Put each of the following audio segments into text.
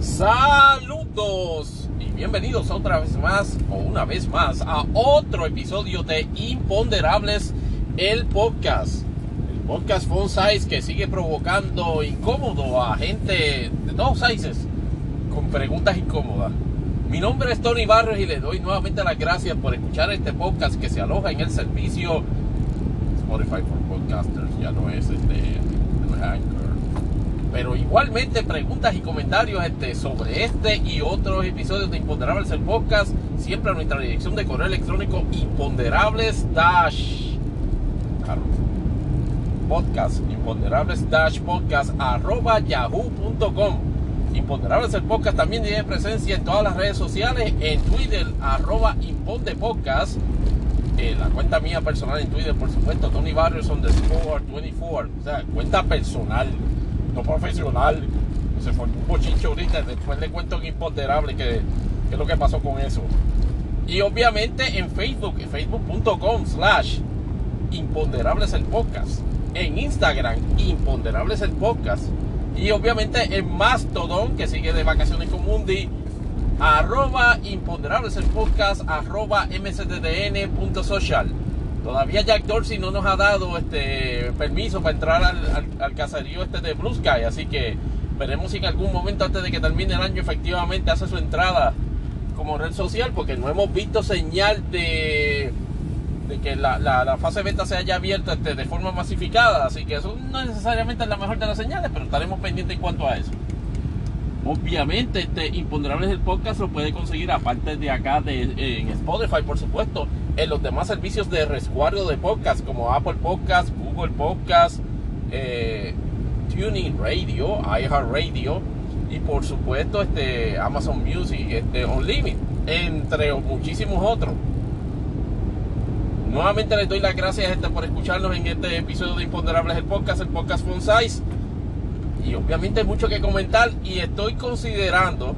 Saludos y bienvenidos otra vez más o una vez más a otro episodio de Imponderables, el podcast. El podcast Phone Size que sigue provocando incómodo a gente de todos sizes con preguntas incómodas. Mi nombre es Tony Barrios y le doy nuevamente las gracias por escuchar este podcast que se aloja en el servicio Spotify for Podcasters. Ya no es este, no es. Pero igualmente preguntas y comentarios este, sobre este y otros episodios de Imponderables el podcast, siempre a nuestra dirección de correo electrónico imponderables dash podcast imponderables dash podcast arroba yahoo.com Imponderables el podcast también tiene presencia en todas las redes sociales, en Twitter arroba imponde podcast en la cuenta mía personal en Twitter, por supuesto, Tony Barrios on the score 24, o sea, cuenta personal no profesional. Se formó un bochincho ahorita, después le cuento en Imponderable que, es lo que pasó con eso. Y obviamente en Facebook, facebook.com slash Imponderables el podcast. En Instagram, Imponderables el podcast. Y obviamente en Mastodon, que sigue de vacaciones con Mundi, arroba Imponderables el podcast, arroba mcddn.social. Todavía Jack Dorsey no nos ha dado este permiso para entrar al, caserío este de Blue Sky, así que veremos si en algún momento antes de que termine el año efectivamente hace su entrada como red social, porque no hemos visto señal de, de que la, fase beta se haya abierto este, de forma masificada, así que eso no necesariamente es la mejor de las señales, pero estaremos pendientes en cuanto a eso. Obviamente, este Imponderables el podcast lo puede conseguir aparte de acá de, en Spotify, por supuesto, en los demás servicios de resguardo de podcast como Apple Podcast, Google Podcast, eh, Tuning Radio, iHeartRadio y por supuesto este Amazon Music, este Unlimited, entre muchísimos otros. Nuevamente les doy las gracias este, por escucharnos en este episodio de Imponderables el podcast, el podcast Fun Size. Obviamente hay mucho que comentar y estoy considerando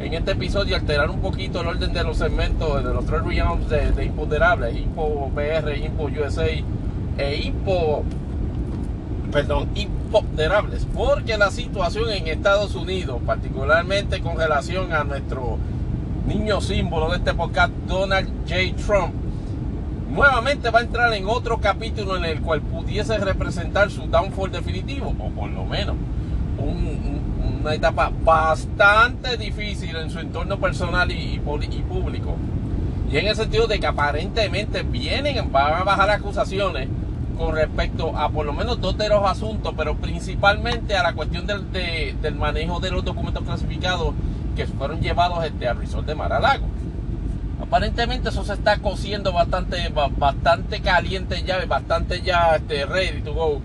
en este episodio alterar un poquito el orden de los segmentos de los tres realms de, de imponderables, Impo PR, Impo USA e Impo, perdón, imponderables, porque la situación en Estados Unidos, particularmente con relación a nuestro niño símbolo de este podcast, Donald J. Trump, nuevamente va a entrar en otro capítulo en el cual pudiese representar su downfall definitivo, o por lo menos un una etapa bastante difícil en su entorno personal y, público. Y en el sentido de que aparentemente vienen, van a bajar acusaciones con respecto a por lo menos dos de los asuntos, pero principalmente a la cuestión del, manejo de los documentos clasificados que fueron llevados este, al resort de Maralago. Aparentemente eso se está cociendo bastante, bastante caliente ya, bastante ya este, ready to go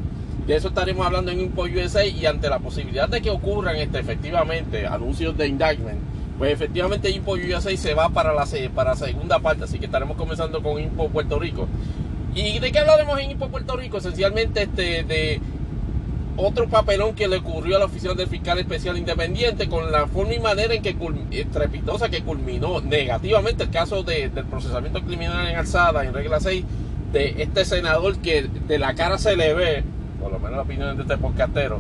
de eso estaremos hablando en Impo USA y ante la posibilidad de que ocurran este, efectivamente anuncios de indictment, pues efectivamente Impo USA se va para la, para segunda parte, así que estaremos comenzando con Impo Puerto Rico. ¿Y de qué hablaremos en Impo Puerto Rico? Esencialmente este, de otro papelón que le ocurrió a la oficina del fiscal especial independiente con la forma y manera en que estrepitosa que culminó negativamente el caso de, del procesamiento criminal en alzada en regla 6 de este senador que de la cara se le ve por lo menos la opinión de este podcastero,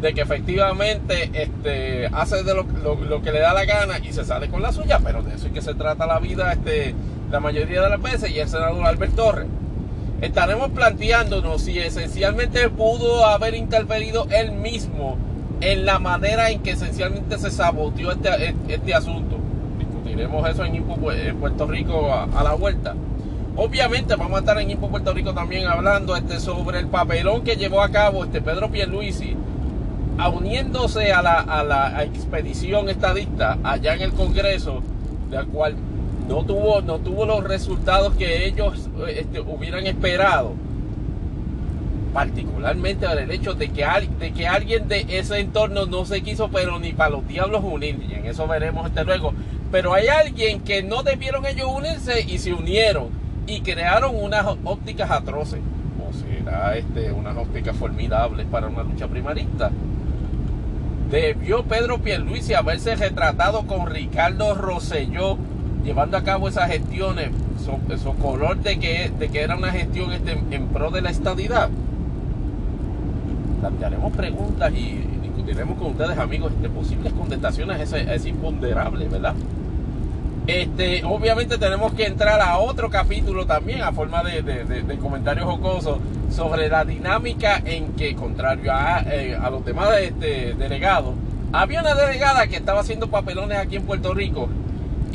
de que efectivamente este, hace de lo, que le da la gana y se sale con la suya, pero de eso es que se trata la vida este, la mayoría de las veces y el senador Albert Torres. Estaremos planteándonos si esencialmente pudo haber intervenido él mismo en la manera en que esencialmente se saboteó este, este asunto. Discutiremos eso en, Puerto Rico a la vuelta. Obviamente vamos a estar en Impo Puerto Rico también hablando este, sobre el papelón que llevó a cabo este Pedro Pierluisi uniéndose a la, a la expedición estadista allá en el Congreso, la cual no tuvo, no tuvo los resultados que ellos este, hubieran esperado. Particularmente el hecho de que, de que alguien de ese entorno no se quiso, pero ni para los diablos unir. Y en eso veremos este luego. Pero hay alguien que no debieron ellos unirse y se unieron y crearon unas ópticas atroces. O será este, unas ópticas formidables para una lucha primarista. Debió Pedro Pierluisi haberse retratado con Ricardo Rosselló llevando a cabo esas gestiones, su, color de que, de que era una gestión este, en pro de la estadidad. Plantearemos preguntas y, discutiremos con ustedes, amigos, este, posibles contestaciones a ese, imponderable, ¿verdad? Este, obviamente tenemos que entrar a otro capítulo también a forma de, comentarios jocosos sobre la dinámica en que, contrario a, eh, a los demás este, delegados, había una delegada que estaba haciendo papelones aquí en Puerto Rico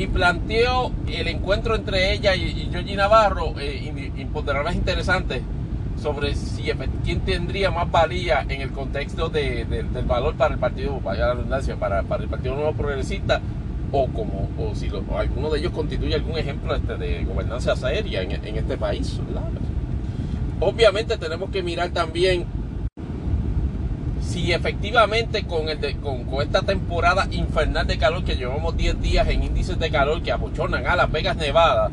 y planteó el encuentro entre ella y, y Navarro, eh, imponderables interesantes, sobre si quién tendría más valía en el contexto de, del valor para el partido, para la redundancia, para, para el Partido Nuevo Progresista o como o si alguno de ellos constituye algún ejemplo este, de gobernanza seria en, este país. Obviamente tenemos que mirar también si efectivamente con, esta temporada infernal de calor que llevamos 10 días en índices de calor que abochonan a Las Vegas, Nevada,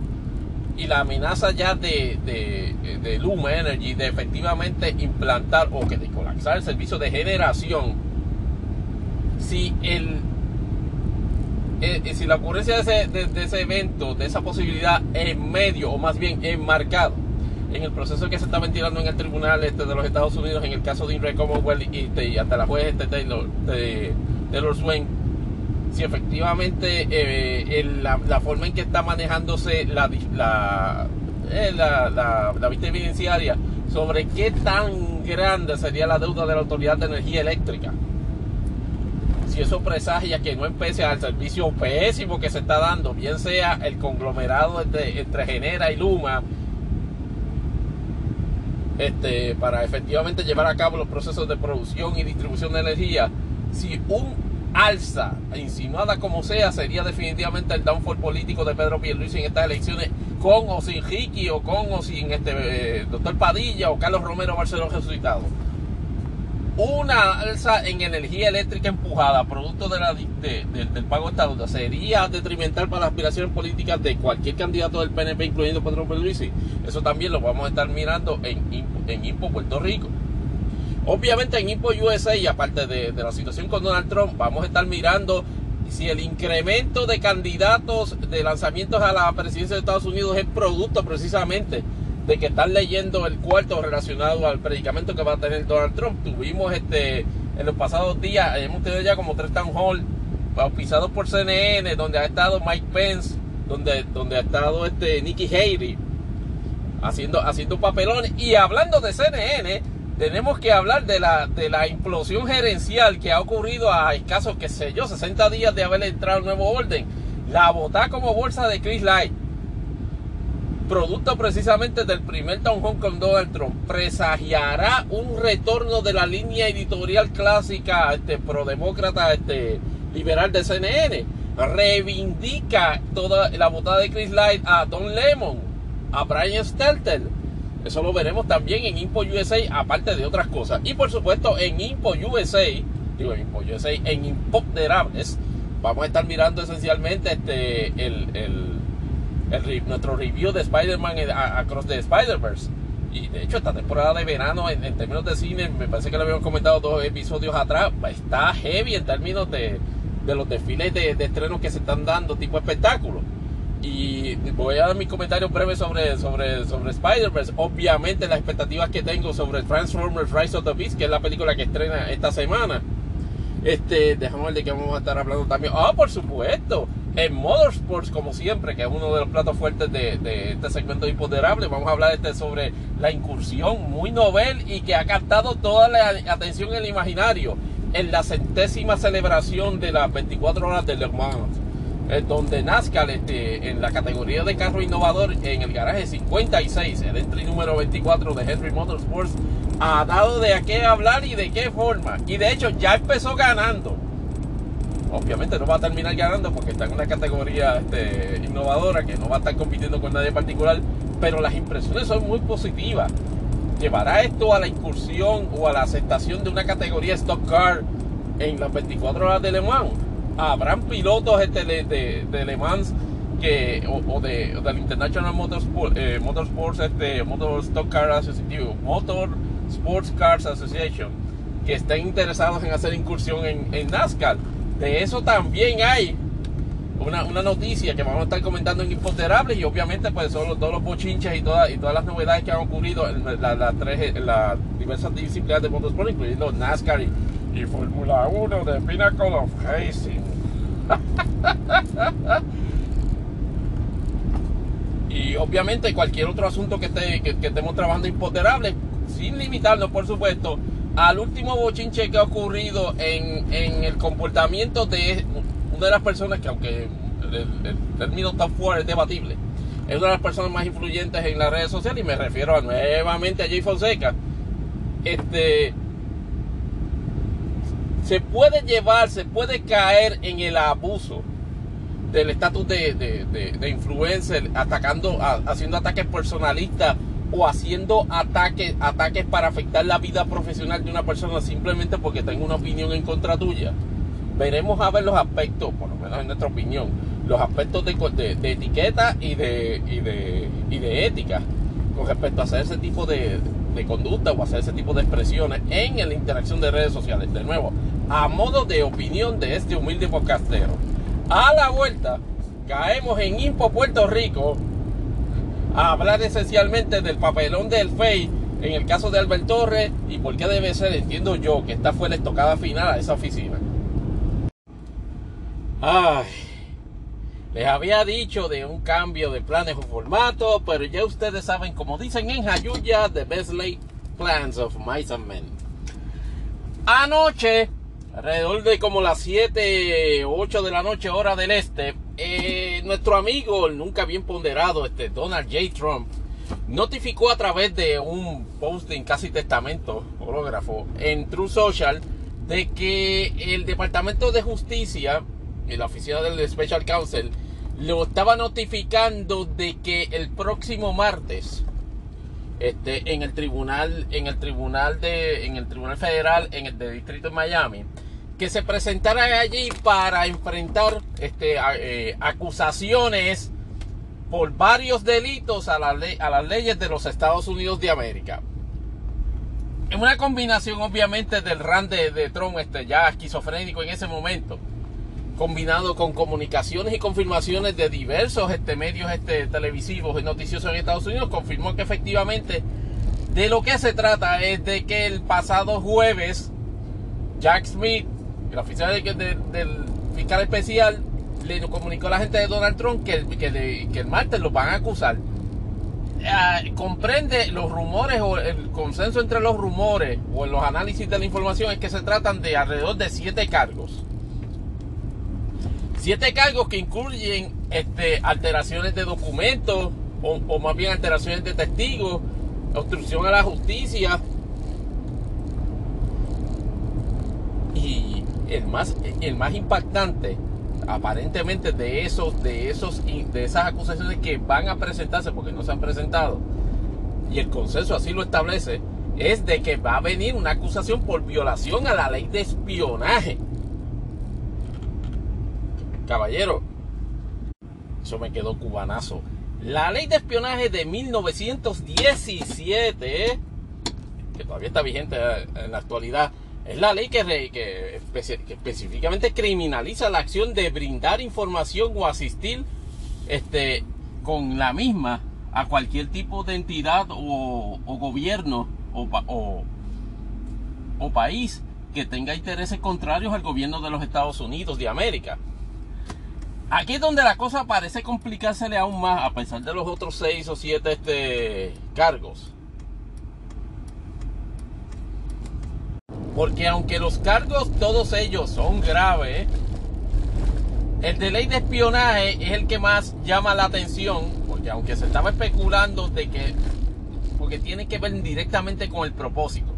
y la amenaza ya de, de, de Luma Energy de efectivamente implantar o que de colapsar el servicio de generación, si eh, si la ocurrencia de ese, evento, de esa posibilidad en medio, o más bien enmarcado, en el proceso que se está ventilando en el tribunal este de los Estados Unidos, en el caso de Inre Commonwealth y, y, hasta la juez este Taylor, de, Taylor Swain, si efectivamente eh, la, forma en que está manejándose eh, la, vista evidenciaria sobre qué tan grande sería la deuda de la Autoridad de Energía Eléctrica. Si eso presagia que no empiece al servicio pésimo que se está dando, bien sea el conglomerado entre, Genera y Luma, este, para efectivamente llevar a cabo los procesos de producción y distribución de energía, si un alza, insinuada como sea, sería definitivamente el downfall político de Pedro Pierluisi en estas elecciones, con o sin Ricky, o con o sin este eh, doctor Padilla, o Carlos Romero Barceló resucitado una alza en energía eléctrica empujada producto del pago de esta deuda sería detrimental para las aspiraciones políticas de cualquier candidato del PNP, incluyendo Pedro Luisi. Eso también lo vamos a estar mirando en, en IMPO Puerto Rico. Obviamente en IMPO USA y aparte de la situación con Donald Trump, vamos a estar mirando si el incremento de candidatos de lanzamientos a la presidencia de Estados Unidos es producto precisamente de que están leyendo el cuarto relacionado al predicamento que va a tener Donald Trump. Tuvimos este en los pasados días, hemos tenido ya como tres town hall pisados por CNN, donde ha estado Mike Pence, donde, donde ha estado este Nikki Haley haciendo, haciendo papelones. Y hablando de CNN, tenemos que hablar de la, de la implosión gerencial que ha ocurrido a escasos, qué sé yo, 60 días de haber entrado el nuevo orden. La botá como bolsa de Chris Light producto precisamente del primer town hall con Donald Trump, presagiará un retorno de la línea editorial clásica este, prodemócrata este, liberal de CNN. Reivindica toda la votada de Chris Light a Don Lemon, a Brian Stelter. Eso lo veremos también en Impo USA, aparte de otras cosas. Y por supuesto en Impo USA, digo en Impo USA, en Imponderables, vamos a estar mirando esencialmente este, el nuestro review de Spider-Man Across the Spider-Verse. Y de hecho, esta temporada de verano, en, términos de cine, me parece que lo habíamos comentado dos episodios atrás, está heavy en términos de, de los desfiles de, de estrenos que se están dando, tipo espectáculo. Y voy a dar mis comentarios breves sobre, sobre, sobre Spider-Verse. Obviamente, las expectativas que tengo sobre Transformers Rise of the Beast, que es la película que estrena esta semana. Este, déjame ver de qué vamos a estar hablando también. Ah, por supuesto en Motorsports, como siempre, que es uno de los platos fuertes de, este segmento imponderable, vamos a hablar este sobre la incursión muy novel y que ha captado toda la atención en el imaginario en la centésima celebración de las 24 horas de Le Mans, donde NASCAR este, en la categoría de carro innovador en el garaje 56, el entry número 24 de Henry Motorsports, ha dado de qué hablar y de qué forma. Y de hecho ya empezó ganando obviamente no va a terminar ganando porque está en una categoría este, innovadora que no va a estar compitiendo con nadie particular, pero las impresiones son muy positivas. ¿Llevará esto a la incursión o a la aceptación de una categoría Stock Car en las 24 horas de Le Mans? ¿Habrán pilotos este, de, Le Mans que, o, de, del International Motorsport, eh, Motorsports, este, Motor Stock Car Association, Motor Sports Cars Association, que estén interesados en hacer incursión en, en NASCAR? De eso también hay una, noticia que vamos a estar comentando en Imponderables y obviamente pues son todos los bochinches y todas, y todas las novedades que han ocurrido en las tres las diversas disciplinas de motorsport, incluyendo NASCAR y Fórmula 1 de Pinnacle of Racing. y obviamente cualquier otro asunto que, esté, que, estemos trabajando impoterable, sin limitarnos, por supuesto, al último bochinche que ha ocurrido en, en el comportamiento de una de las personas que, aunque el, término tan fuerte es debatible, es una de las personas más influyentes en las redes sociales y me refiero nuevamente a Jay Fonseca. Este se puede llevar, se puede caer en el abuso del estatus de, de, influencer, atacando, haciendo ataques personalistas o haciendo ataques, ataques para afectar la vida profesional de una persona simplemente porque tenga una opinión en contra tuya. Veremos a ver los aspectos, por lo menos en nuestra opinión, los aspectos de, etiqueta y de, de, y de ética con respecto a hacer ese tipo de, de conducta o hacer ese tipo de expresiones en la interacción de redes sociales. De nuevo, a modo de opinión de este humilde podcastero. A la vuelta, caemos en Impo, Puerto Rico, a hablar esencialmente del papelón del FEI en el caso de Albert Torres y por qué debe ser, entiendo yo, que esta fue la estocada final a esa oficina. Ay, les había dicho de un cambio de planes o formato, pero ya ustedes saben, como dicen en Jayuya, the best laid plans of mice and men. Anoche alrededor de como las 7, 8 de la noche, hora del este, eh, nuestro amigo, nunca bien ponderado, este Donald J. Trump, notificó a través de un posting casi testamento, hológrafo, en True Social, de que el Departamento de Justicia la oficina del Special Counsel lo estaba notificando de que el próximo martes, este, en el tribunal, en el tribunal de, en el tribunal federal, en el distrito de Miami, que se presentara allí para enfrentar este, eh, acusaciones por varios delitos a, la a las leyes de los Estados Unidos de América. En una combinación obviamente del RAN de, Trump, este, ya esquizofrénico en ese momento, combinado con comunicaciones y confirmaciones de diversos este, medios este, televisivos y noticiosos en Estados Unidos, confirmó que efectivamente de lo que se trata es de que el pasado jueves Jack Smith el oficial del fiscal especial le comunicó a la gente de Donald Trump que, el martes lo van a acusar. Ah, comprende los rumores o el consenso entre los rumores o en los análisis de la información es que se tratan de alrededor de siete cargos. Siete cargos que incluyen este, alteraciones de documentos o más bien alteraciones de testigos, obstrucción a la justicia y el más, el más impactante aparentemente de esos, de esos, de esas acusaciones que van a presentarse, porque no se han presentado, y el consenso así lo establece, es de que va a venir una acusación por violación a la ley de espionaje. Caballero, eso me quedó cubanazo. La ley de espionaje de 1917, que todavía está vigente en la actualidad, es la ley que, que, específicamente criminaliza la acción de brindar información o asistir este, con la misma a cualquier tipo de entidad o, gobierno o, o, país que tenga intereses contrarios al gobierno de los Estados Unidos de América. Aquí es donde la cosa parece complicársele aún más, a pesar de los otros seis o siete este, cargos. Porque aunque los cargos, todos ellos son graves, el de ley de espionaje es el que más llama la atención, porque aunque se estaba especulando de que, porque tiene que ver directamente con el propósito.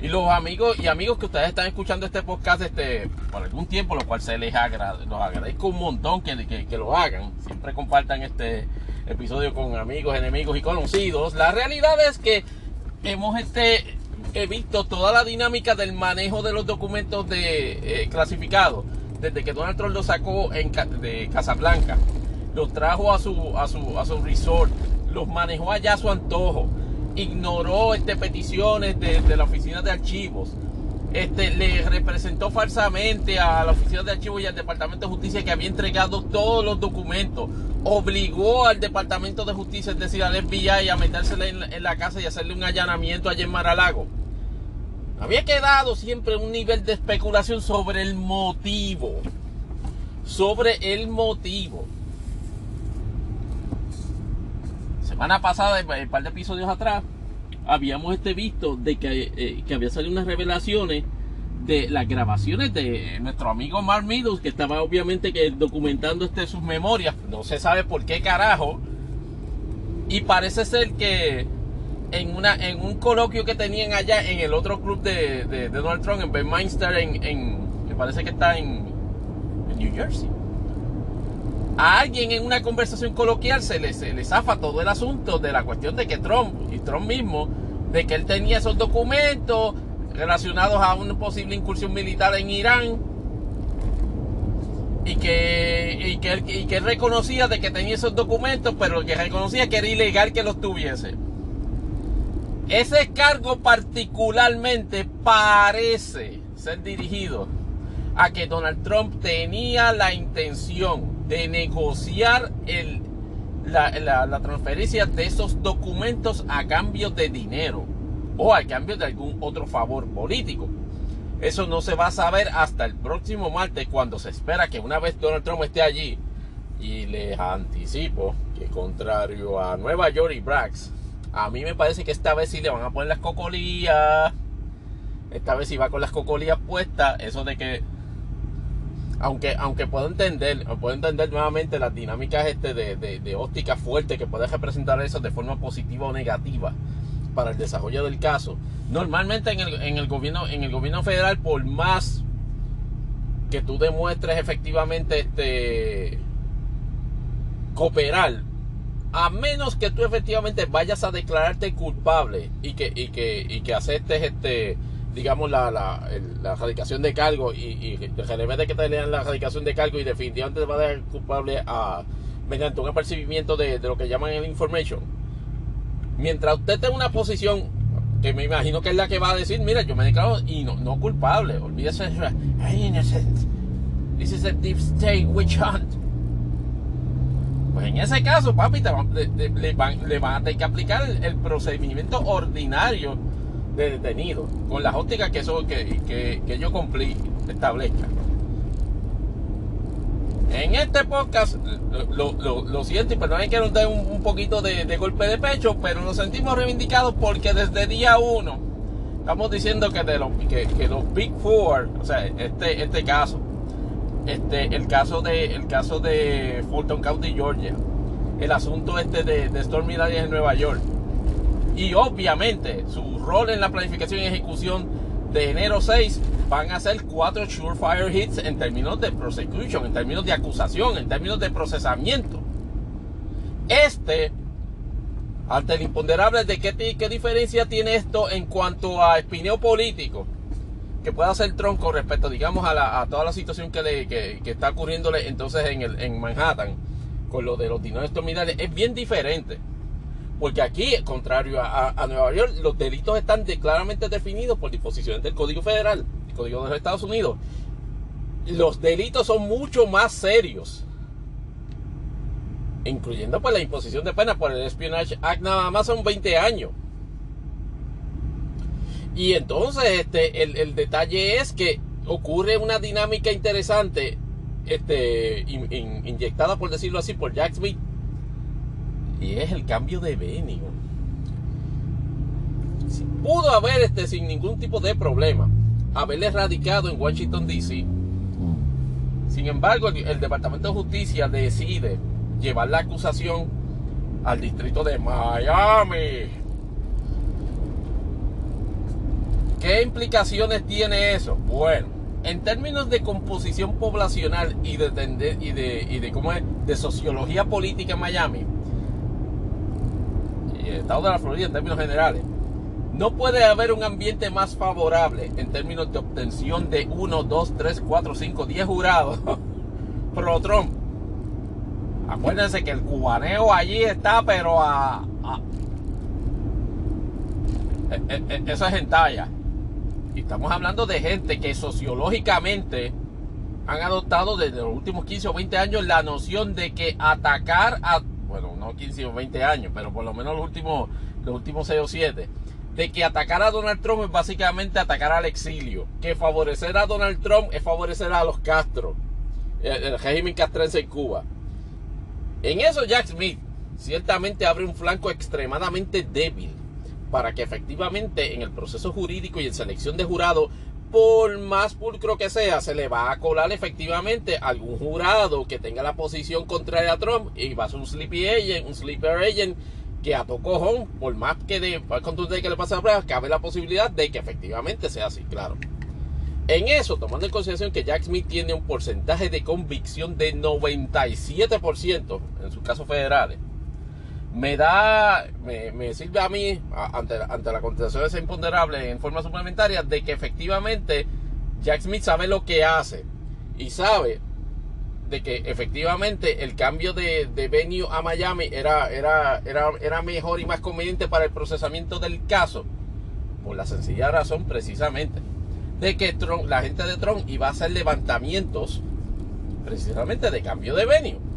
Y los amigos y amigos que ustedes están escuchando este podcast este, por algún tiempo, lo cual se les agrade, los agradezco un montón que, que, que lo hagan. Siempre compartan este episodio con amigos, enemigos y conocidos. La realidad es que hemos este, he visto toda la dinámica del manejo de los documentos eh, clasificados desde que Donald Trump los sacó en, de Casablanca, los trajo a su, a su, a su resort, los manejó allá a su antojo, ignoró este, peticiones de, la oficina de archivos, este, le representó falsamente a la Oficina de Archivos y al Departamento de Justicia que había entregado todos los documentos. Obligó al Departamento de Justicia, es decir, al FBI, a metérsele en, la casa y hacerle un allanamiento allá en Maralago. Había quedado siempre un nivel de especulación sobre el motivo. Sobre el motivo. Semana pasada, un par de episodios atrás, habíamos este visto de que, eh, que había salido unas revelaciones de las grabaciones de nuestro amigo Mark Meadows, que estaba obviamente documentando este, sus memorias. No se sabe por qué carajo. Y parece ser que en, una, en un coloquio que tenían allá en el otro club de, Donald Trump, en Bedminster, en, en, parece que está en, New Jersey. A alguien en una conversación coloquial se le, se le zafa todo el asunto de la cuestión de que Trump, y Trump mismo, de que él tenía esos documentos relacionados a una posible incursión militar en Irán y que, y que, él, y que reconocía de que tenía esos documentos, pero que reconocía que era ilegal que los tuviese. Ese cargo particularmente parece ser dirigido a que Donald Trump tenía la intención de negociar el, la, la, transferencia de esos documentos a cambio de dinero o a cambio de algún otro favor político. Eso no se va a saber hasta el próximo martes cuando se espera que una vez Donald Trump esté allí. Y les anticipo que contrario a Nueva York y Brax, a mí me parece que esta vez sí le van a poner las cocolías. Esta vez sí va con las cocolías puestas. Eso de que. Aunque, aunque puedo entender, puedo entender nuevamente las dinámicas este de, de, óptica fuerte que puede representar eso de forma positiva o negativa para el desarrollo del caso. Normalmente en el, en el gobierno, en el gobierno federal, por más que tú demuestres efectivamente este cooperar a menos que tú efectivamente vayas a declararte culpable y que, y que, y que aceptes este digamos la, la, la radicación de cargo y, y de que te lean la radicación de cargo y definitivamente te va a dejar culpable a, mediante un apercibimiento de, de lo que llaman el information. Mientras usted tenga una posición que me imagino que es la que va a decir mira yo me declaro y no, no culpable olvídese innocent this is a deep state witch hunt pues en ese caso, papi, le, van, a tener que aplicar el, procedimiento ordinario de detenido, con las ópticas que, eso, que, que, yo cumplí, establezca. En este podcast, lo, siento y perdón que nos dé un, poquito de, golpe de pecho, pero nos sentimos reivindicados porque desde día uno estamos diciendo que, de los, que, que los Big Four, o sea, este, este caso, este, el caso de el caso de Fulton County, Georgia, el asunto este de, de Stormy Daniels en Nueva York. Y obviamente su rol en la planificación y ejecución de enero 6 van a ser cuatro surefire hits en términos de prosecution, en términos de acusación, en términos de procesamiento. Este, ante el imponderable de qué, qué diferencia tiene esto en cuanto a espineo político, que pueda hacer Trump con respecto, digamos, a, toda la situación que, está ocurriéndole entonces en, el, en Manhattan con lo de los dineros estomidales es bien diferente. Porque aquí, contrario a, Nueva York, los delitos están claramente definidos por disposiciones del Código Federal, el Código de los Estados Unidos. Los delitos son mucho más serios. Incluyendo pues la imposición de pena por el Espionage Act nada más son 20 años. Y entonces este, el, detalle es que ocurre una dinámica interesante, este, inyectada por decirlo así por Jack Smith, y es el cambio de venue. Pudo haber este, sin ningún tipo de problema, haberle radicado en Washington DC. Sin embargo, el Departamento de Justicia decide llevar la acusación al distrito de Miami ¿Qué implicaciones tiene eso? Bueno, en términos de composición poblacional y de, de, y de, ¿cómo es? de sociología política en Miami, y el estado de la Florida en términos generales, no puede haber un ambiente más favorable en términos de obtención de 1, 2, 3, 4, 5, 10 jurados pro Trump. Acuérdense que el cubaneo allí está, pero a. E, e, e, eso es en talla. Y estamos hablando de gente que sociológicamente han adoptado desde los últimos 15 o 20 años la noción de que atacar a, bueno, no 15 o 20 años, pero por lo menos los últimos, los últimos 6 o 7, de que atacar a Donald Trump es básicamente atacar al exilio, que favorecer a Donald Trump es favorecer a los Castro, el, el régimen castrense en Cuba. En eso Jack Smith ciertamente abre un flanco extremadamente débil para que efectivamente en el proceso jurídico y en selección de jurado, por más pulcro que sea, se le va a colar efectivamente algún jurado que tenga la posición contraria a Trump y va a ser un sleepy agent, un sleeper agent que a tu cojón, por más que de contundente que le pase a la prueba, cabe la posibilidad de que efectivamente sea así, claro. En eso, tomando en consideración que Jack Smith tiene un porcentaje de convicción de 97% en sus casos federales, me da, me, sirve a mí, ante, ante la contestación de ese imponderable en forma suplementaria, de que efectivamente Jack Smith sabe lo que hace y sabe de que efectivamente el cambio de, de venue a Miami era, era, era, era mejor y más conveniente para el procesamiento del caso, por la sencilla razón precisamente de que la gente de Trump iba a hacer levantamientos precisamente de cambio de venue.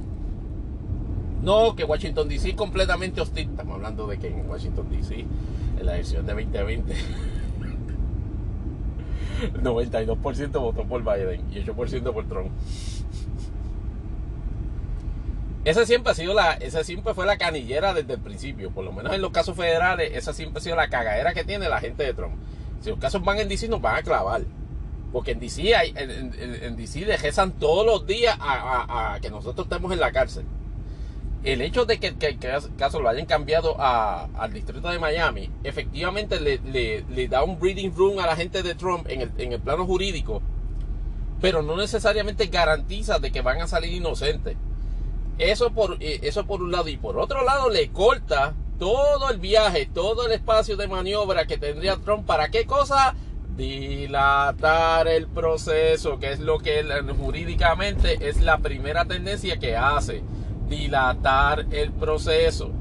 No, que Washington DC completamente hostil. Estamos hablando de que en Washington DC, en la elección de 2020, 92% votó por Biden y 8% por Trump. Esa siempre ha sido la, esa siempre fue la canillera desde el principio, por lo menos en los casos federales, esa siempre ha sido la cagadera que tiene la gente de Trump. Si los casos van en DC, nos van a clavar. Porque en DC, hay, en, en, DC le todos los días a, que nosotros estemos en la cárcel. El hecho de que, el caso lo hayan cambiado al distrito de Miami, efectivamente le, da un breathing room a la gente de Trump en el, en el plano jurídico, pero no necesariamente garantiza de que van a salir inocentes. Eso por, eh, eso por un lado. Y por otro lado, le corta todo el viaje, todo el espacio de maniobra que tendría Trump, ¿para qué cosa? Dilatar el proceso, que es lo que jurídicamente es la primera tendencia que hace. Dilatar el proceso.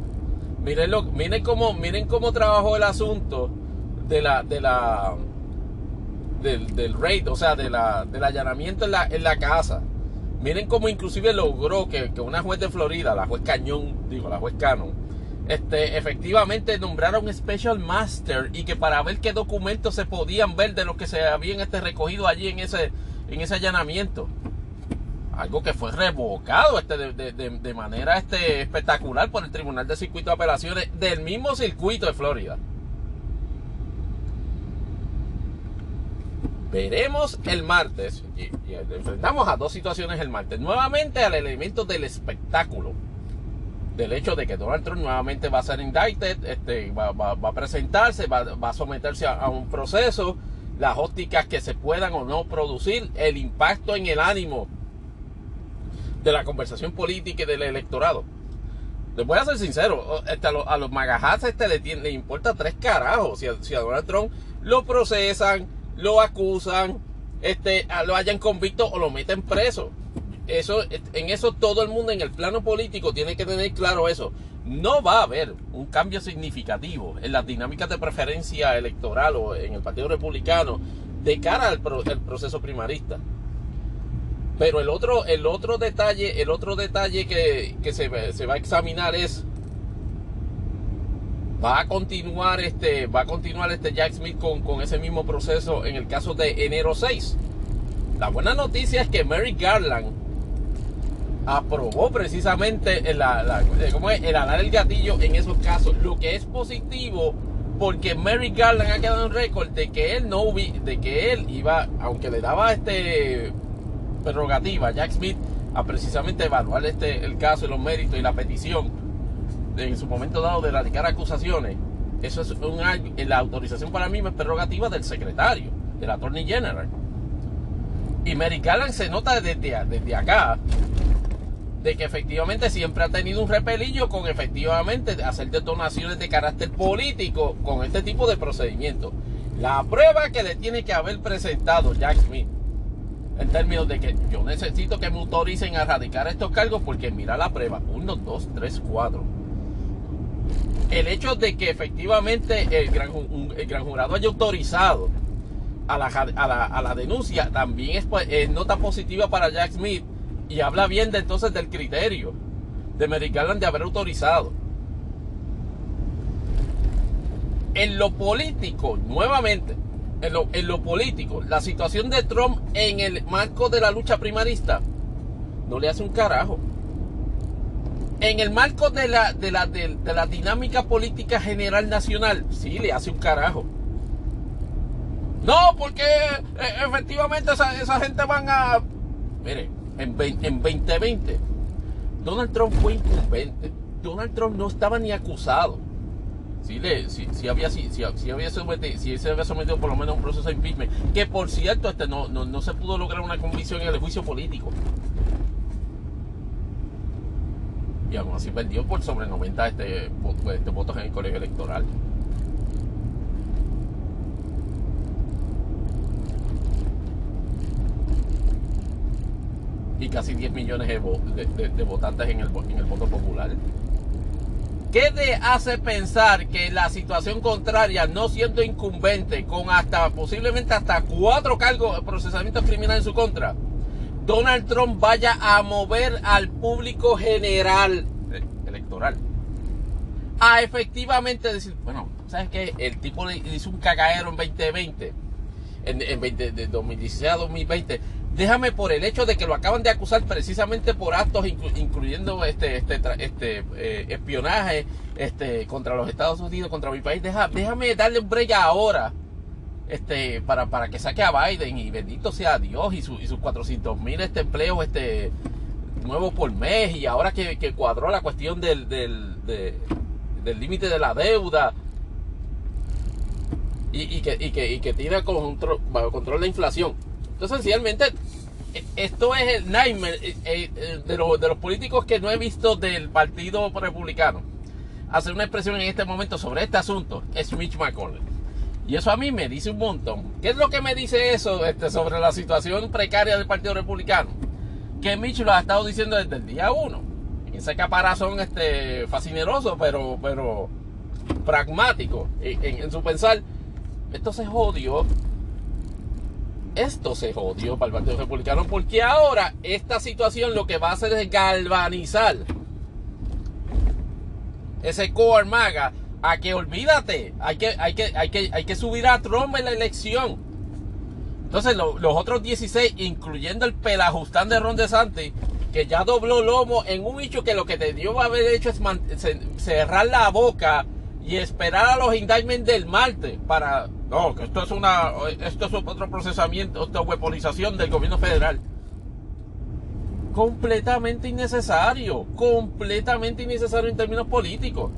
Miren, lo, miren, cómo, miren cómo trabajó el asunto de la, de la, del, del raid, o sea, de la, del allanamiento en la, en la casa. Miren cómo inclusive logró que, que una juez de Florida, la juez Cañón, digo, la juez Cannon, este, efectivamente nombraron Special Master y que para ver qué documentos se podían ver de lo que se habían este, recogido allí en ese, en ese allanamiento. Algo que fue revocado este, de, de, manera este, espectacular por el Tribunal de Circuito de Apelaciones del mismo circuito de Florida. Veremos el martes, y, enfrentamos a dos situaciones el martes, nuevamente al elemento del espectáculo del hecho de que Donald Trump nuevamente va a ser indicted, este, va, a presentarse, va, a someterse a, un proceso, las ópticas que se puedan o no producir, el impacto en el ánimo de la conversación política y del electorado. Les voy a ser sincero, este, a, los, a magajás este le, importa tres carajos si a, Donald Trump lo procesan, lo acusan, este, lo hayan convicto o lo meten preso eso, en eso todo el mundo en el plano político tiene que tener claro eso. No va a haber un cambio significativo en las dinámicas de preferencia electoral o en el Partido Republicano de cara al, proceso primarista. Pero el otro, el otro detalle, el otro detalle que, se, se, va a examinar es va a continuar este, va a continuar este Jack Smith con, con ese mismo proceso en el caso de enero 6. La buena noticia es que Mary Garland aprobó precisamente el, la, eh, el alar el gatillo en esos casos. Lo que es positivo porque Mary Garland ha quedado en récord de que él no de que él iba, aunque le daba este prerrogativa Jack Smith a precisamente evaluar este el caso y los méritos y la petición en su momento dado de radicar acusaciones. Eso es un la autorización para mí es prerrogativa del secretario, del Attorney General. Y Mary Garland se nota desde, desde acá de que efectivamente siempre ha tenido un repelillo con efectivamente hacer detonaciones de carácter político con este tipo de procedimiento. La prueba que le tiene que haber presentado Jack Smith en términos de que yo necesito que me autoricen a radicar estos cargos porque mira la prueba, 1, 2, 3, 4. El hecho de que efectivamente el gran, jurado haya autorizado a la, denuncia también es, pues, es nota positiva para Jack Smith y habla bien entonces del criterio de Merrick de haber autorizado. en lo político, nuevamente, en lo, político, la situación de Trump en el marco de la lucha primarista no le hace un carajo. En el marco de la, de la, de, la dinámica política general nacional, sí le hace un carajo. No, porque eh, efectivamente esa, esa, gente van a... Mire, en, en 2020, Donald Trump fue incumbente. Donald Trump no estaba ni acusado. Sí, le, sí, había, sí, sí, había sí se había sometido por lo menos a un proceso de impeachment. Que por cierto, este no, no, no se pudo lograr una convicción en el juicio político. y aún así perdió por sobre 90 este, este, votos en el colegio electoral. Y casi 10 millones de, votantes en el, en el voto popular. ¿Qué te hace pensar que la situación contraria, no siendo incumbente, con hasta posiblemente hasta cuatro cargos de procesamiento criminal en su contra, Donald Trump vaya a mover al público general eh, electoral a efectivamente decir, bueno, ¿sabes qué? El tipo le hizo un cagadero en 2020, en, en 20, de 2016 a 2020. Déjame por el hecho de que lo acaban de acusar precisamente por actos incluyendo este, este, este eh, espionaje este, contra los Estados Unidos, contra mi país. déjame darle un break ahora este, para, para que saque a Biden y bendito sea Dios y, sus 400 mil este, empleos este, nuevos por mes y ahora que, cuadró la cuestión del límite de, la deuda y, que, y, que, y que tira control, bajo control la inflación. Entonces, sencillamente, e, esto es el nightmare eh, eh, de, los, políticos que no he visto del Partido Republicano. Hacer una expresión en este momento sobre este asunto es Mitch McConnell. Y eso a mí me dice un montón. ¿Qué es lo que me dice eso este, sobre la situación precaria del Partido Republicano? Que Mitch lo ha estado diciendo desde el día uno. Ese caparazón este, fascineroso, pero, pero pragmático en, su pensar. Esto se. Esto se jodió para el Partido Republicano porque ahora esta situación lo que va a hacer es galvanizar ese core maga a que olvídate, hay que, hay que, hay que, hay que subir a Trump en la elección. Entonces los otros 16, incluyendo el pelajustán de Ron DeSantis, que ya dobló lomo en un hecho que lo que te dio a haber hecho es cerrar la boca y esperar a los indictments del martes para no que esto es una esto es otro procesamiento otra weaponización del gobierno federal completamente innecesario completamente innecesario en términos políticos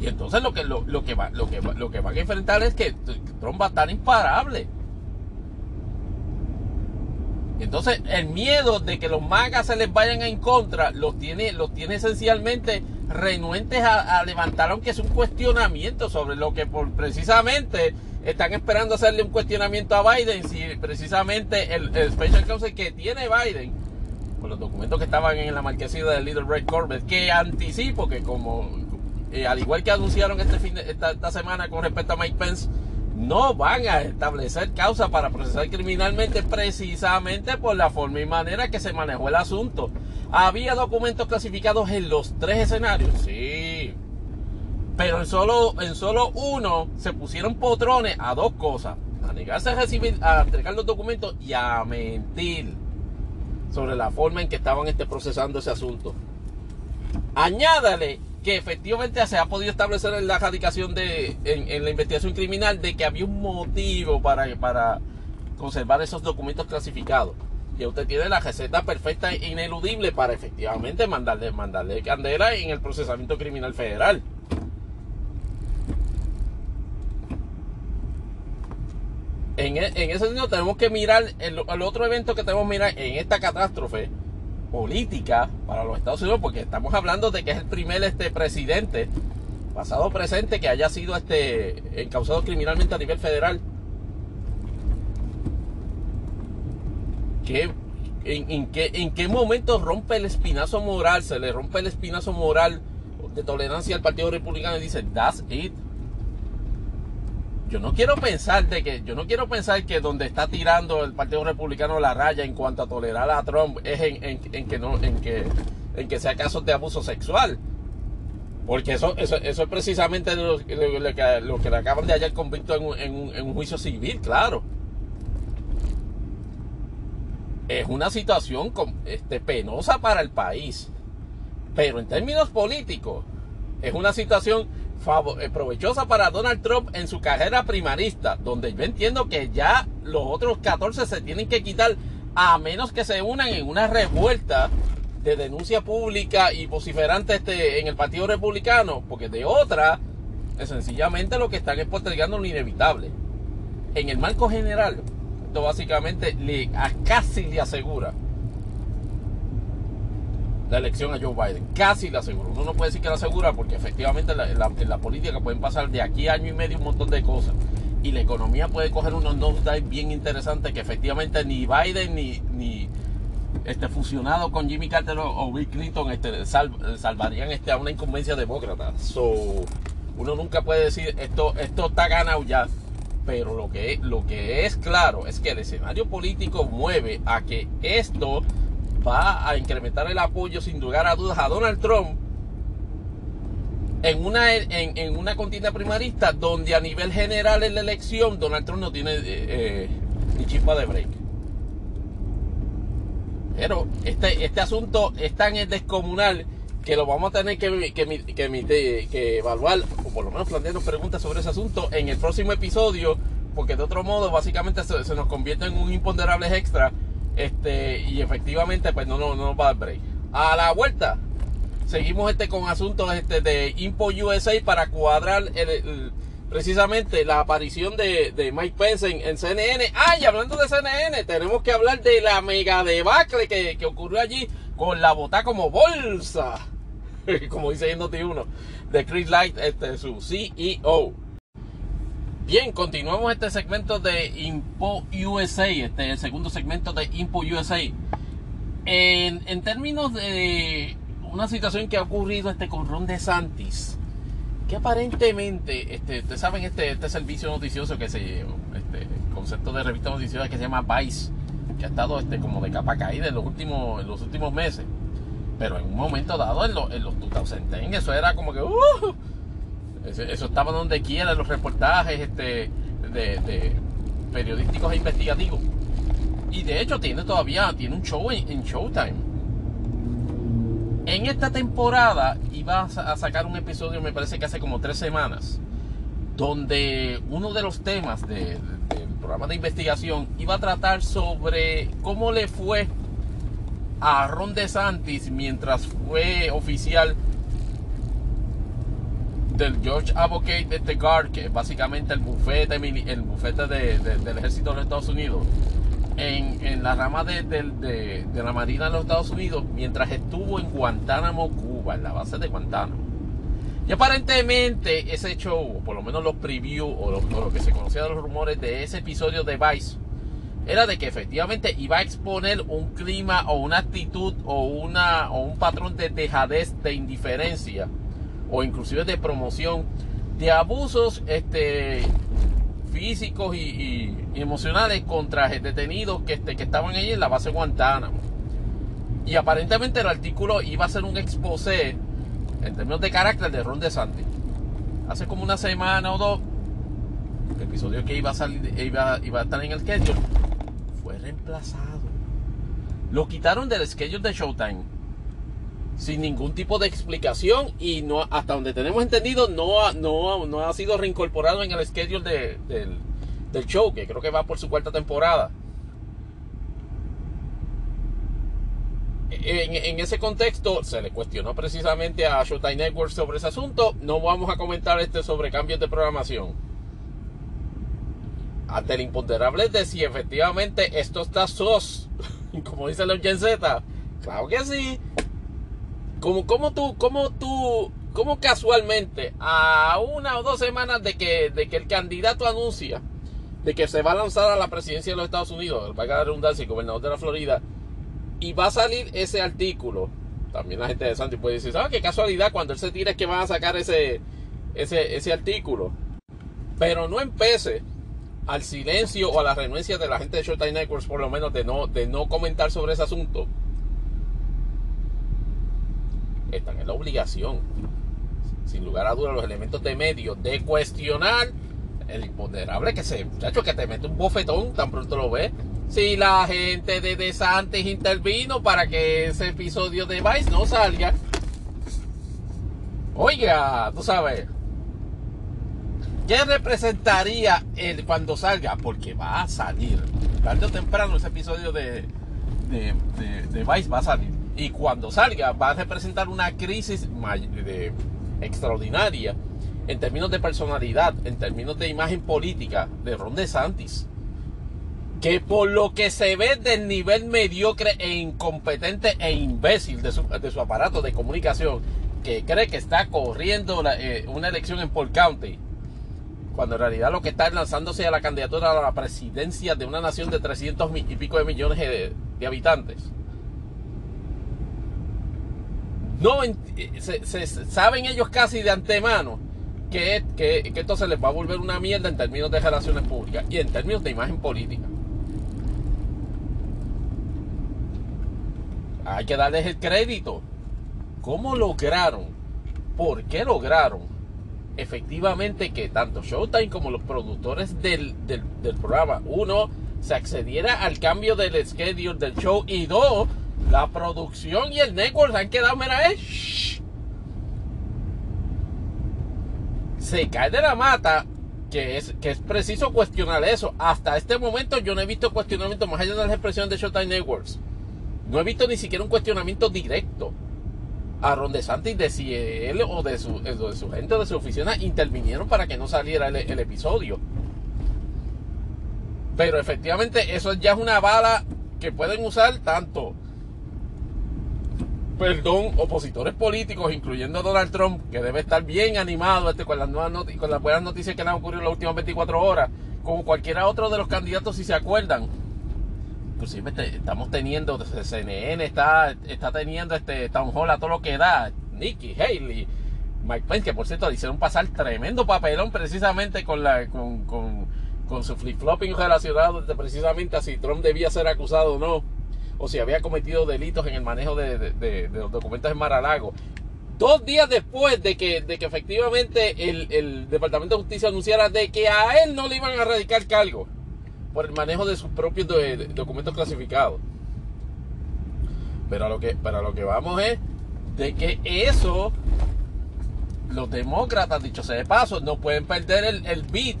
Y entonces lo que, lo, que, va, lo, que, lo que van a enfrentar es que Trump va a estar imparable. Entonces, el miedo de que los magas se les vayan en contra los tiene, los tiene esencialmente renuentes a, levantar, aunque es un cuestionamiento sobre lo que por, precisamente están esperando hacerle un cuestionamiento a Biden. Si precisamente el, el Special Counsel que tiene Biden, con los documentos que estaban en la marquesina del Little Red Corvette, que anticipo que como eh, al igual que anunciaron este fin esta, semana con respecto a Mike Pence, no van a establecer causa para procesar criminalmente precisamente por la forma y manera que se manejó el asunto. ¿Había documentos clasificados en los tres escenarios? Sí. Pero en solo, en solo uno se pusieron potrones a dos cosas. A negarse a recibir, a entregar los documentos y a mentir sobre la forma en que estaban este, procesando ese asunto. Añádale que efectivamente se ha podido establecer en la erradicación de, en, la investigación criminal de que había un motivo para, para conservar esos documentos clasificados. Y usted tiene la receta perfecta e ineludible para efectivamente mandarle, mandarle candela en el procesamiento criminal federal. En, e, ese sentido tenemos que mirar el, el, otro evento que tenemos que mirar en esta catástrofe política para los Estados Unidos, porque estamos hablando de que es el primer este presidente, pasado presente, que haya sido este encausado criminalmente a nivel federal. ¿Qué, en, qué, ¿En qué momento rompe el espinazo moral? Se le rompe el espinazo moral de tolerancia al Partido Republicano y dice, that's it yo no quiero pensar de que yo no quiero pensar que donde está tirando el Partido Republicano la raya en cuanto a tolerar a Trump es en, que no en que en que sea casos de abuso sexual Porque eso, eso, eso es precisamente lo, que, lo, que, le acaban de hallar convicto en un, en, un, en un juicio civil, claro. Es una situación este, penosa para el país. Pero en términos políticos, es una situación provechosa para Donald Trump en su carrera primarista, donde yo entiendo que ya los otros 14 se tienen que quitar a menos que se unan en una revuelta de denuncia pública y vociferante este, en el Partido Republicano, porque de otra, es sencillamente lo que están es postergando lo inevitable. En el marco general, esto básicamente le, casi le asegura la elección a Joe Biden. Casi la asegura. Uno no puede decir que la asegura porque efectivamente en la, política pueden pasar de aquí a año y medio un montón de cosas. Y la economía puede coger unos nosedive bien interesantes que efectivamente ni Biden ni, ni este, fusionado con Jimmy Carter o, Bill Clinton este, salvarían este, a una incumbencia demócrata. So, uno nunca puede decir esto, esto está ganado ya. Pero lo que, lo que es claro es que el escenario político mueve a que esto va a incrementar el apoyo sin lugar a dudas a Donald Trump en una, en, una contienda primarista donde a nivel general en la elección Donald Trump no tiene eh, eh, ni chispa de break. Pero este, este asunto es tan descomunal que lo vamos a tener que, que, que, evaluar, o por lo menos plantearnos preguntas sobre ese asunto en el próximo episodio, porque de otro modo básicamente se, se nos convierte en un imponderable extra este, y efectivamente, pues no, no, no nos va a dar break. A la vuelta, seguimos este con asuntos este, de Impo USA para cuadrar precisamente la aparición de, Mike Pence en, CNN. Ah, y hablando de CNN, tenemos que hablar de la mega debacle que, que ocurrió allí con la bota como bolsa. como dice en Noti1, de Chris Light, este, su CEO. Bien, continuamos este segmento de Impo USA, este el segundo segmento de Impo USA. En, en, términos de una situación que ha ocurrido este con Ron DeSantis, que aparentemente, este, ustedes saben este, este servicio noticioso que se este concepto de revista noticiosa que se llama Vice, que ha estado este como de capa caída en los últimos, en los últimos meses. Pero en un momento dado, en, los en los 2010, eso era como que uh, eso, estaba donde quiera, los reportajes este, de, periodísticos e investigativos. Y de hecho tiene todavía tiene un show en, Showtime. En esta temporada iba a sacar un episodio, me parece que hace como tres semanas, donde uno de los temas del programa de investigación iba a tratar sobre cómo le fue a Ron DeSantis mientras fue oficial del George Advocate de the Guard, que es básicamente el bufete, el bufete del ejército de los Estados Unidos, en, la rama de, la Marina de los Estados Unidos, mientras estuvo en Guantánamo, Cuba, en la base de Guantánamo. Y aparentemente ese show, por lo menos los previews o lo, que se conocía de los rumores de ese episodio de Vice, era de que efectivamente iba a exponer un clima o una actitud o, una, o un patrón de dejadez, de indiferencia o inclusive de promoción de abusos este, físicos y, emocionales contra detenidos que, este, que estaban allí en la base Guantánamo. Y aparentemente el artículo iba a ser un exposé en términos de carácter de Ron DeSantis. Hace como una semana o dos, el episodio que iba a salir, iba, iba a estar en el schedule, fue reemplazado. Lo quitaron del schedule de Showtime sin ningún tipo de explicación y no hasta donde tenemos entendido no ha, no, no ha sido reincorporado en el schedule del, show, que creo que va por su cuarta temporada. En, ese contexto se le cuestionó precisamente a Showtime Network sobre ese asunto. No vamos a comentar este sobre cambios de programación. Ante el imponderable de si efectivamente esto está sos, como dice los Gen Z. Claro que sí. Como, como tú, como tú, como casualmente, a una o dos semanas de que, de que el candidato anuncia de que se va a lanzar a la presidencia de los Estados Unidos, va a redundancia, el gobernador de la Florida, y va a salir ese artículo. También la gente de Santi puede decir, ¿sabes qué casualidad? Cuando él se tira es que van a sacar ese, ese, ese artículo. Pero no empece al silencio o a la renuencia de la gente de Showtime Networks, por lo menos de no, de no comentar sobre ese asunto están en la obligación sin lugar a dudas, los elementos de medio de cuestionar el imponderable que se, muchacho, que te mete un bofetón tan pronto lo ves. Si la gente de DeSantis intervino para que ese episodio de Vice no salga. Oiga, tú sabes. ¿Qué representaría el cuando salga? Porque va a salir. Tarde o temprano ese episodio de, de, de, Vice va a salir. Y cuando salga va a representar una crisis extraordinaria en términos de personalidad, en términos de imagen política de Ron DeSantis. Que por lo que se ve del nivel mediocre e incompetente e imbécil de su, de su aparato de comunicación, que cree que está corriendo eh, una elección en Paul County, cuando en realidad lo que está es lanzándose a la candidatura a la presidencia de una nación de 300 y pico de millones de, habitantes. No, se, saben ellos casi de antemano que, que, esto se les va a volver una mierda en términos de relaciones públicas y en términos de imagen política. Hay que darles el crédito. ¿Cómo lograron? ¿Por qué lograron? Efectivamente que tanto Showtime como los productores del, programa, uno, se accediera al cambio del schedule del show y dos, la producción y el network han quedado, mira, eh, se cae de la mata, que es, preciso cuestionar eso. Hasta este momento yo no he visto cuestionamiento más allá de las expresiones de Showtime Networks. No he visto ni siquiera un cuestionamiento directo a Ron DeSantis de si él o de su, gente o de su oficina intervinieron para que no saliera el episodio. Pero efectivamente eso ya es una bala que pueden usar tanto perdón, opositores políticos, incluyendo a Donald Trump, que debe estar bien animado este, con, las nuevas con las buenas noticias que le han ocurrido en las últimas 24 horas, como cualquiera otro de los candidatos, si se acuerdan. Inclusive estamos teniendo, CNN está, está teniendo este Town Hall a todo lo que da. Nikki Haley, Mike Pence, que por cierto hicieron pasar tremendo papelón precisamente con la con, con, con su flip-flopping relacionado precisamente a si Trump debía ser acusado o no o si había cometido delitos en el manejo de, los documentos en Mar-a-Lago. Dos días después de que, de que efectivamente el, Departamento de Justicia anunciara de que a él no le iban a radicar cargo por el manejo de sus propios documentos clasificados. Pero a lo que, pero lo que vamos es de que eso, los demócratas, dicho sea de paso, no pueden perder el, el beat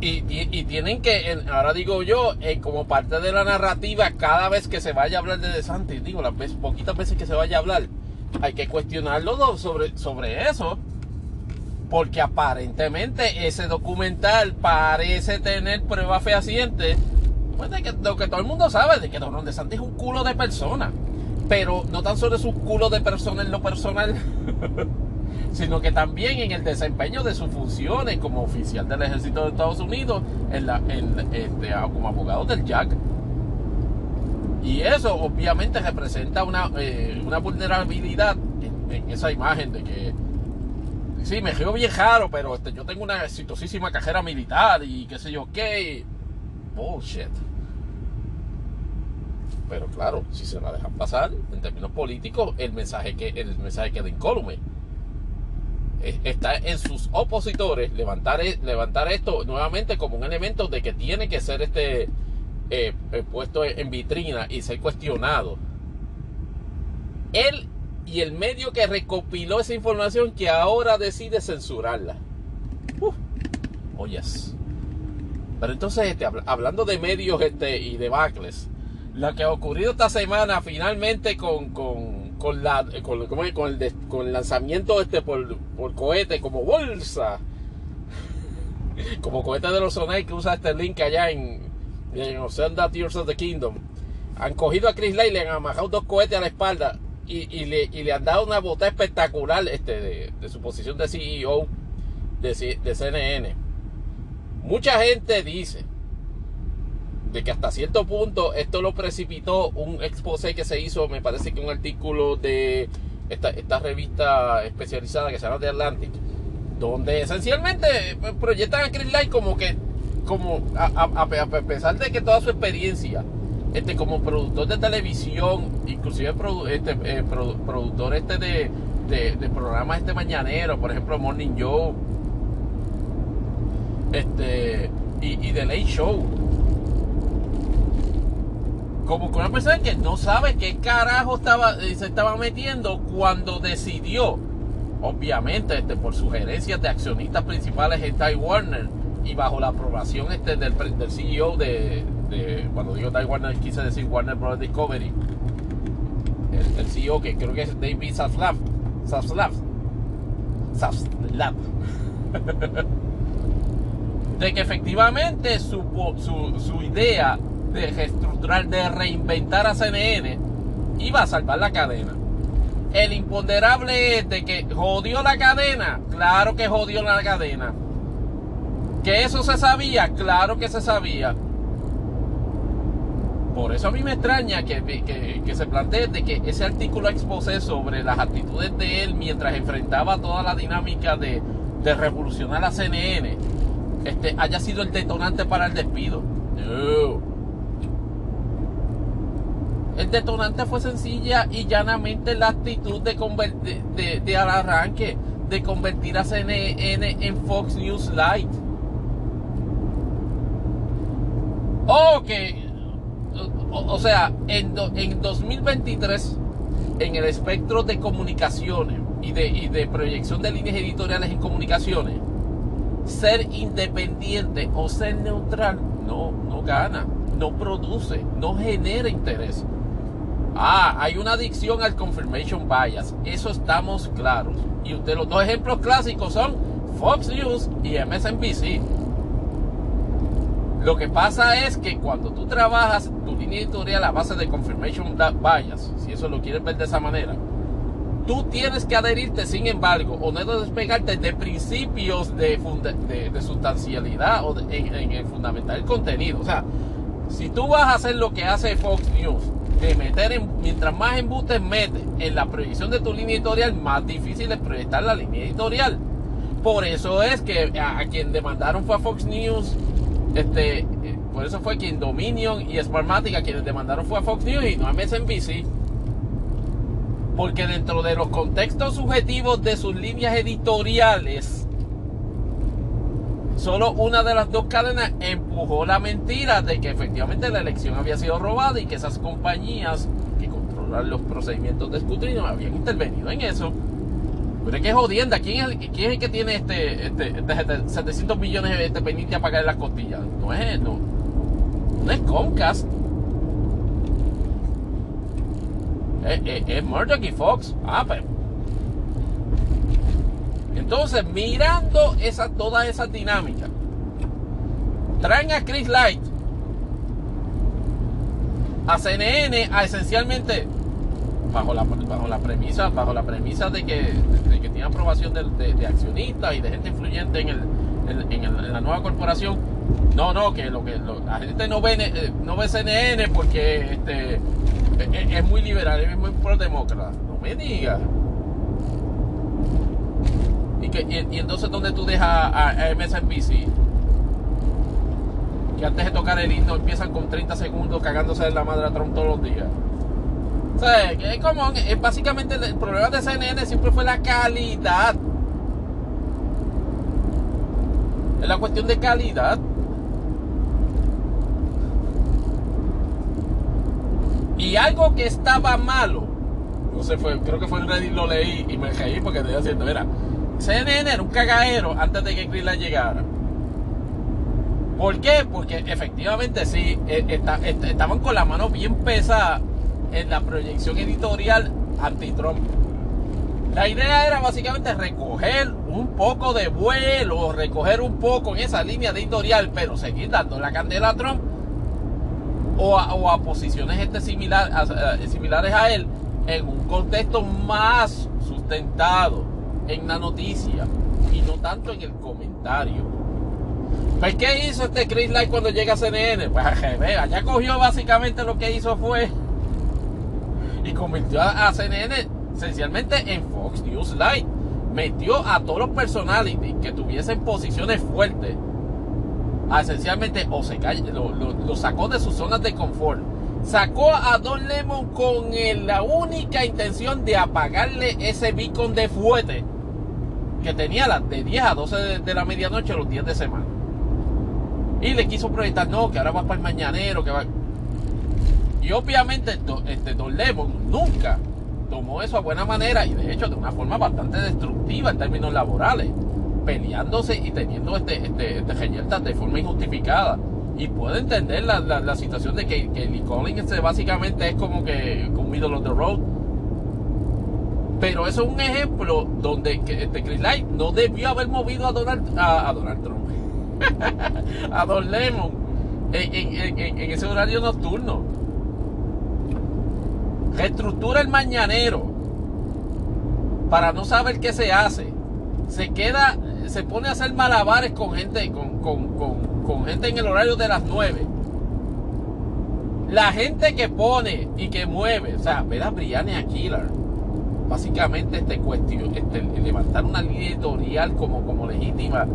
y, tienen que, ahora digo yo, eh, como parte de la narrativa, cada vez que se vaya a hablar de DeSantis, digo, las veces, poquitas veces que se vaya a hablar, hay que cuestionarlo sobre, sobre eso. Porque aparentemente ese documental parece tener pruebas fehacientes. Pues de que lo que todo el mundo sabe, de que Don DeSantis es un culo de persona. Pero no tan solo es un culo de persona en lo personal. sino que también en el desempeño de sus funciones como oficial del ejército de Estados Unidos, en la, este, como abogado del Jack. Y eso obviamente representa una, eh, vulnerabilidad en, esa imagen de que, sí, me río bien raro, pero este, yo tengo una exitosísima cajera militar y qué sé yo qué. Bullshit. Pero claro, si se la dejan pasar, en términos políticos, el mensaje, que, el mensaje queda incólume está en sus opositores levantar, e, levantar esto nuevamente como un elemento de que tiene que ser este eh, eh, puesto en vitrina y ser cuestionado. Él y el medio que recopiló esa información que ahora decide censurarla. Uf, oyes. Pero entonces, este, hablando de medios este, y de bacles, lo que ha ocurrido esta semana finalmente con con la con, con, el, con el lanzamiento este por, por cohete como bolsa. Como cohete de los Sonai que usa este link allá en, en Ocean Tears of the Kingdom. Han cogido a Chris Lay le han amajado dos cohetes a la espalda y, y, le, y le han dado una bota espectacular este de, de su posición de CEO de, de CNN mucha gente dice de que hasta cierto punto esto lo precipitó un expose que se hizo, me parece que un artículo de esta, esta revista especializada que se llama The Atlantic, donde esencialmente pues, proyectan a Chris Light como que, como a, pesar de que toda su experiencia, este, como productor de televisión, inclusive este, eh, productor este de, de, programas este mañanero, por ejemplo Morning Joe, este, y The Late Show. Como con una persona que no sabe qué carajo estaba, eh, se estaba metiendo cuando decidió, obviamente este, por sugerencias de accionistas principales en Time Warner y bajo la aprobación este, del, CEO de, cuando digo Time Warner quise decir Warner Bros. Discovery, el, CEO que creo que es David Zaslav, Zaslav, Zaslav. de que efectivamente su, su, idea de reestructurar, de reinventar a CNN, iba a salvar la cadena. El imponderable es de que jodió la cadena, claro que jodió la cadena. Que eso se sabía, claro que se sabía. Por eso a mí me extraña que, que, se plantee que ese artículo exposé sobre las actitudes de él mientras enfrentaba toda la dinámica de, de revolucionar a CNN este, haya sido el detonante para el despido. No. El detonante fue sencilla y llanamente la actitud de, de, de, al arranque de convertir a CNN en Fox News Light. Que, o, o sea, en, en 2023, en el espectro de comunicaciones y de, y de proyección de líneas editoriales en comunicaciones, ser independiente o ser neutral no, no gana, no produce, no genera interés. Ah, hay una adicción al confirmation bias, eso estamos claros. Y usted, los dos ejemplos clásicos son Fox News y MSNBC. Lo que pasa es que cuando tú trabajas tu línea editorial a base de confirmation bias, si eso lo quieres ver de esa manera, tú tienes que adherirte, sin embargo, o no despegarte de principios de, de, de sustancialidad o de, en, en, el fundamental contenido. O sea, si tú vas a hacer lo que hace Fox News, de meter en, mientras más embustes metes en la proyección de tu línea editorial, más difícil es proyectar la línea editorial. Por eso es que a, quien demandaron fue a Fox News, este, por eso fue quien Dominion y Smartmatic a quienes demandaron fue a Fox News y no a MSNBC. Porque dentro de los contextos subjetivos de sus líneas editoriales, solo una de las dos cadenas empujó la mentira de que efectivamente la elección había sido robada y que esas compañías que controlan los procedimientos de escrutinio habían intervenido en eso. Pero es que jodienda, ¿quién es el, quién es el que tiene este, este, este 700 millones de pendiente a pagar las costillas? No es, no, no es Comcast. Es, es, Murdoch y Fox. Ah, pero. Entonces, mirando esa, todas esas dinámicas, traen a Chris Light a CNN a esencialmente bajo la, bajo premisa bajo la premisa de que, de que tiene aprobación de, accionistas y de gente influyente en, el, en, la nueva corporación. No no que lo que la gente no ve eh, no CNN porque este es, es muy liberal es muy pro demócrata no me digas y, entonces dónde tú dejas a, a MSNBC que antes de tocar el himno empiezan con 30 segundos cagándose de la madre a Trump todos los días o sea, es como, es básicamente el problema de CNN siempre fue la calidad. Es la cuestión de calidad. Y algo que estaba malo, no sé, fue, creo que fue en Reddit lo leí y me reí porque estoy haciendo, mira, CNN era un cagadero antes de que Greenland llegara. ¿Por qué? Porque efectivamente sí, está, estaban con la mano bien pesada en la proyección editorial anti-Trump. La idea era básicamente recoger un poco de vuelo, recoger un poco en esa línea editorial, pero seguir dando la candela a Trump o a, posiciones este similar, similares a él en un contexto más sustentado en la noticia y no tanto en el comentario. Pues, ¿qué hizo este Chris Light cuando llega a CNN? Pues, ya cogió básicamente lo que hizo fue y convirtió a CNN esencialmente en Fox News Live. Metió a todos los personalities que tuviesen posiciones fuertes. Esencialmente o se lo, lo, sacó de sus zonas de confort sacó a Don Lemon con la única intención de apagarle ese beacon de fuete que tenía de 10 a 12 de, la medianoche los días de semana. Y le quiso proyectar, no, que ahora va para el mañanero, que va... Y obviamente este, Don Lemon nunca tomó eso a buena manera y de hecho de una forma bastante destructiva en términos laborales, peleándose y teniendo este, este, este de forma injustificada. Y puedo entender la, la, situación de que, que Lee Collins este, básicamente es como que un middle of the road. Pero eso es un ejemplo donde este Chris Light no debió haber movido a Donald, a, Donald Trump, a Don Lemon en, ese horario nocturno. Reestructura el mañanero para no saber qué se hace. Se queda, se pone a hacer malabares con gente, con, con con gente en el horario de las 9. La gente que pone y que mueve, o sea, ver a Brianna Killer, básicamente este cuestión, este, levantar una línea editorial como, como legítima,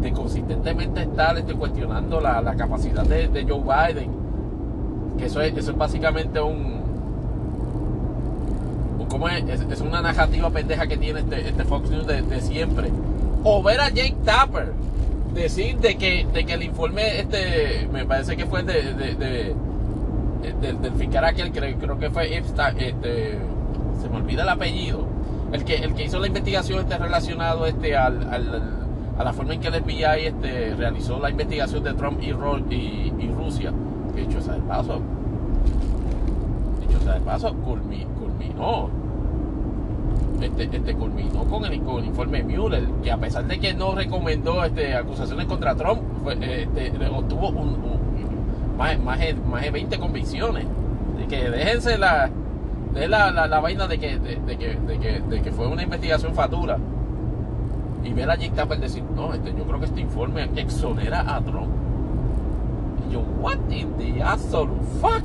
de consistentemente estar este, cuestionando la, capacidad de, Joe Biden, que eso es, eso es básicamente un, como es, es, una narrativa pendeja que tiene este, este Fox News de, siempre. O ver a Jake Tapper, decir de que, de que el informe, este, me parece que fue de, de, del fiscal aquel, creo, creo que fue este, se me olvida el apellido, el que, el que hizo la investigación este relacionado este al, a la forma en que el FBI este, realizó la investigación de Trump y, y, y Rusia, que hecho sea de paso, dicho sea de paso, culminó. Este, este culminó con el, informe Mueller, que a pesar de que no recomendó este, acusaciones contra Trump, este, obtuvo un, más, más, de, 20 convicciones. De que déjense la, de la, la, vaina de que, de, que, de, que, fue una investigación fatura. Y ver a Jake Tapper decir, no, este, yo creo que este informe exonera a Trump. Y yo, what in the absolute fuck?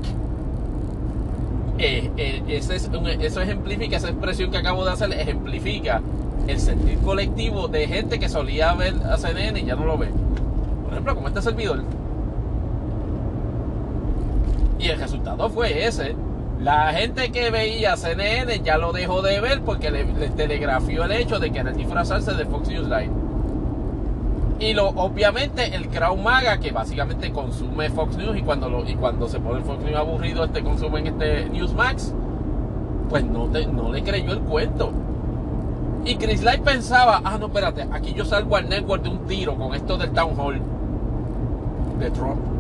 Eh, eh, eso, ejemplifica, esa expresión que acabo de hacer, ejemplifica el sentir colectivo de gente que solía ver a CNN y ya no lo ve. Por ejemplo, como este servidor. Y el resultado fue ese. La gente que veía CNN ya lo dejó de ver porque le, telegrafió el hecho de que era disfrazarse de Fox News Live. Y lo, obviamente el crowd maga que básicamente consume Fox News y cuando, lo, y cuando se pone Fox News aburrido, este consumen este Newsmax, pues no, no le creyó el cuento. Y Chris Light pensaba, ah, no, espérate, aquí yo salgo al network de un tiro con esto del Town Hall de Trump.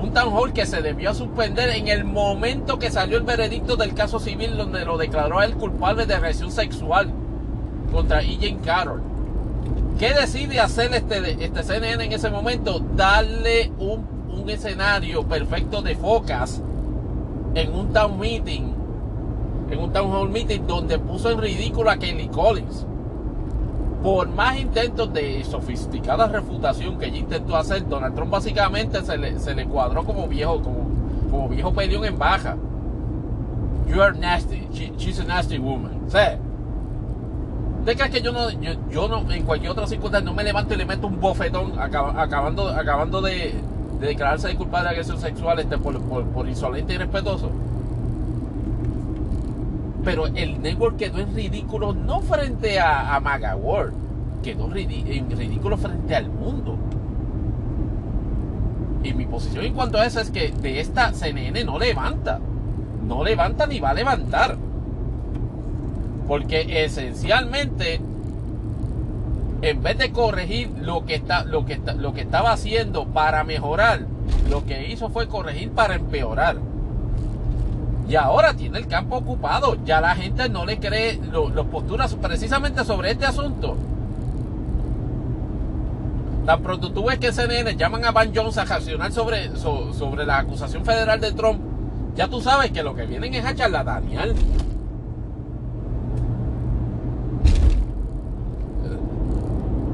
Un Town Hall que se debió suspender en el momento que salió el veredicto del caso civil donde lo declaró a él culpable de agresión sexual contra E. Carroll. ¿Qué decide hacer este, este CNN en ese momento? Darle un, un escenario perfecto de focas en un town meeting, en un town hall meeting donde puso en ridículo a Kelly Collins. Por más intentos de sofisticada refutación que ella intentó hacer, Donald Trump básicamente se le, se le cuadró como viejo, como, como viejo peleón en baja. You are nasty. she's a nasty woman. O ¿Usted cree que yo no, yo, no, en cualquier otra circunstancia, no me levanto y le meto un bofetón acabando, acabando de, declararse de culpable de agresión sexual este, por, insolente y respetuoso? Pero el network quedó en ridículo no frente a, a Maga World, quedó ridículo frente al mundo. Y mi posición en cuanto a eso es que de esta CNN no levanta. No levanta ni va a levantar. Porque esencialmente, en vez de corregir lo que, está, lo, que lo que estaba haciendo para mejorar, lo que hizo fue corregir para empeorar. Y ahora tiene el campo ocupado. Ya la gente no le cree las posturas precisamente sobre este asunto. Tan pronto tú ves que CNN llaman a Van Jones a reaccionar sobre, sobre la acusación federal de Trump, ya tú sabes que lo que vienen es a Daniel.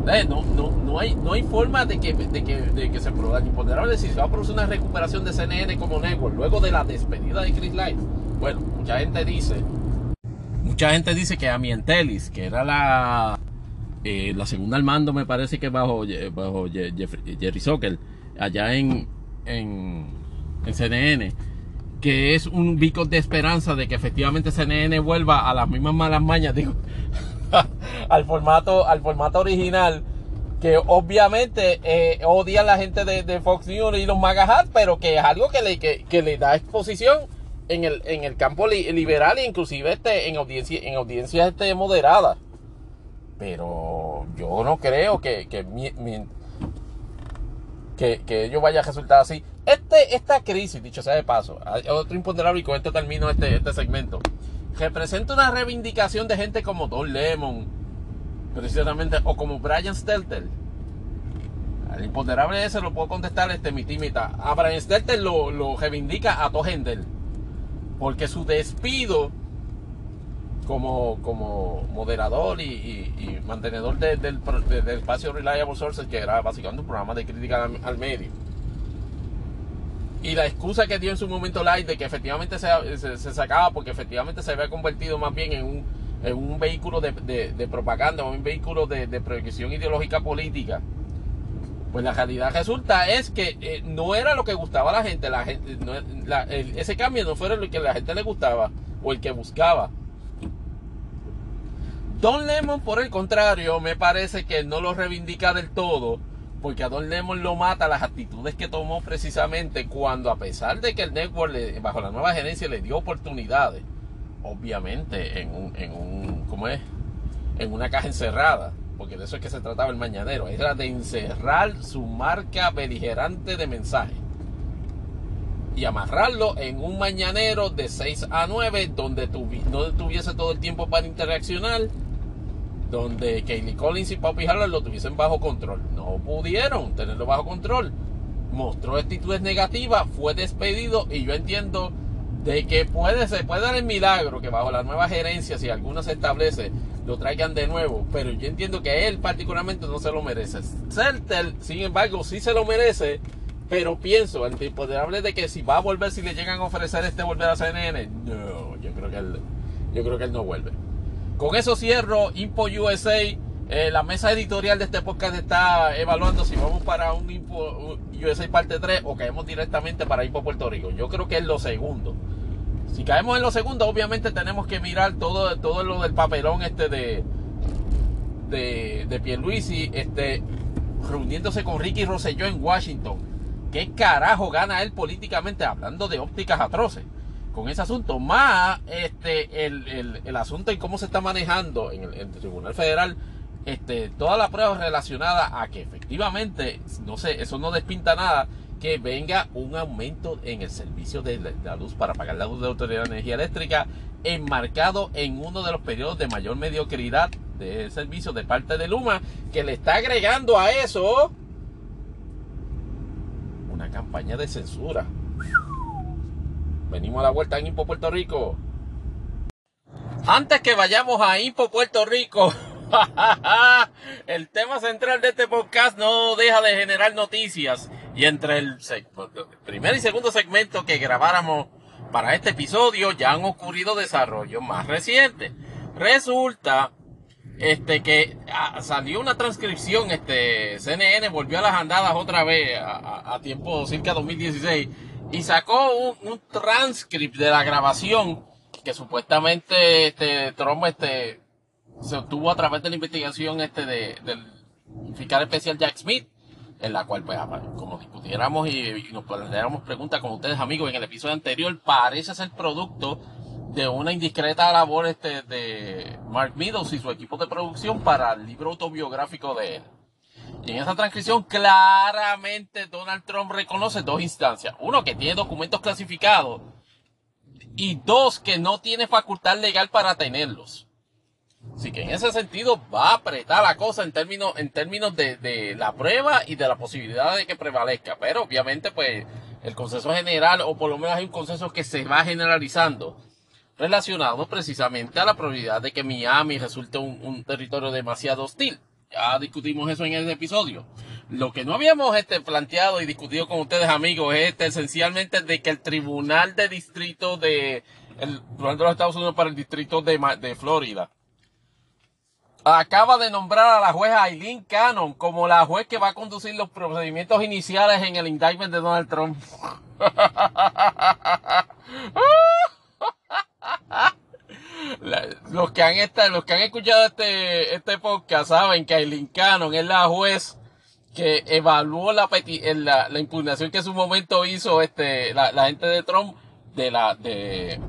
Eh, no, no, no, hay, no hay forma de que, de que, de que se imponderable si se va a producir una recuperación de CNN como network luego de la despedida de Chris Light. Bueno, mucha gente dice, mucha gente dice que Amientelis, que era la, eh, la segunda al mando, me parece que bajo, bajo Jerry Sockel, allá en, en, en CNN, que es un bico de esperanza de que efectivamente CNN vuelva a las mismas malas mañas, al formato, al formato original, que obviamente eh, odia a la gente de, Fox News y los Magahat, pero que es algo que le, que, le da exposición en el, en el campo liberal e inclusive este, en audiencia, en audiencias este, moderadas. Pero yo no creo que, que, que, ello vaya a resultar así. Este, esta crisis, dicho sea de paso, otro imponderable y con esto termino este, este segmento, representa una reivindicación de gente como Don Lemon, precisamente, o como Brian Stelter. El imponderable ese lo puedo contestar este mitimita. A Brian Stelter lo, lo reivindica a Hendel. Porque su despido como, como moderador y, mantenedor del, espacio Reliable Sources, que era básicamente un programa de crítica al, medio. Y la excusa que dio en su momento Light de que efectivamente se, se, sacaba porque efectivamente se había convertido más bien en un, en un vehículo de, de, propaganda, un vehículo de, de, proyección ideológica política. Pues la realidad resulta es que eh, no era lo que gustaba a la gente, la gente ese cambio no fue lo que la gente le gustaba o el que buscaba. Don Lemon, por el contrario, me parece que no lo reivindica del todo, porque a Don Lemon lo mata las actitudes que tomó precisamente cuando, a pesar de que el network bajo la nueva gerencia le dio oportunidades, obviamente en un, en un ¿cómo es? En una caja encerrada, porque de eso es que se trataba el mañanero, era de encerrar su marca beligerante de mensaje y amarrarlo en un mañanero de 6 a 9 donde no tuviese todo el tiempo para interaccionar donde Kaylee Collins y Poppy Harlan lo tuviesen bajo control. No pudieron tenerlo bajo control. Mostró actitudes negativas, fue despedido y yo entiendo de que puede, se puede dar el milagro que bajo la nueva gerencia, si alguna se establece, lo traigan de nuevo. Pero yo entiendo que él particularmente no se lo merece. Certel, sin embargo, sí se lo merece. Pero pienso, el impoderable de que si va a volver, si le llegan a ofrecer este volver a CNN, no, yo creo que él, yo creo que él no vuelve. Con eso cierro Impo USA. Eh, la mesa editorial de este podcast está evaluando si vamos para un Impo USA parte 3 o caemos directamente para Impo Puerto Rico. Yo creo que es lo segundo. Si caemos en lo segundo, obviamente tenemos que mirar todo, todo lo del papelón este de, de, de Pierluisi, este, reuniéndose con Ricky Rosselló en Washington. ¿Qué carajo gana él políticamente hablando de ópticas atroces? Con ese asunto, más este, el, el, asunto y cómo se está manejando en el, Tribunal Federal, este, todas las pruebas relacionadas a que efectivamente, no sé, eso no despinta nada, que venga un aumento en el servicio de la, luz para pagar la luz de la Autoridad de Energía Eléctrica, enmarcado en uno de los periodos de mayor mediocridad de servicio de parte de Luma, que le está agregando a eso una campaña de censura. Venimos a la vuelta en Impo Puerto Rico. Antes que vayamos a Impo Puerto Rico, el tema central de este podcast no deja de generar noticias. Y entre el primer y segundo segmento que grabáramos para este episodio ya han ocurrido desarrollos más recientes. Resulta este que ah, salió una transcripción, este CNN volvió a las andadas otra vez a, a tiempo cerca 2016 y sacó un, transcript de la grabación que supuestamente este este se obtuvo a través de la investigación este de, del fiscal especial Jack Smith en la cual pues como discutiéramos y, nos planteáramos preguntas con ustedes amigos en el episodio anterior parece ser producto de una indiscreta labor este de Mark Meadows y su equipo de producción para el libro autobiográfico de él y en esa transcripción claramente Donald Trump reconoce dos instancias. Uno, que tiene documentos clasificados. Y dos, que no tiene facultad legal para tenerlos. Así que en ese sentido va a apretar la cosa en términos, en términos de, de la prueba y de la posibilidad de que prevalezca. Pero obviamente pues el consenso general, o por lo menos hay un consenso que se va generalizando, relacionado precisamente a la probabilidad de que Miami resulte un, un territorio demasiado hostil. Ya discutimos eso en ese episodio. Lo que no habíamos este, planteado y discutido con ustedes, amigos, es este, esencialmente de que el Tribunal de Distrito de, el Tribunal de los Estados Unidos para el Distrito de, Florida, acaba de nombrar a la jueza Aileen Cannon como la juez que va a conducir los procedimientos iniciales en el indictment de Donald Trump. los que han estado, los que han escuchado este, este podcast saben que Aileen Cannon es la juez que evaluó la, la, la impugnación que en su momento hizo este, la, la gente de Trump de la, de,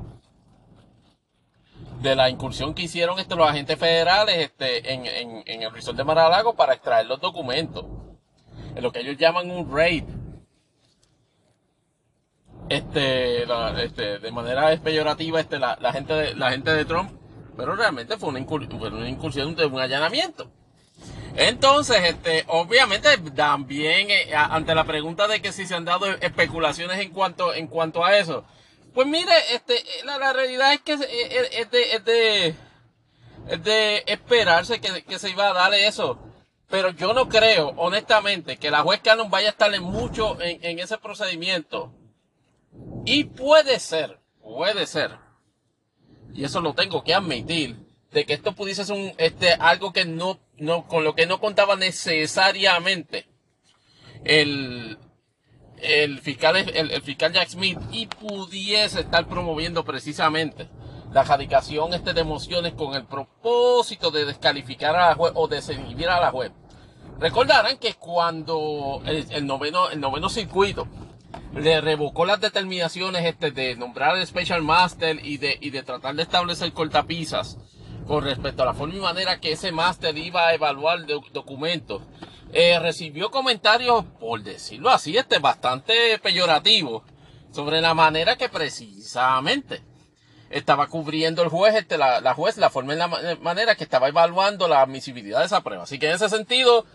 de la incursión que hicieron este, los agentes federales este, en, en, en el resort de Maralago para extraer los documentos. En lo que ellos llaman un raid. Este, este, de manera despeyorativa, este, la, gente de, la gente de Trump, pero realmente fue una, incursión, fue una incursión de un allanamiento. Entonces, este, obviamente, también, eh, ante la pregunta de que si se han dado especulaciones en cuanto, en cuanto a eso, pues mire, este, la, realidad es que es, es, de, es, de, es de esperarse que, se iba a dar eso. Pero yo no creo, honestamente, que la juez Cannon vaya a estarle mucho en ese procedimiento. Y puede ser, puede ser, y eso lo tengo que admitir, de que esto pudiese ser un, este, algo que no, no, con lo que no contaba necesariamente el, el fiscal, el, fiscal Jack Smith y pudiese estar promoviendo precisamente la erradicación este de emociones con el propósito de descalificar a la juez o desinhibir a la juez. Recordarán que cuando el, noveno, el noveno circuito le revocó las determinaciones este de nombrar el Special Master y de, y tratar de establecer cortapisas con respecto a la forma y manera que ese máster iba a evaluar documentos eh, recibió comentarios, por decirlo así, este, bastante peyorativos sobre la manera que precisamente estaba cubriendo el juez, este, la, juez, la forma en la manera que estaba evaluando la admisibilidad de esa prueba. Así que en ese sentido,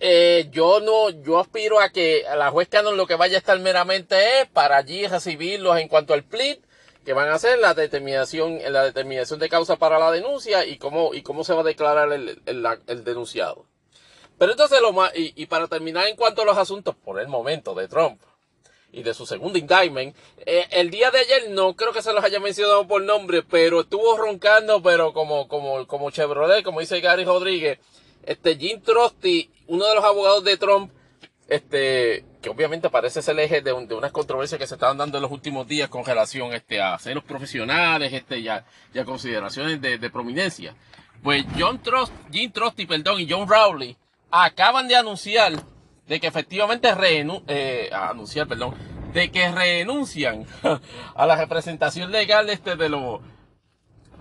eh, yo no, yo aspiro a que la juez Canon lo que vaya a estar meramente es para allí recibirlos en cuanto al plead, que van a hacer la determinación, la determinación de causa para la denuncia y cómo, y cómo se va a declarar el, el, el denunciado. Pero entonces lo más, y, y, para terminar en cuanto a los asuntos por el momento de Trump y de su segundo indictment, eh, el día de ayer no creo que se los haya mencionado por nombre, pero estuvo roncando, pero como, como, como Chevrolet, como dice Gary Rodríguez, este Jim Trusty, uno de los abogados de Trump, este, que obviamente parece ser el eje de, de, unas controversias que se estaban dando en los últimos días con relación este, a celos profesionales este, y, a, consideraciones de, prominencia. Pues John Trust, Jim perdón, y John Rowley, acaban de anunciar de que efectivamente renu eh, anunciar, perdón, de que renuncian a la representación legal este de los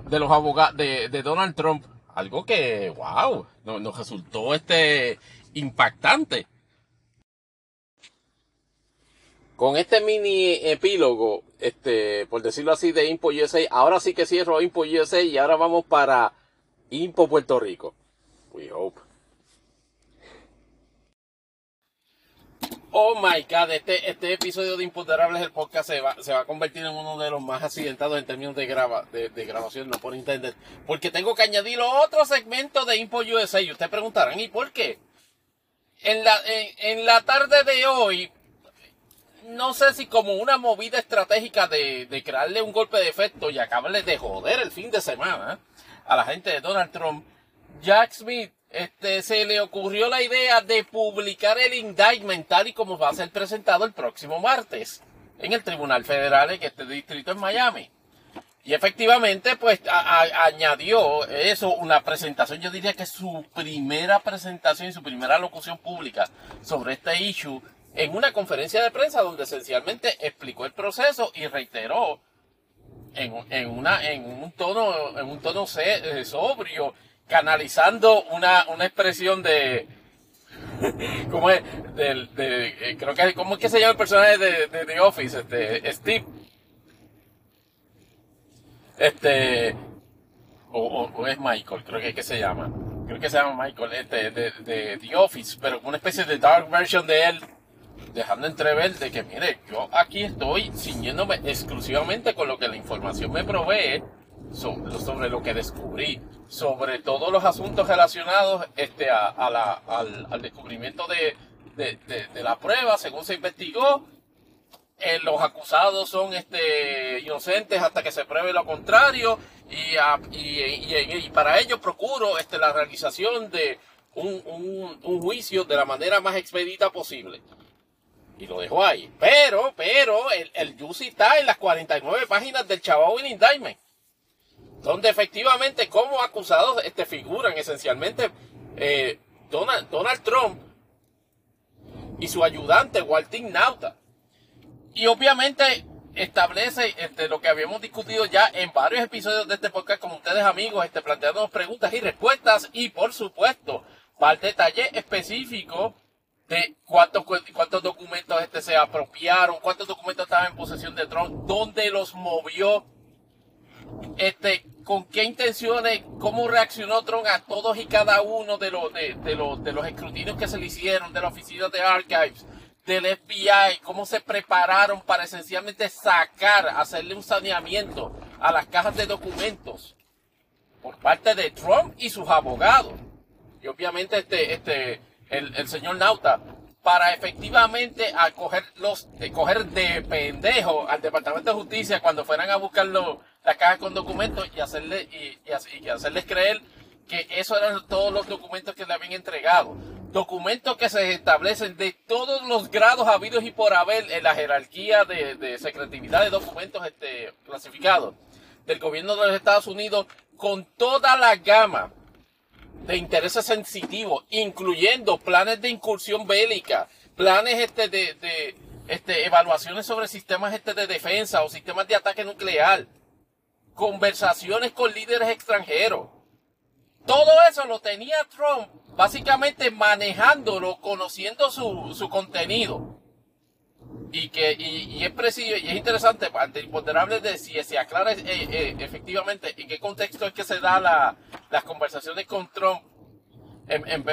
de los abogados de, de, Donald Trump, algo que wow, nos, resultó este impactante. Con este mini epílogo, este, por decirlo así, de Impo USA, ahora sí que cierro Impo USA y ahora vamos para Impo Puerto Rico. We hope. Oh my god, este, este episodio de Imponderables, el podcast se va, se va a convertir en uno de los más accidentados en términos de, graba, de, de grabación, no por internet. Porque tengo que añadir otro segmento de Impo USA. Y ustedes preguntarán, ¿y por qué? En la, en, en la tarde de hoy, no sé si como una movida estratégica de, de crearle un golpe de efecto y acabarle de joder el fin de semana a la gente de Donald Trump, Jack Smith este, se le ocurrió la idea de publicar el indictment tal y como va a ser presentado el próximo martes en el Tribunal Federal en este distrito en Miami. Y efectivamente, pues añadió eso, una presentación, yo diría que su primera presentación y su primera locución pública sobre este issue en una conferencia de prensa donde esencialmente explicó el proceso y reiteró en, en, una, en un tono, en un tono eh, sobrio canalizando una, una expresión de, ¿cómo es? De, eh, creo que, ¿cómo es que se llama el personaje de, de The Office? Este, Steve. Este, o, es Michael, creo que es que se llama. Creo que se llama Michael, este, de, de The Office, pero una especie de dark version de él, dejando entrever de que, mire, yo aquí estoy ciñéndome exclusivamente con lo que la información me provee sobre, lo que descubrí sobre todos los asuntos relacionados este, a, a la, al, al, descubrimiento de, de, de, de, la prueba, según se investigó. Eh, los acusados son este, inocentes hasta que se pruebe lo contrario y, para ello procuro este, la realización de un, juicio de la manera más expedita posible. Y lo dejo ahí. Pero, pero, el, el está en las 49 páginas del Chavo Indictment. Donde efectivamente como acusados este, figuran esencialmente eh, Donald, Donald Trump y su ayudante Walter Nauta. Y obviamente establece este, lo que habíamos discutido ya en varios episodios de este podcast con ustedes amigos, este, planteándonos preguntas y respuestas y por supuesto para el detalle específico de cuántos, cuántos documentos este se apropiaron, cuántos documentos estaban en posesión de Trump, dónde los movió, este, con qué intenciones, cómo reaccionó Trump a todos y cada uno de los, de, los, de los escrutinios que se le hicieron de la oficina de Archives, del FBI, cómo se prepararon para esencialmente sacar, hacerle un saneamiento a las cajas de documentos por parte de Trump y sus abogados. Y obviamente este, este, el, señor Nauta, para efectivamente acoger los, coger de pendejo al Departamento de Justicia cuando fueran a buscar la caja con documentos y hacerle, y, y hacerles creer que eso eran todos los documentos que le habían entregado. Documentos que se establecen de todos los grados habidos y por haber en la jerarquía de, secretividad de documentos este, clasificados del gobierno de los Estados Unidos con toda la gama de intereses sensitivos, incluyendo planes de incursión bélica, planes este de, este, evaluaciones sobre sistemas este de defensa o sistemas de ataque nuclear, conversaciones con líderes extranjeros. Todo eso lo tenía Trump básicamente manejándolo, conociendo su, su contenido. Y que y, es preciso y es interesante ante el imponderable de si se aclara eh, eh, efectivamente en qué contexto es que se da la, las conversaciones con Trump en, en.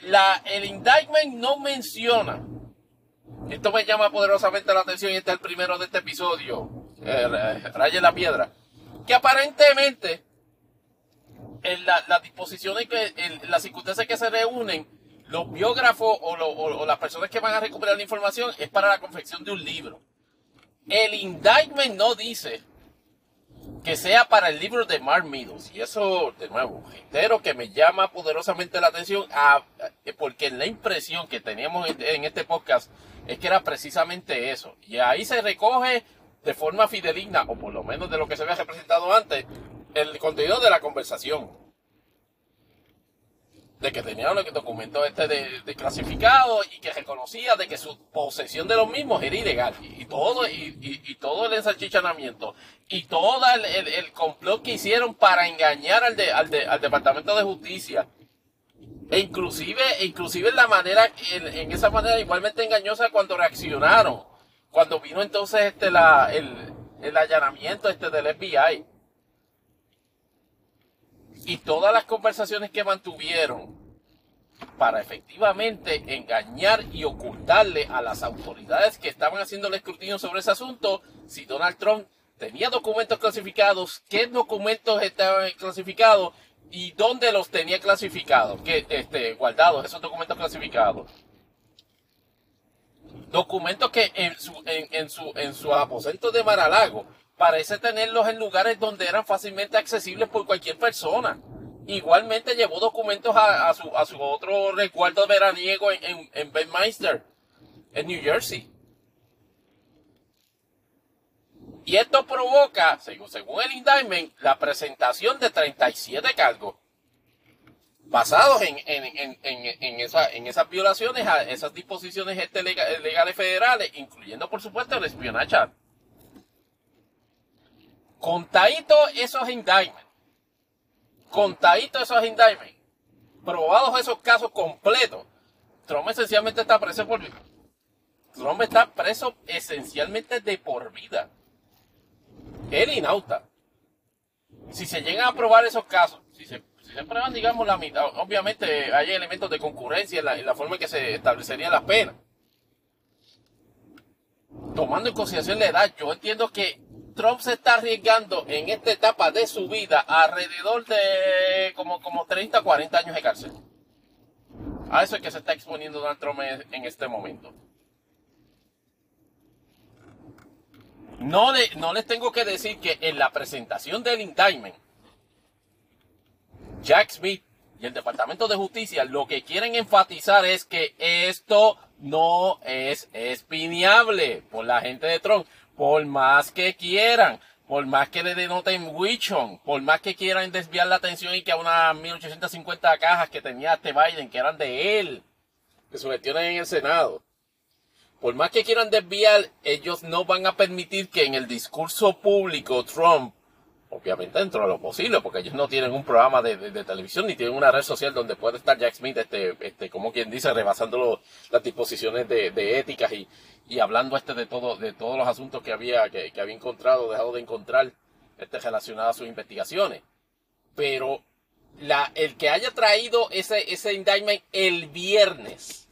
La, el indictment no menciona, esto me llama poderosamente la atención y este es el primero de este episodio, eh, Raye la Piedra, que aparentemente en las disposiciones que, en las circunstancias que se reúnen, los biógrafos o, las personas que van a recuperar la información es para la confección de un libro. El indictment no dice que sea para el libro de Mark Meadows. Y eso, de nuevo, entero que me llama poderosamente la atención porque la impresión que teníamos en este podcast es que era precisamente eso. Y ahí se recoge de forma fideligna, o por lo menos de lo que se había representado antes, el contenido de la conversación. De que tenía un documento este de, clasificado y que reconocía de que su posesión de los mismos era ilegal. Y, todo, y, todo el ensachichanamiento y todo el, complot que hicieron para engañar al, al, Departamento de Justicia. E inclusive, inclusive la manera, en, esa manera igualmente engañosa cuando reaccionaron. Cuando vino entonces este el, el allanamiento este del FBI y todas las conversaciones que mantuvieron para efectivamente engañar y ocultarle a las autoridades que estaban haciendo el escrutinio sobre ese asunto si Donald Trump tenía documentos clasificados, qué documentos estaban clasificados y dónde los tenía clasificados, que este, guardados esos documentos clasificados. Documentos que en su, en, en su, en su aposento de Maralago parece tenerlos en lugares donde eran fácilmente accesibles por cualquier persona. Igualmente llevó documentos a, su, a su, otro recuerdo veraniego en, en, en en New Jersey. Y esto provoca, según, según el indictment, la presentación de 37 cargos basados en, en, en, esa, en esas violaciones a esas disposiciones este legales federales, incluyendo por supuesto el espionaje Contadito esos indictments, contadito esos indictments, probados esos casos completos, Trump esencialmente está preso por vida. Trump está preso esencialmente de por vida. Él inauta. Si se llegan a probar esos casos, si se, prueban, digamos, la mitad, obviamente hay elementos de concurrencia en la, forma en que se establecería la pena. Tomando en consideración la edad, yo entiendo que Trump se está arriesgando en esta etapa de su vida alrededor de como, como 30, 40 años de cárcel. A eso es que se está exponiendo Donald Trump en este momento. No, no les tengo que decir que en la presentación del indictment, Jack Smith y el Departamento de Justicia lo que quieren enfatizar es que esto no es espineable por la gente de Trump, por más que quieran, por más que le denoten Wichon, por más que quieran desviar la atención y que a unas 1850 cajas que tenía este Biden, que eran de él, que se metieron en el Senado. Por más que quieran desviar, ellos no van a permitir que en el discurso público Trump obviamente dentro de lo posible, porque ellos no tienen un programa de, televisión ni tienen una red social donde puede estar Jack Smith, este, este, como quien dice, rebasando las disposiciones de, éticas y, y, hablando este de todo, de todos los asuntos que había, que, había encontrado, dejado de encontrar, este, relacionados a sus investigaciones. Pero la, el que haya traído ese, ese indictment el viernes,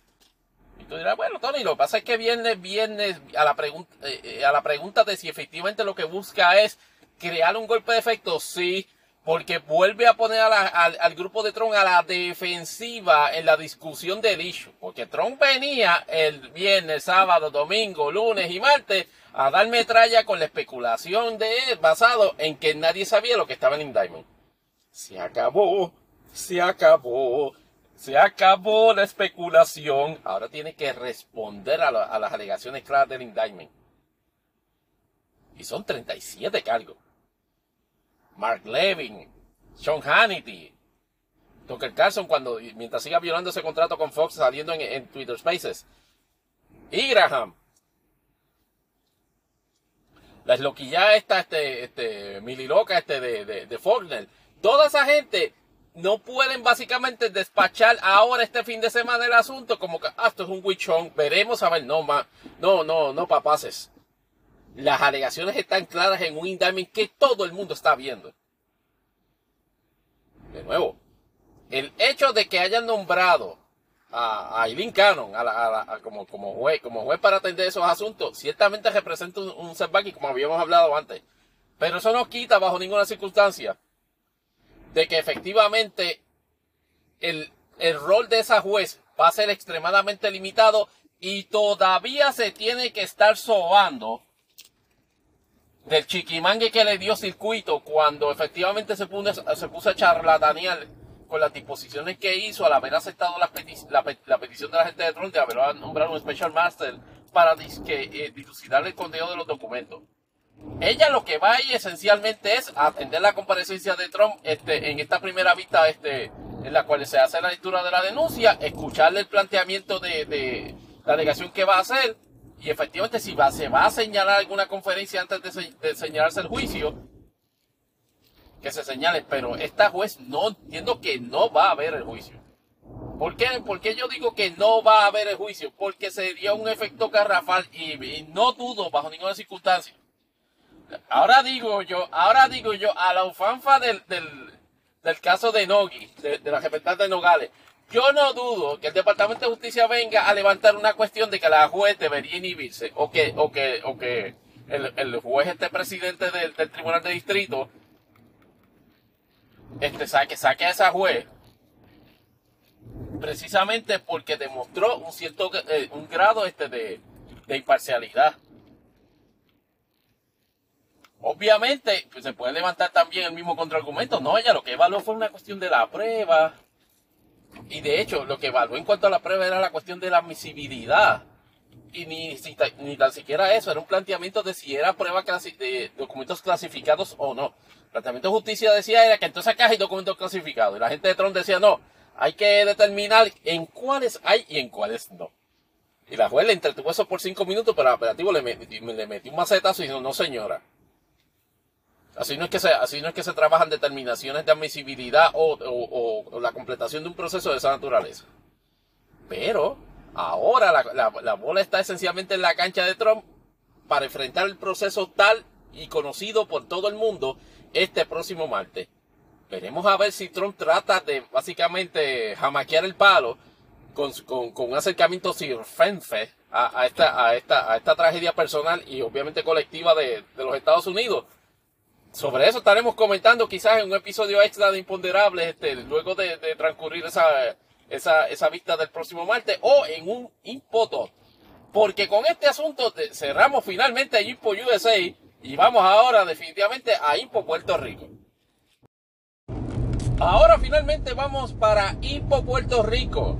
y tú dirás, bueno, Tony, lo que pasa es que viernes, viernes, a la pregunta, eh, eh, a la pregunta de si efectivamente lo que busca es crear un golpe de efecto, sí, porque vuelve a poner al, grupo de Trump a la defensiva en la discusión del issue. Porque Trump venía el viernes, sábado, domingo, lunes y martes a dar metralla con la especulación de él basado en que nadie sabía lo que estaba en indictment. Se acabó, se acabó, se acabó la especulación. Ahora tiene que responder a, las alegaciones claras del indictment. Y son 37 cargos. Mark Levin, Sean Hannity, Tucker Carlson cuando, mientras siga violando ese contrato con Fox saliendo en, Twitter Spaces. Y. La esloquilla esta, este, este, mililoca este de, de, de Faulkner. Toda esa gente no pueden básicamente despachar ahora este fin de semana el asunto como que, ah, esto es un wichón, veremos a ver, no, ma, no, no, no, papaces. Las alegaciones están claras en un indictment que todo el mundo está viendo. De nuevo, el hecho de que hayan nombrado a, Eileen Cannon como, juez, como juez para atender esos asuntos, ciertamente representa un, un setback, como habíamos hablado antes. Pero eso no quita bajo ninguna circunstancia de que efectivamente el, el rol de esa juez va a ser extremadamente limitado y todavía se tiene que estar sobando del chiquimangue que le dio circuito cuando efectivamente se puso, se puso a charlatanear con las disposiciones que hizo al haber aceptado la, petición de la gente de Trump de haber nombrado un Special Master para que, eh, dilucidar el contenido de los documentos. Ella lo que va ahí esencialmente es atender la comparecencia de Trump este, en esta primera vista este, en la cual se hace la lectura de la denuncia, escucharle el planteamiento de, de la alegación que va a hacer y efectivamente, si va, se va a señalar alguna conferencia antes de, señalarse el juicio, que se señale. Pero esta juez no entiendo que no va a haber el juicio. ¿Por qué? Porque yo digo que no va a haber el juicio. Porque se dio un efecto garrafal y, no dudo bajo ninguna circunstancia. Ahora digo yo, ahora digo yo, a la ufanfa del, del, caso de Nogi, de, de la representante de Nogales, yo no dudo que el Departamento de Justicia venga a levantar una cuestión de que la juez debería inhibirse o que, o que, o que el, juez este presidente del, Tribunal de Distrito este, saque, saque a esa juez precisamente porque demostró un cierto eh, un grado este de, de imparcialidad. Obviamente, pues, se puede levantar también el mismo contraargumento. No, ella lo que evaluó fue una cuestión de la prueba y de hecho, lo que evaluó en cuanto a la prueba era la cuestión de la admisibilidad. Y ni, ni tan siquiera eso, era un planteamiento de si era prueba de documentos clasificados o no. El planteamiento de justicia decía era que entonces acá hay documentos clasificados. Y la gente de Tron decía no, hay que determinar en cuáles hay y en cuáles no. Y la juez le entretuvo eso por cinco minutos, pero al operativo le, le metió un macetazo y dijo, no señora, Así no es que se, así no es que se trabajan determinaciones de admisibilidad o, la completación de un proceso de esa naturaleza. Pero ahora la, bola está esencialmente en la cancha de Trump para enfrentar el proceso tal y conocido por todo el mundo este próximo martes. Veremos a ver si Trump trata de básicamente jamaquear el palo con, un acercamiento cirfenfe a, esta, a, esta, a esta tragedia personal y obviamente colectiva de los Estados Unidos sobre eso estaremos comentando quizás en un episodio extra de Imponderables, este, luego de, transcurrir esa, esa, esa, vista del próximo martes, o en un Impodot, Porque con este asunto cerramos finalmente a Impo USA y vamos ahora definitivamente a Impo Puerto Rico. Ahora finalmente vamos para Impo Puerto Rico.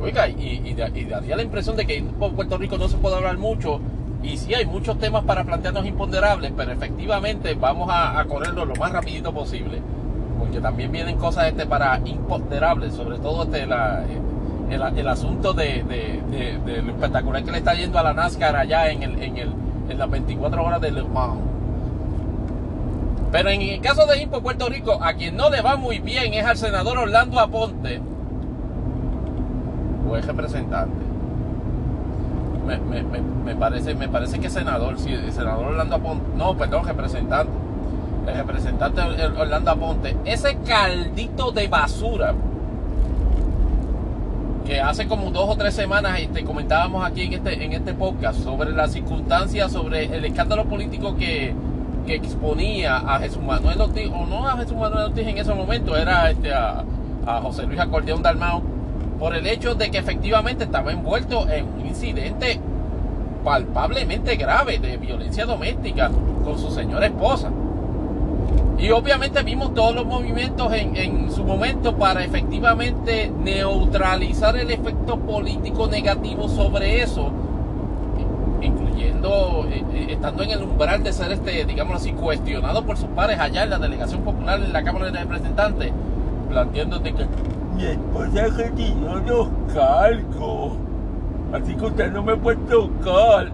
Oiga, y, daría la impresión de que Impo Puerto Rico no se puede hablar mucho. Y sí hay muchos temas para plantearnos imponderables, pero efectivamente vamos a, correrlo lo más rapidito posible. Porque también vienen cosas este para imponderables, sobre todo este la, el, asunto de, lo espectacular que le está yendo a la NASCAR allá en, el, en, el, en las 24 horas de Le Mans. Pero en el caso de Impo Puerto Rico, a quien no le va muy bien es al senador Orlando Aponte, o es representante. Me, parece, me parece que senador, sí, el senador Orlando Aponte, no, perdón, representante. El representante Orlando Aponte, ese caldito de basura que hace como dos o tres semanas este, comentábamos aquí en este, en este podcast sobre las circunstancias, sobre el escándalo político que, exponía a Jesús Manuel Ortiz, o no a Jesús Manuel Ortiz en ese momento, era este, a, José Luis Acordeón Dalmao, por el hecho de que efectivamente estaba envuelto en un incidente palpablemente grave de violencia doméstica con su señora esposa. Y obviamente vimos todos los movimientos en, su momento para efectivamente neutralizar el efecto político negativo sobre eso, incluyendo, eh, eh, estando en el umbral de ser, este, digamos así, cuestionado por sus pares allá en la delegación popular en la Cámara de Representantes, planteándote que mi esposa retiró los cargos, así que usted no me puede tocar.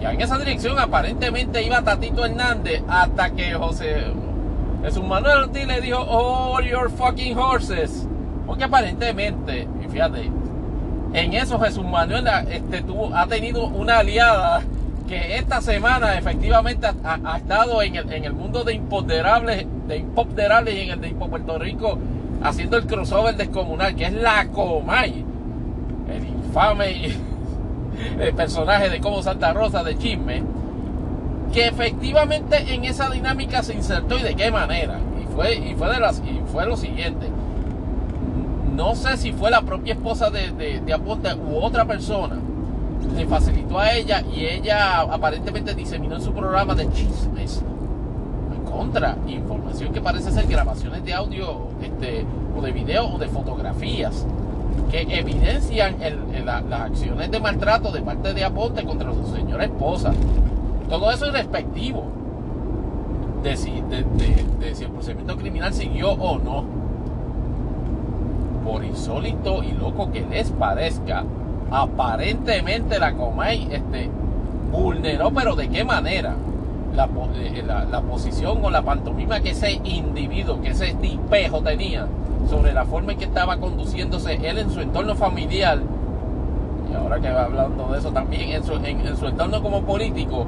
Y en esa dirección aparentemente iba Tatito Hernández hasta que José Jesús Manuel Ortiz le dijo, all your fucking horses. Porque aparentemente, y fíjate, en eso Jesús Manuel este, tuvo, ha tenido una aliada que esta semana efectivamente ha, estado en el, en el, mundo de imponderables, de imponderables y en el de Puerto Rico haciendo el crossover descomunal, que es la Comay, el infame personaje de Como Santa Rosa de Chisme, que efectivamente en esa dinámica se insertó y de qué manera. Y fue, y fue, de las, y fue lo siguiente. No sé si fue la propia esposa de, de, Aponte u otra persona. Le facilitó a ella y ella aparentemente diseminó en su programa de chismes contra información que parece ser grabaciones de audio este, o de video o de fotografías que evidencian las acciones de maltrato de parte de Aponte contra su señora esposa. Todo eso es respectivo de si, el procedimiento criminal siguió o no. Por insólito y loco que les parezca, aparentemente la Comay este, vulneró, pero ¿de qué manera? La, eh, la, la, posición o la pantomima que ese individuo, que ese tipejo tenía sobre la forma en que estaba conduciéndose él en su entorno familiar, y ahora que va hablando de eso también, en su, en, su entorno como político,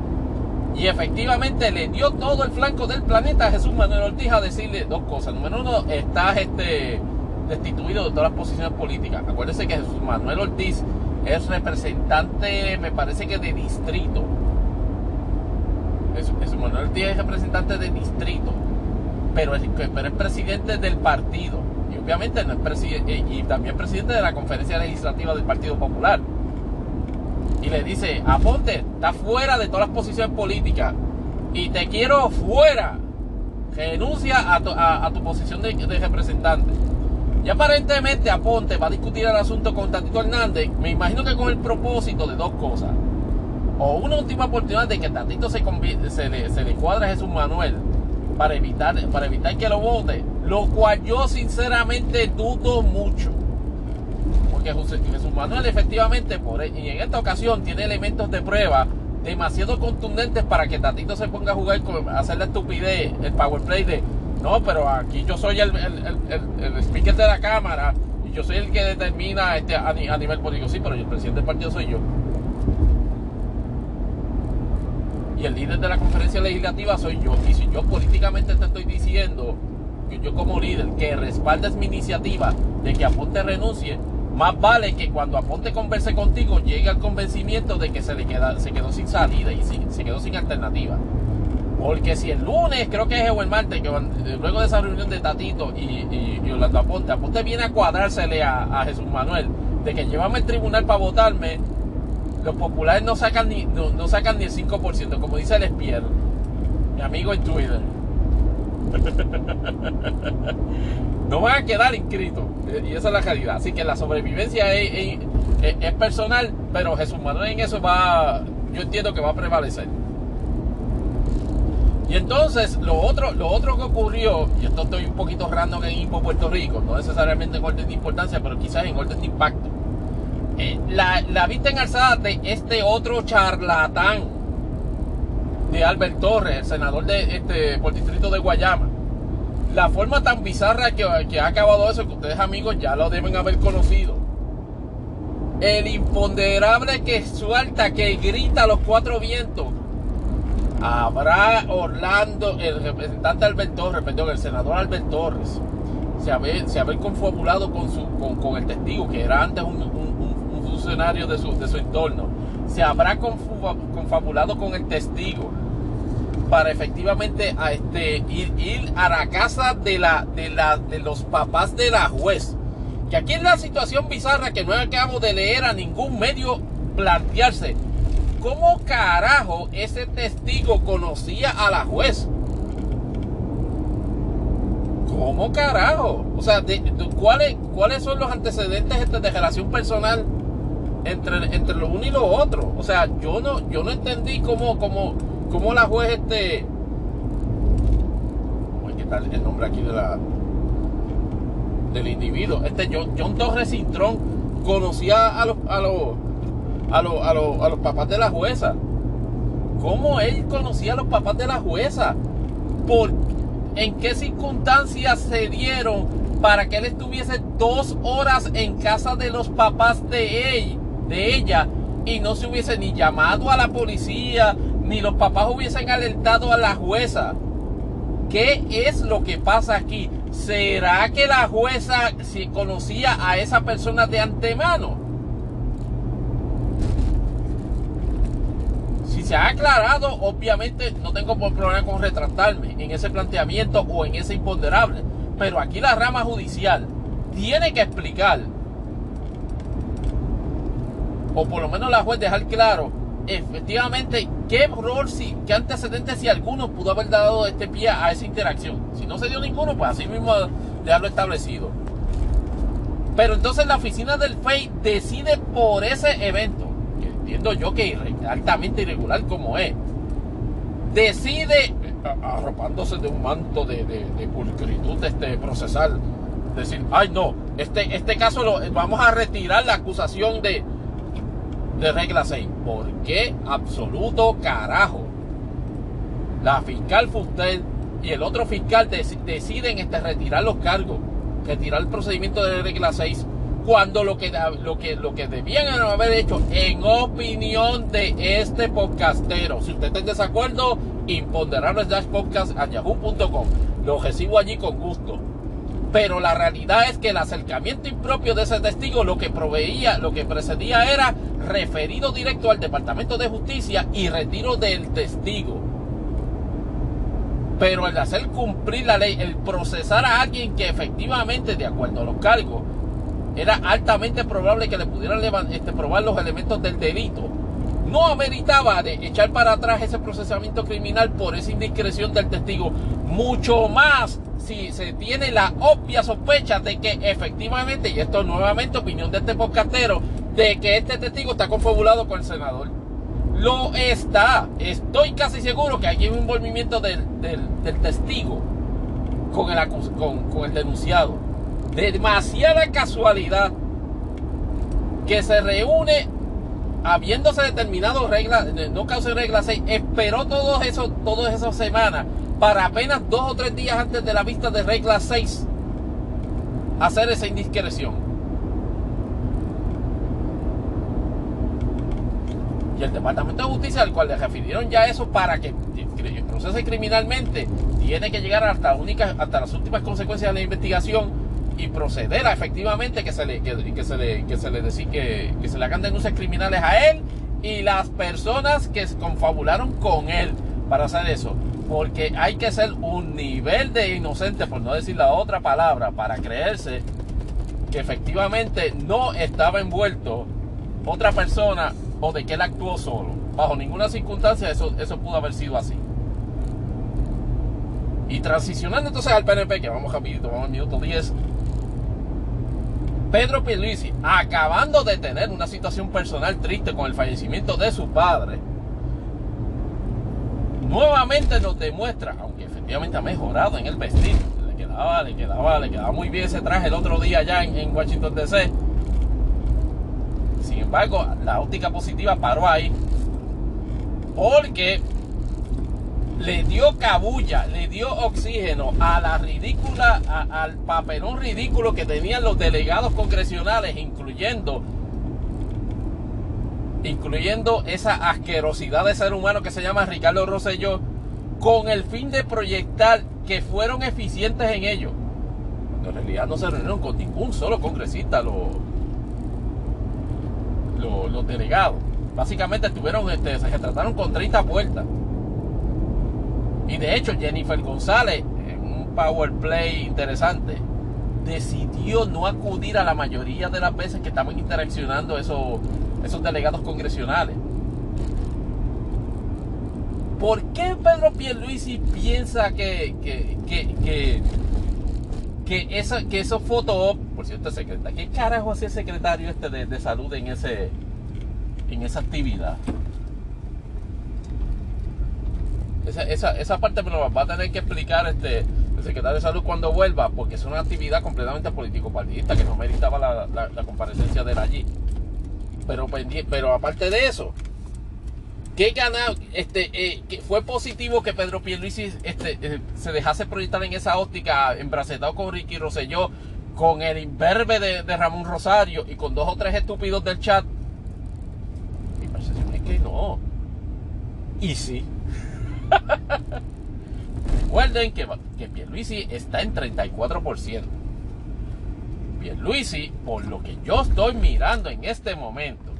y efectivamente le dio todo el flanco del planeta a Jesús Manuel Ortiz a decirle dos cosas. Número uno, estás este, destituido de todas las posiciones políticas. Acuérdense que Jesús Manuel Ortiz es representante, me parece que de distrito. Jesús Manuel Ortiz es representante de distrito, pero es, pero es presidente del partido obviamente no es presidente, y también presidente de la conferencia legislativa del Partido Popular. Y le dice, Aponte, está fuera de todas las posiciones políticas y te quiero fuera. Renuncia a tu, posición de, representante. Y aparentemente Aponte va a discutir el asunto con Tatito Hernández, me imagino que con el propósito de dos cosas. O una última oportunidad de que Tatito se, se, le, se le cuadre a Jesús Manuel para evitar, para evitar que lo vote lo cual yo sinceramente dudo mucho. Porque Jesús Manuel efectivamente, por, e, y en esta ocasión, tiene elementos de prueba demasiado contundentes para que Tatito se ponga a jugar con hacer la estupidez, el power play de no, pero aquí yo soy el, speaker de la cámara y yo soy el que determina este, a, nivel político. Sí, pero el presidente del partido soy yo. El líder de la conferencia legislativa soy yo. Y si yo políticamente te estoy diciendo yo como líder que respaldes mi iniciativa de que Aponte renuncie, más vale que cuando Aponte converse contigo llegue al convencimiento de que se le queda, se quedó sin salida y se quedó sin alternativa. Porque si el lunes, creo que es el martes, que luego de esa reunión de Tatito y, Orlando Aponte, Aponte viene a cuadrársele a, Jesús Manuel de que llévame al tribunal para votarme, los populares no sacan ni, no, sacan ni el 5%, como dice el Espier, mi amigo en Twitter. no van a quedar inscritos. Y esa es la realidad. Así que la sobrevivencia es, personal, pero Jesús Manuel en eso va, yo entiendo que va a prevalecer. Y entonces lo otro, lo otro que ocurrió, y esto estoy un poquito random en Info Puerto Rico, no necesariamente en orden de importancia, pero quizás en orden de impacto. Eh, la, la vista en alzada de este otro charlatán de Albert Torres, el senador de este por distrito de Guayama. La forma tan bizarra que, que ha acabado eso, que ustedes amigos ya lo deben haber conocido. El imponderable que suelta, que grita a los cuatro vientos habrá Orlando, el representante Albert Torres, perdón, el senador Albert Torres, se haber, se confabulado con, su, con, el testigo, que era antes un, de su, de su entorno, se habrá confabulado con el testigo para efectivamente este, ir, ir, a la casa de, la, de, la, de los papás de la juez. Que aquí es la situación bizarra que no acabo de leer a ningún medio plantearse. ¿Cómo carajo ese testigo conocía a la juez? ¿Cómo carajo? O sea, ¿cuáles, ¿cuáles son los antecedentes este de relación personal entre, entre lo uno y lo otro? O sea, yo no, yo no entendí cómo, cómo, cómo la juez este... ¿Qué tal el nombre aquí de la del individuo? Este John, John Torres Cintrón conocía a los, a los a, los papás de la jueza. ¿Cómo él conocía a los papás de la jueza? ¿Por, ¿En qué circunstancias se dieron para que él estuviese dos horas en casa de los papás de, él, de ella y no se hubiese ni llamado a la policía, ni los papás hubiesen alertado a la jueza? ¿Qué es lo que pasa aquí? ¿Será que la jueza si conocía a esa persona de antemano? se ha aclarado, obviamente no tengo problema con retratarme en ese planteamiento o en ese imponderable. Pero aquí la rama judicial tiene que explicar, o por lo menos la juez dejar claro, efectivamente, qué rol, si, qué antecedentes, si alguno pudo haber dado este pie a esa interacción. Si no se dio ninguno, pues así mismo dejarlo establecido. Pero entonces la oficina del FEI decide por ese evento entiendo yo que altamente irregular como es, decide, arropándose de un manto de, de, pulcritud este, procesal, decir, ay no, este, este caso lo, vamos a retirar la acusación de, de regla 6. ¿Por qué? Absoluto carajo. La fiscal Fustel y el otro fiscal deciden este, retirar los cargos, retirar el procedimiento de regla 6 cuando lo que, lo que, lo que debían haber hecho, en opinión de este podcastero, si usted está en desacuerdo, imponderables podcast a yahoo.com. Lo recibo allí con gusto. Pero la realidad es que el acercamiento impropio de ese testigo lo que proveía, lo que precedía era referido directo al Departamento de Justicia y retiro del testigo. Pero el hacer cumplir la ley, el procesar a alguien que efectivamente, de acuerdo a los cargos, era altamente probable que le pudieran este, probar los elementos del delito, no ameritaba de echar para atrás ese procesamiento criminal por esa indiscreción del testigo, mucho más si se tiene la obvia sospecha de que efectivamente, y esto es nuevamente opinión de este podcastero, de que este testigo está confabulado con el senador. Lo está. Estoy casi seguro que hay un envolvimiento del, testigo con el denunciado demasiada casualidad que se reúne habiéndose determinado regla, no causa regla 6, esperó todos esos, todas esas semanas para apenas dos o tres días antes de la vista de regla 6 hacer esa indiscreción. Y el Departamento de Justicia, al cual le refirieron ya eso para que procese criminalmente, tiene que llegar hasta, única, hasta las últimas consecuencias de la investigación y proceder a efectivamente que se le que, se le que se le que, que se le hagan denuncias criminales a él y las personas que confabularon con él para hacer eso porque hay que ser un nivel de inocente por no decir la otra palabra para creerse que efectivamente no estaba envuelto otra persona o de que él actuó solo. Bajo ninguna circunstancia eso, eso pudo haber sido así. Y transicionando entonces al PNP, que vamos rapidito, vamos al minuto 10. Pedro Pierluisi, acabando de tener una situación personal triste con el fallecimiento de su padre, nuevamente nos demuestra, aunque efectivamente ha mejorado en el vestido, le quedaba, le quedaba, le quedaba muy bien ese traje el otro día allá en, en Washington DC. Sin embargo, la óptica positiva paró ahí. Porque le dio cabulla, le dio oxígeno a la ridícula, al papelón ridículo que tenían los delegados congresionales, incluyendo, incluyendo esa asquerosidad de ser humano que se llama Ricardo Rosselló, con el fin de proyectar que fueron eficientes en ello. Cuando en realidad no se reunieron con ningún solo congresista los, los, delegados. Básicamente estuvieron, este, se trataron con 30 puertas. Y de hecho, Jennifer González, en un power play interesante, decidió no acudir a la mayoría de las veces que estaban interaccionando esos, esos delegados congresionales. ¿Por qué Pedro Pierluisi piensa que, que, que, que, que, eso, que esos fotos, por cierto, secretario, ¿qué carajo hacía el secretario este de, de salud en, ese, en esa actividad? Esa, esa, parte me lo va a tener que explicar este, el secretario de salud cuando vuelva, porque es una actividad completamente político-partidista que no meritaba la, la, comparecencia de él allí. Pero, pero aparte de eso, ¿qué ganado? Este, eh, fue positivo que Pedro Pierluisi este, eh, se dejase proyectar en esa óptica, embracetado con Ricky Rosselló, con el imberbe de Ramón Rosario y con dos o tres estúpidos del chat. Mi percepción es que no. Y sí. Recuerden que, que Pierluisi está en 34%. Pierluisi, por lo que yo estoy mirando en este momento,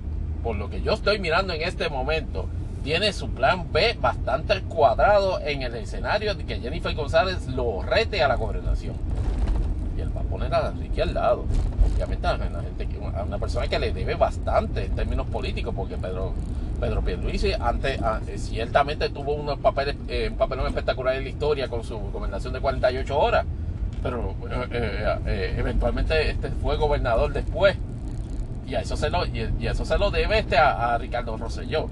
por lo que yo estoy mirando en este momento, tiene su plan B bastante cuadrado en el escenario de que Jennifer González lo rete a la gobernación. Y él va a poner a Ricky al lado. Obviamente a gente, a una persona que le debe bastante en términos políticos, porque Pedro Pedro Pierluisi antes, ah, eh, ciertamente tuvo unos papeles, eh, un papelón espectacular en la historia con su gobernación de 48 horas, pero eh, eventualmente este fue gobernador después y a eso se lo, y, eso se lo debe este a, Ricardo Rosselló.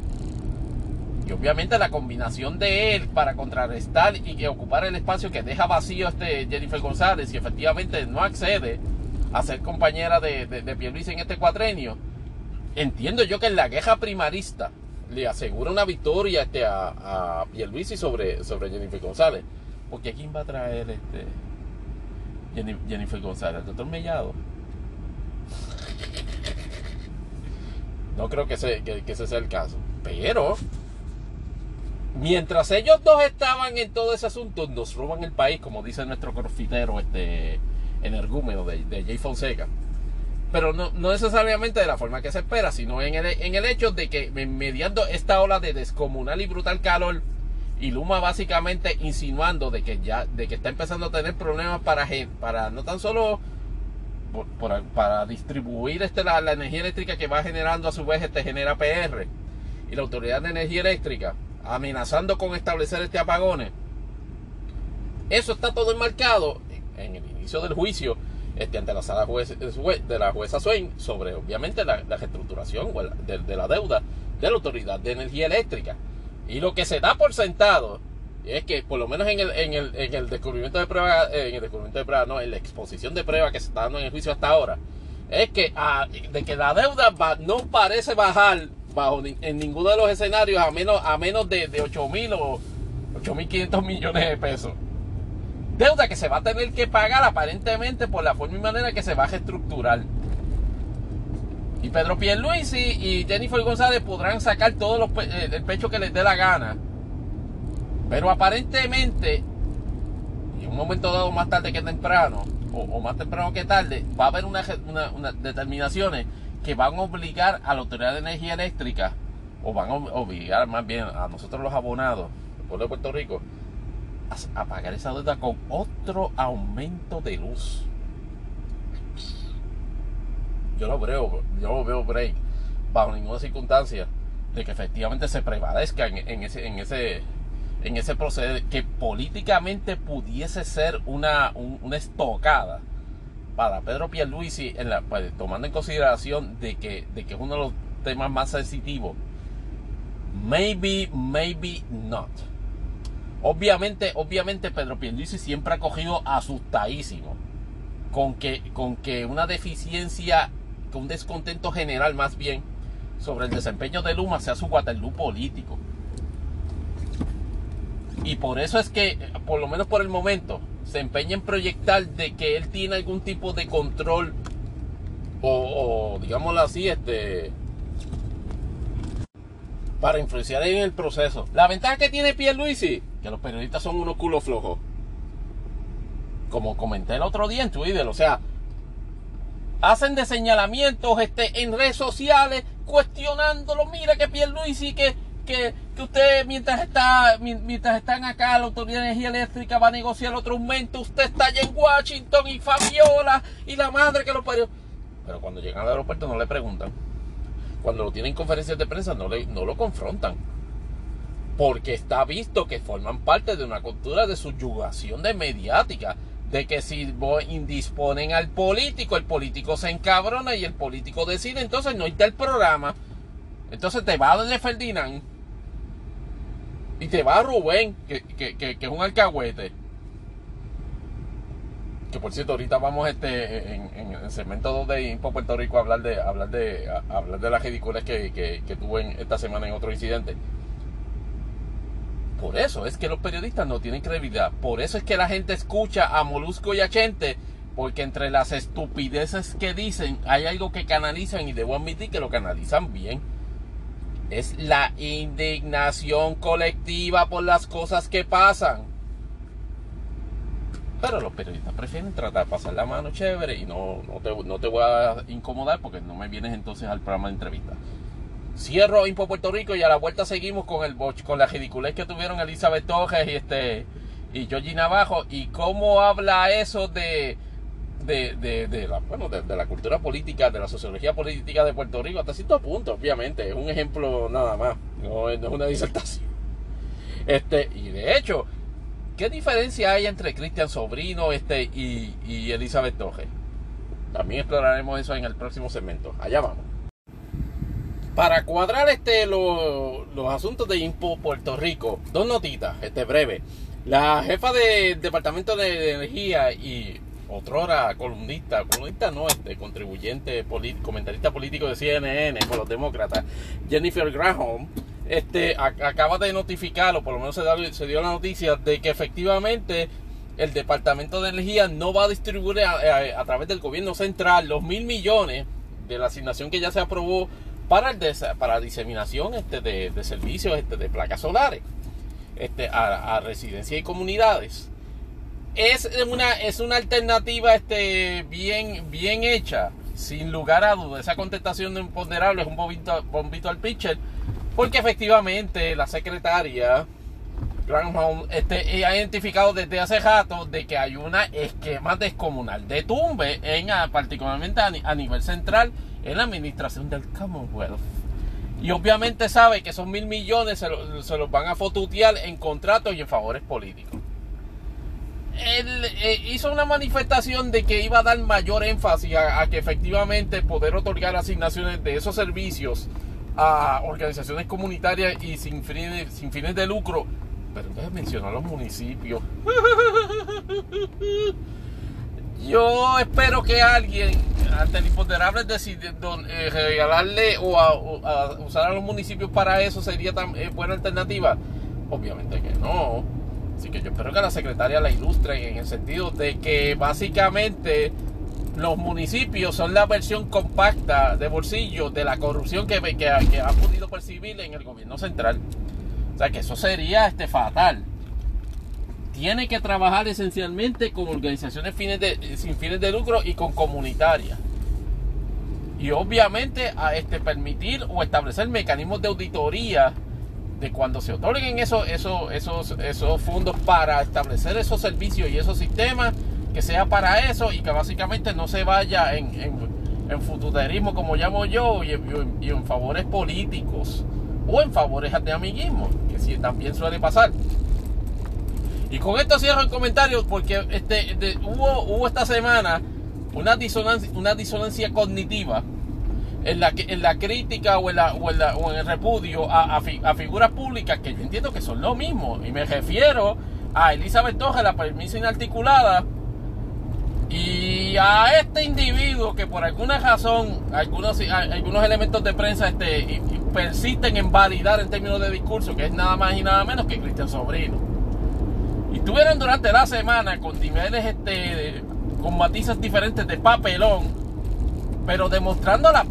Y obviamente la combinación de él para contrarrestar y ocupar el espacio que deja vacío este Jennifer González y efectivamente no accede a ser compañera de, de, de Pierluisi en este cuatrenio, entiendo yo que en la queja primarista le asegura una victoria este, a, a Pierluisi sobre, sobre Jennifer González. Porque ¿quién va a traer este Jennifer González? ¿El doctor Mellado? No creo que, ese, que, ese sea el caso. Pero, mientras ellos dos estaban en todo ese asunto, nos roban el país, como dice nuestro corfitero este energúmeno de, de Jay Fonseca pero no, necesariamente de la forma que se espera, sino en el, en el hecho de que mediando esta ola de descomunal y brutal calor, y Luma básicamente insinuando de que ya de que está empezando a tener problemas para, para no tan solo para distribuir este, la, energía eléctrica que va generando a su vez este genera PR y la autoridad de energía eléctrica amenazando con establecer este apagones eso está todo enmarcado en el inicio del juicio este, ante la sala de la jueza Swain sobre obviamente la, reestructuración de, la deuda de la Autoridad de Energía Eléctrica. Y lo que se da por sentado es que por lo menos en el, en el, en el descubrimiento de prueba, eh, en el descubrimiento de prueba, no, en la exposición de prueba que se está dando en el juicio hasta ahora, es que ah, de que la deuda no parece bajar bajo en ninguno de los escenarios a menos, a menos de, de 8 mil o 8.500 millones de pesos. Deuda que se va a tener que pagar aparentemente por la forma y manera que se va a reestructurar. Y Pedro Pierluisi y Jennifer González podrán sacar todo eh, el pecho que les dé la gana. Pero aparentemente, en un momento dado más tarde que temprano, o, más temprano que tarde, va a haber unas una, determinaciones que van a obligar a la Autoridad de Energía Eléctrica, o van a obligar más bien a nosotros los abonados, el pueblo de Puerto Rico, a, pagar esa deuda con otro aumento de luz. Yo lo veo, yo lo veo break. bajo ninguna circunstancia, de que efectivamente se prevalezca en, ese, en ese en ese proceso que políticamente pudiese ser una, una estocada para Pedro Pierluisi, en la, pues, tomando en consideración de que, de que es uno de los temas más sensitivos. Maybe, maybe not. Obviamente, obviamente Pedro Pierluisi siempre ha cogido asustadísimo con que, con que una deficiencia, con un descontento general más bien sobre el desempeño de Luma sea su Waterloo político. Y por eso es que, por lo menos por el momento, se empeña en proyectar de que él tiene algún tipo de control o, digámoslo así, este para influenciar en el proceso. La ventaja que tiene Pierluisi, que los periodistas son unos culos flojos. Como comenté el otro día en Twitter, o sea, hacen de señalamientos este, en redes sociales cuestionándolo. Mira que Pierluisi que que, que usted mientras está mientras están acá la autoridad de energía eléctrica va a negociar otro aumento, usted está allá en Washington y Fabiola y la madre que lo parió. Pero cuando llegan al aeropuerto no le preguntan. Cuando lo tienen conferencias de prensa no, lo confrontan. Porque está visto que forman parte de una cultura de subyugación de mediática. De que si indisponen al político, el político se encabrona y el político decide, entonces no está el programa. Entonces te va a donde Ferdinand y te va Rubén, que, es un alcahuete. Que por cierto, ahorita vamos este en, el segmento 2 de Info Puerto Rico a hablar de hablar de hablar de las ridículas que, que, tuve esta semana en otro incidente. Por eso es que los periodistas no tienen credibilidad. Por eso es que la gente escucha a Molusco y a Chente. Porque entre las estupideces que dicen hay algo que canalizan y debo admitir que lo canalizan bien es la indignación colectiva por las cosas que pasan. Pero los periodistas prefieren tratar de pasar la mano chévere y no, no, te, no te voy a incomodar porque no me vienes entonces al programa de entrevista. Cierro Info Puerto Rico y a la vuelta seguimos con el con la ridiculez que tuvieron Elizabeth Torres y este y Georgie Navajo y cómo habla eso de de, de, de, la, bueno, de, la cultura política, de la sociología política de Puerto Rico, hasta cierto punto, obviamente, es un ejemplo nada más, no, es una disertación. Este, y de hecho, ¿qué diferencia hay entre Cristian Sobrino este, y, y Elizabeth Torres? También exploraremos eso en el próximo segmento. Allá vamos. Para cuadrar este los asuntos de Impo Puerto Rico, dos notitas, este breve. La jefa del Departamento de Energía y otrora columnista, columnista no, este, contribuyente, comentarista político de CNN por los demócratas, Jennifer Graham, este, acaba de notificar, o por lo menos se, se, dio la noticia, de que efectivamente el Departamento de Energía no va a distribuir a, través del gobierno central los mil millones de la asignación que ya se aprobó para, para diseminación este, de, servicios este, de placas solares este, a, residencias y comunidades es una, es una alternativa este, bien, bien hecha, sin lugar a dudas. Esa contestación de imponderable es un bombito, al pitcher, porque efectivamente la secretaria Granholm este, ha identificado desde hace rato de que hay un esquema descomunal de tumbe, en, particularmente a, nivel central, en la administración del Commonwealth. Y obviamente sabe que esos mil millones se, se los van a fotutear en contratos y en favores políticos él eh, hizo una manifestación de que iba a dar mayor énfasis a, que efectivamente poder otorgar asignaciones de esos servicios a organizaciones comunitarias y sin fines, sin fines de lucro. Pero entonces mencionó a los municipios. Yo espero que alguien, ante el imponderable, decide eh, regalarle o, a, usar a los municipios para eso sería tan eh, buena alternativa. Obviamente que no. Así que yo espero que la secretaria la ilustre en el sentido de que básicamente los municipios son la versión compacta de bolsillo de la corrupción que, que, que ha podido percibir en el gobierno central. O sea que eso sería este fatal. Tiene que trabajar esencialmente con organizaciones de, sin fines de lucro y con comunitarias. Y obviamente a este, permitir o establecer mecanismos de auditoría de cuando se otorguen esos, esos, esos, fondos para establecer esos servicios y esos sistemas, que sea para eso y que básicamente no se vaya en, en fututerismo, como llamo yo, y en, y en favores políticos o en favores de amiguismo, que sí, también suele pasar. Y con esto cierro el comentario porque este, hubo, esta semana una disonancia, una disonancia cognitiva en la, crítica o en, el repudio a, a, figuras públicas que yo entiendo que son lo mismo. Y me refiero a Elizabeth Torres, la permisa inarticulada, y a este individuo que por alguna razón, algunos, algunos elementos de prensa este, persisten en validar en términos de discurso, que es nada más y nada menos que Cristian Sobrino. Y tuvieron durante la semana con niveles, este, con matices diferentes de papelón, pero demostrando la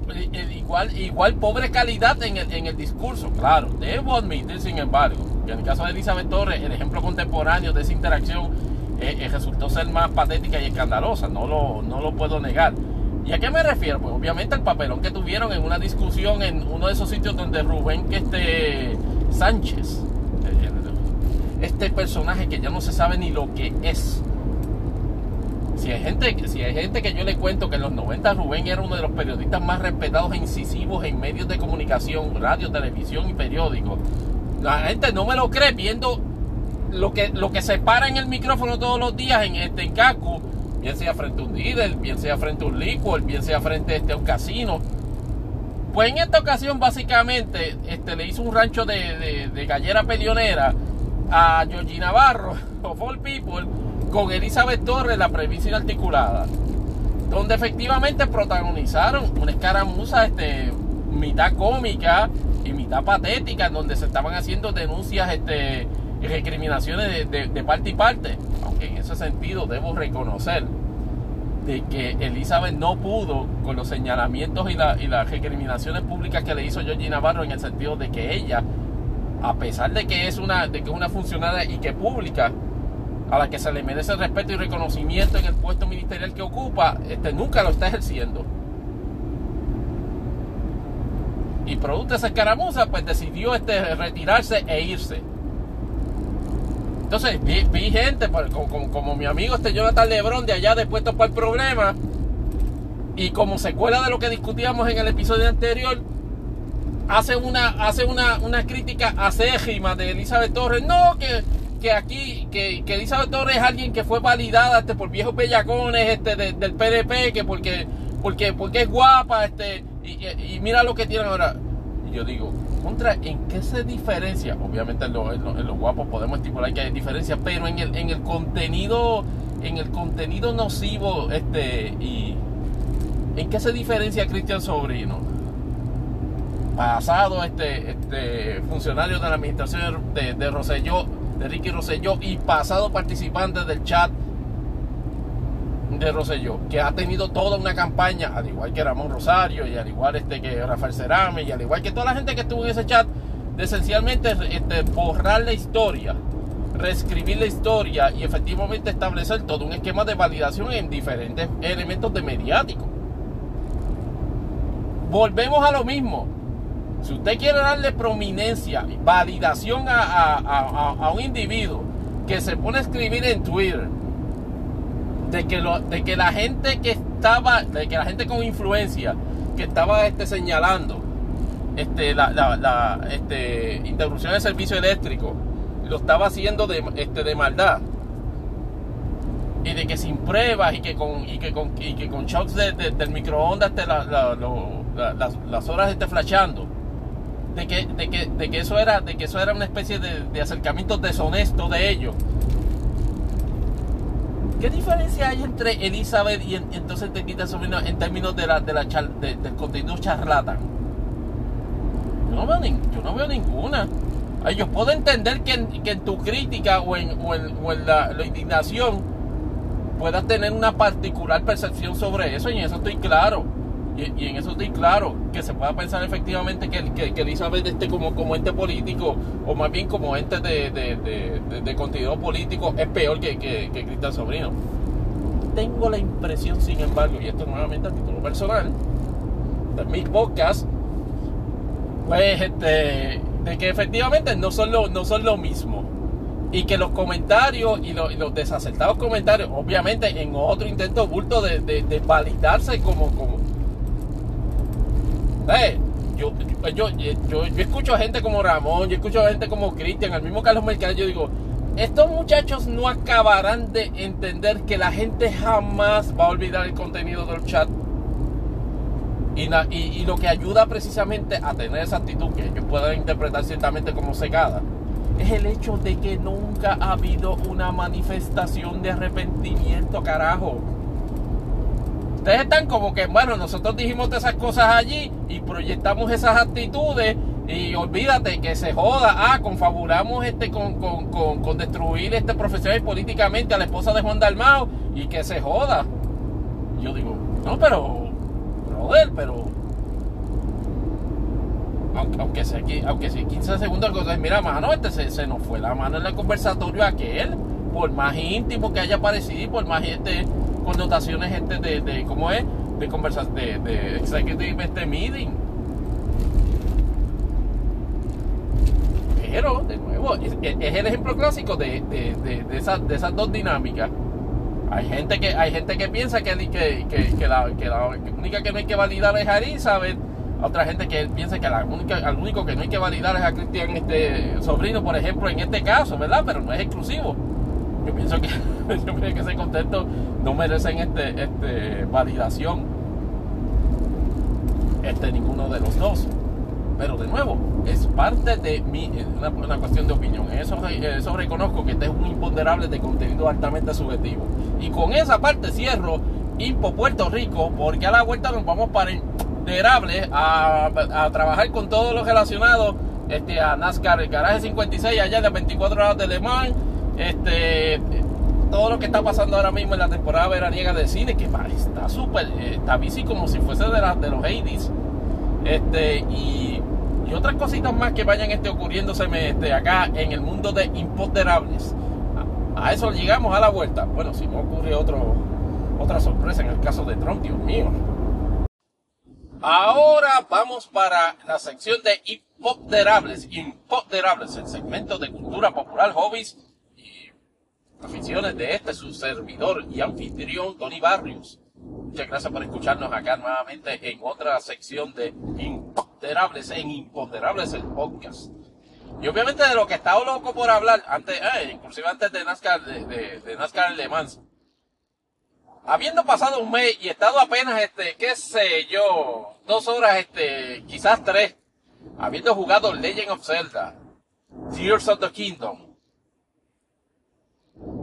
igual, igual pobre calidad en el, en el discurso. Claro, debo admitir, sin embargo, que en el caso de Elizabeth Torres, el ejemplo contemporáneo de esa interacción eh, eh, resultó ser más patética y escandalosa, no lo, no lo puedo negar. ¿Y a qué me refiero? Pues obviamente al papelón que tuvieron en una discusión en uno de esos sitios donde Rubén que este Sánchez, eh, este personaje que ya no se sabe ni lo que es. Si hay, gente, si hay gente que yo le cuento que en los 90 Rubén era uno de los periodistas más respetados e incisivos en medios de comunicación, radio, televisión y periódicos. La gente no me lo cree viendo lo que, lo que se para en el micrófono todos los días en este en Cacu, bien sea frente a un líder, bien sea frente a un liquor, bien sea frente este, a un casino. Pues en esta ocasión básicamente este, le hizo un rancho de, de, gallera pelionera a Georgie Navarro, of all people, con Elizabeth Torres, la previsión articulada donde efectivamente protagonizaron una escaramuza este, mitad cómica y mitad patética, en donde se estaban haciendo denuncias este, recriminaciones de, parte y parte, aunque en ese sentido debo reconocer de que Elizabeth no pudo con los señalamientos y, y las recriminaciones públicas que le hizo Georgie Navarro en el sentido de que ella, a pesar de que es una, de que es una funcionaria y que pública, a la que se le merece respeto y reconocimiento en el puesto ministerial que ocupa, este, nunca lo está ejerciendo. Y producto de esa escaramuza, pues decidió este, retirarse e irse. Entonces vi, gente, pues, como, mi amigo este Jonathan Lebron de allá depuesto para el problema, y como secuela de lo que discutíamos en el episodio anterior, hace una, hace una, una crítica acérrima de Elizabeth Torres. No, que, que aquí, que, que, Elizabeth Torres es alguien que fue validada este, por viejos bellacones este, del PDP, que porque, porque, porque es guapa, este, y, mira lo que tiene ahora. Y yo digo, contra, ¿en qué se diferencia? Obviamente en los guapos podemos estipular que hay diferencia, pero en el, en el contenido, en el contenido nocivo, este, y ¿en qué se diferencia Cristian Sobrino? Pasado este, este funcionario de la administración de, de Rosselló, de Ricky Rosselló, y pasado participante del chat de Rosselló, que ha tenido toda una campaña, al igual que Ramón Rosario, y al igual este que Rafael Cerame, y al igual que toda la gente que estuvo en ese chat, de esencialmente este, borrar la historia, reescribir la historia y efectivamente establecer todo un esquema de validación en diferentes elementos de mediático. Volvemos a lo mismo. Si usted quiere darle prominencia, validación a, a un individuo que se pone a escribir en Twitter, de que, lo, de que la gente que estaba, de que la gente con influencia que estaba este, señalando este, la, la, este, interrupción del servicio eléctrico, lo estaba haciendo de, este, de maldad. Y de que sin pruebas y que con, y que con, y que con shocks del microondas este, las, horas esté flashando. De que, de que, de que eso era, de que eso era una especie de, de acercamiento deshonesto de ellos ¿Qué diferencia hay entre Elizabeth y entonces te quitas en términos de la, de la del contenido charlatan? Yo no veo, yo no veo ninguna. yo puedo entender que en, tu crítica o en, la, indignación puedas tener una particular percepción sobre eso y en eso estoy claro. Y, en eso estoy claro, que se pueda pensar efectivamente que, que, Elizabeth esté como, como ente político, o más bien como ente de, de, contenido político, es peor que, que, Cristian Sobrino. Tengo la impresión, sin embargo, y esto nuevamente a título personal, de mis podcasts, pues este, de que efectivamente no son lo, no son lo mismo. Y que los comentarios y los, desacertados comentarios, obviamente en otro intento bulto de, de, validarse como, como, Yo, yo, yo, yo, escucho gente como Ramón, yo escucho gente como Cristian, al mismo Carlos Mercado, yo digo, estos muchachos no acabarán de entender que la gente jamás va a olvidar el contenido del chat. Y, y, lo que ayuda precisamente a tener esa actitud que ellos puedan interpretar ciertamente como secada es el hecho de que nunca ha habido una manifestación de arrepentimiento, carajo. Ustedes están como que, bueno, nosotros dijimos esas cosas allí y proyectamos esas actitudes y olvídate que se joda, ah, confabulamos este con, con, destruir este profesional políticamente a la esposa de Juan Dalmao y que se joda. Yo digo, no, pero, brother, pero aunque, aunque sea aunque sea 15 segundos, mira, mano, este se, se, nos fue la mano en el conversatorio aquel, por más íntimo que haya parecido, por más este, connotaciones este de, de ¿cómo es? De conversación, de, de executive este meeting. Pero, de nuevo, es, el ejemplo clásico de, de, de, esas, de esas dos dinámicas. Hay gente que, hay gente que piensa que, que, que, la única que no hay que validar es a Elizabeth otra gente que piensa que la única, al único que no hay que validar es a Cristian este sobrino, por ejemplo, en este caso, ¿verdad? Pero no es exclusivo. Yo pienso que, yo que ese contexto no merecen este, este validación este ninguno de los dos. Pero de nuevo, es parte de mi, una, una cuestión de opinión. Eso, eso reconozco que este es un imponderable de contenido altamente subjetivo. Y con esa parte cierro Impo Puerto Rico, porque a la vuelta nos vamos para a, a, trabajar con todo lo relacionado este, a NASCAR, el garaje 56 allá de 24 horas de Le Mans, este, todo lo que está pasando ahora mismo en la temporada veraniega de cine, que está súper, está bici como si fuese de, la, de los 80 este, y, otras cositas más que vayan este, ocurriéndose este, acá en el mundo de imponderables. A, a, eso llegamos a la vuelta. Bueno, si no ocurre otro, otra sorpresa en el caso de Trump, Dios mío. Ahora vamos para la sección de imponderables, imponderables, el segmento de cultura popular, hobbies aficiones de este su servidor y anfitrión Tony Barrios. Muchas gracias por escucharnos acá nuevamente en otra sección de imponderables en imponderables el podcast. Y obviamente de lo que estaba loco por hablar antes, eh, inclusive antes de NASCAR, de, de, de NASCAR Le Mans, habiendo pasado un mes y estado apenas, este, qué sé yo, dos horas, este, quizás tres, habiendo jugado Legend of Zelda, Tears of the Kingdom,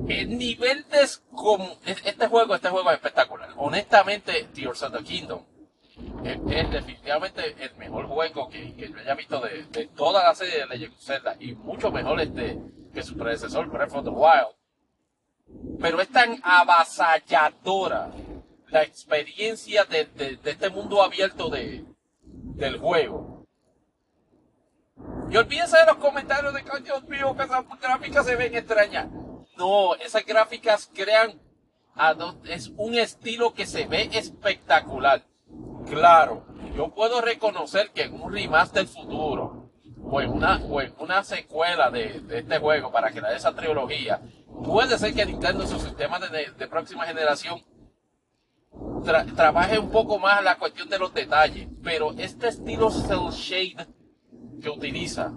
el nivel de este juego, este juego es espectacular. Honestamente, Tears of the Kingdom es, definitivamente el mejor juego que, que yo haya visto de, de, toda la serie de Legend of Zelda y mucho mejor este que su predecesor Breath of the Wild pero es tan avasalladora la experiencia de, este mundo abierto de, del juego. Y olvídense de los comentarios de que, Dios mío, que esas gráficas se ven extrañas. No, esas gráficas crean, es un estilo que se ve espectacular. Claro, yo puedo reconocer que en un remaster futuro, o en una, o una secuela de, este juego, para de esa trilogía, puede ser que Nintendo en su sistema de, de próxima generación trabaje un poco más la cuestión de los detalles, pero este estilo cel shade que utiliza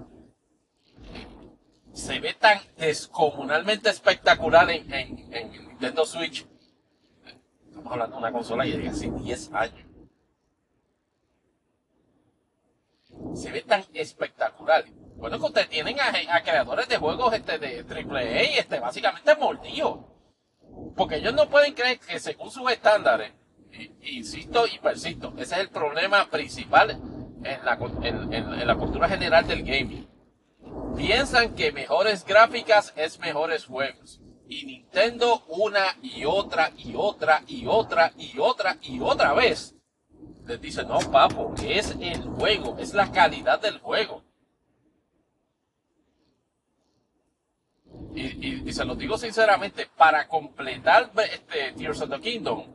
se ve tan descomunalmente espectacular en, en, en Nintendo Switch. Estamos hablando de una consola de hace 10 años. Se ve tan espectacular bueno, que ustedes tienen a, creadores de juegos este, de AAA, este, básicamente mordidos. Porque ellos no pueden creer que según sus estándares, insisto y persisto, ese es el problema principal en, la cultura general del gaming. Piensan que mejores gráficas es mejores juegos. Y Nintendo una y otra y otra y otra y otra y otra vez les dice, no, papo, es el juego, es la calidad del juego. y, se lo digo sinceramente, para completar este Tears of the Kingdom,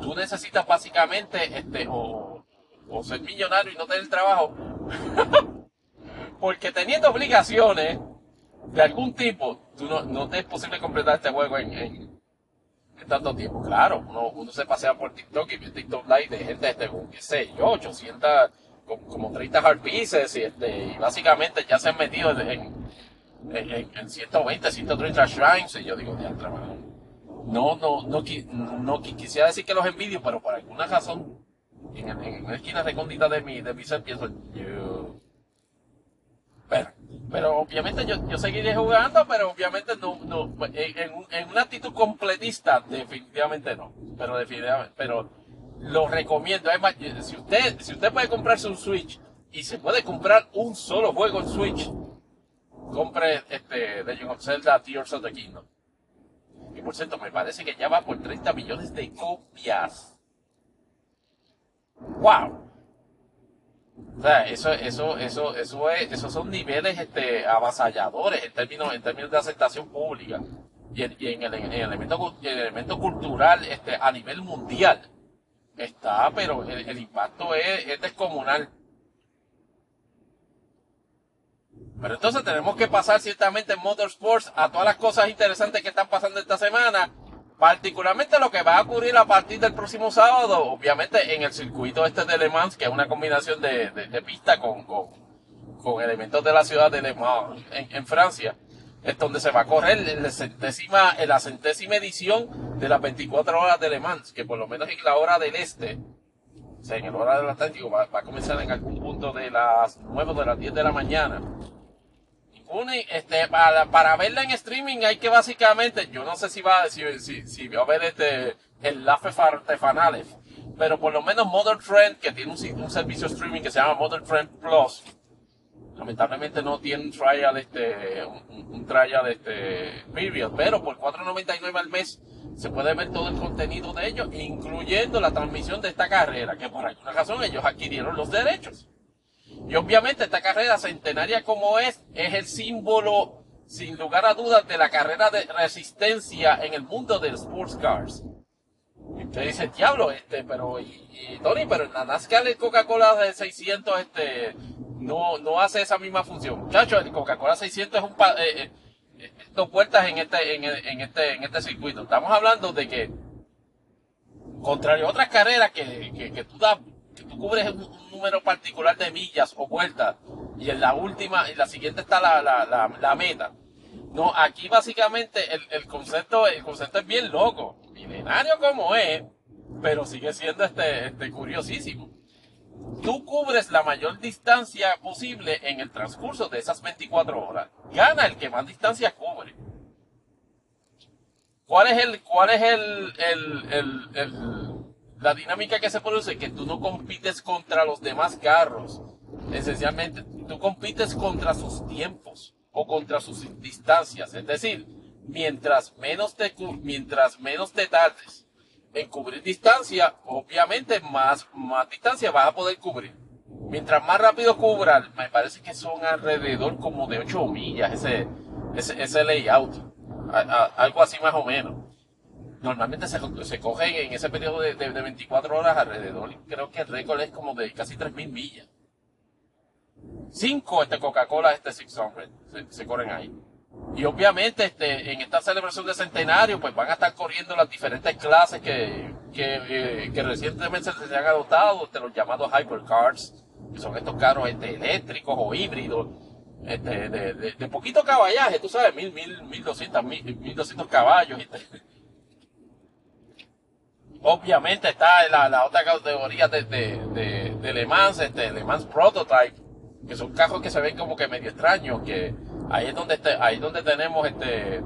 tú necesitas básicamente este, o, ser millonario y no tener trabajo. Porque teniendo obligaciones de algún tipo, tú no, no te es posible completar este juego en, tanto tiempo. Claro, uno, se pasea por TikTok y ve TikTok Live de gente, este, qué sé yo, 800 como 30 hard pieces y, este, y básicamente ya se han metido en, en, en 120, 130 shrines y yo digo, diantre, no, no, no, no, quisiera decir que los envidio, pero por alguna razón en, en una esquina recóndita de mi, de mi ser pienso, yo... Pero, obviamente yo, yo seguiré jugando, pero obviamente no, no en, en una actitud completista, definitivamente no. Pero definitivamente, pero lo recomiendo. Además, si usted, si usted puede comprarse un Switch y se puede comprar un solo juego en Switch, compre este Legend of Zelda Tears of the Kingdom. Que por cierto, me parece que ya va por 30 millones de copias. ¡Wow! O sea, eso, eso, eso, eso es, esos son niveles este, avasalladores en términos, en términos de aceptación pública y en, el, elemento, el elemento cultural este, a nivel mundial. Está, pero el, impacto es, descomunal. Pero entonces tenemos que pasar ciertamente en Motorsports a todas las cosas interesantes que están pasando esta semana. Particularmente lo que va a ocurrir a partir del próximo sábado, obviamente en el circuito este de Le Mans, que es una combinación de, pista con, con, elementos de la ciudad de Le Mans en Francia es donde se va a correr la centésima, la centésima edición de las 24 horas de Le Mans, que por lo menos en la hora del este, o sea, en la hora del Atlántico, va, a comenzar en algún punto de las 9 de las 10 de la mañana. Este, para, para verla en streaming hay que básicamente, yo no sé si va, a ver este, el Lafe Artefanales, pero por lo menos Modern Trend, que tiene un, un servicio streaming que se llama Modern Trend Plus, lamentablemente no tiene un trial este este period pero por 4.99 al mes se puede ver todo el contenido de ellos incluyendo la transmisión de esta carrera que por alguna razón ellos adquirieron los derechos y obviamente esta carrera centenaria como es es el símbolo sin lugar a dudas de la carrera de resistencia en el mundo de sports cars y usted dice, diablo, este, pero, y, Tony, pero la NASCAR el Coca-Cola de 600, este, no, no hace esa misma función. Muchachos, el Coca-Cola 600 es un eh, eh, dos puertas en este, en, este, en este circuito. Estamos hablando de que, contrario a otras carreras que, que, que tú das, tú cubres un, número particular de millas o vueltas, y en la última, y la siguiente está la, la, la, la meta. No, aquí básicamente el, el concepto, el concepto es bien loco, milenario como es, pero sigue siendo este, este curiosísimo tú cubres la mayor distancia posible en el transcurso de esas 24 horas. Gana el que más distancia cubre. ¿Cuál es el, cuál es el, el, el, la dinámica que se produce? Que tú no compites contra los demás carros. Esencialmente, tú compites contra sus tiempos o contra sus distancias. Es decir, mientras menos te, mientras menos te tardes en cubrir distancia, obviamente más, más distancia vas a poder cubrir. Mientras más rápido cubran, me parece que son alrededor como de 8 millas ese, ese, ese layout. algo así más o menos. Normalmente se, se coge en ese periodo de, de, 24 horas alrededor, creo que el récord es como de casi 3.000 millas. Cinco este Coca-Cola, este 600, se, se corren ahí. Y obviamente este, en esta celebración de centenario pues van a estar corriendo las diferentes clases que, que, eh, recientemente se han adoptado, este, los llamados hypercars, que son estos carros este, eléctricos o híbridos, este, de, de, poquito caballaje, tú sabes, mil, mil, mil doscientos, mil, doscientos caballos. Este. Obviamente está la, la otra categoría de, de, de, Le Mans, este, Le Mans Prototype, que son carros que se ven como que medio extraños, que ahí es donde este, ahí donde tenemos este,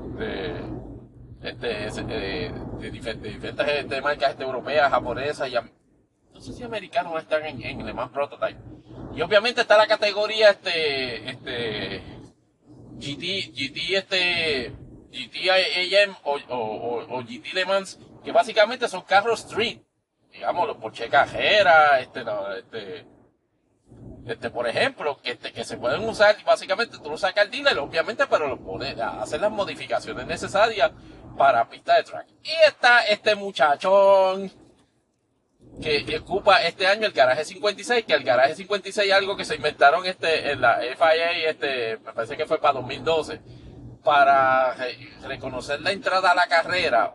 este, eh, de, diferentes, este, marcas este, europeas, japonesas y no sé si americanos están en, en Le Mans Prototype. Y obviamente está la categoría este, este, GT, GT este, GT AM o, o, GT Le Mans, que básicamente son carros street, digamos, los Porsche Cajera, este, este, este, por ejemplo, que, este, que se pueden usar, básicamente tú lo sacas al dealer, obviamente, pero lo pones a hacer las modificaciones necesarias para pista de track. Y está este muchachón que ocupa este año el garaje 56, que el garaje 56 es algo que se inventaron este, en la FIA, este, me parece que fue para 2012, para reconocer la entrada a la carrera,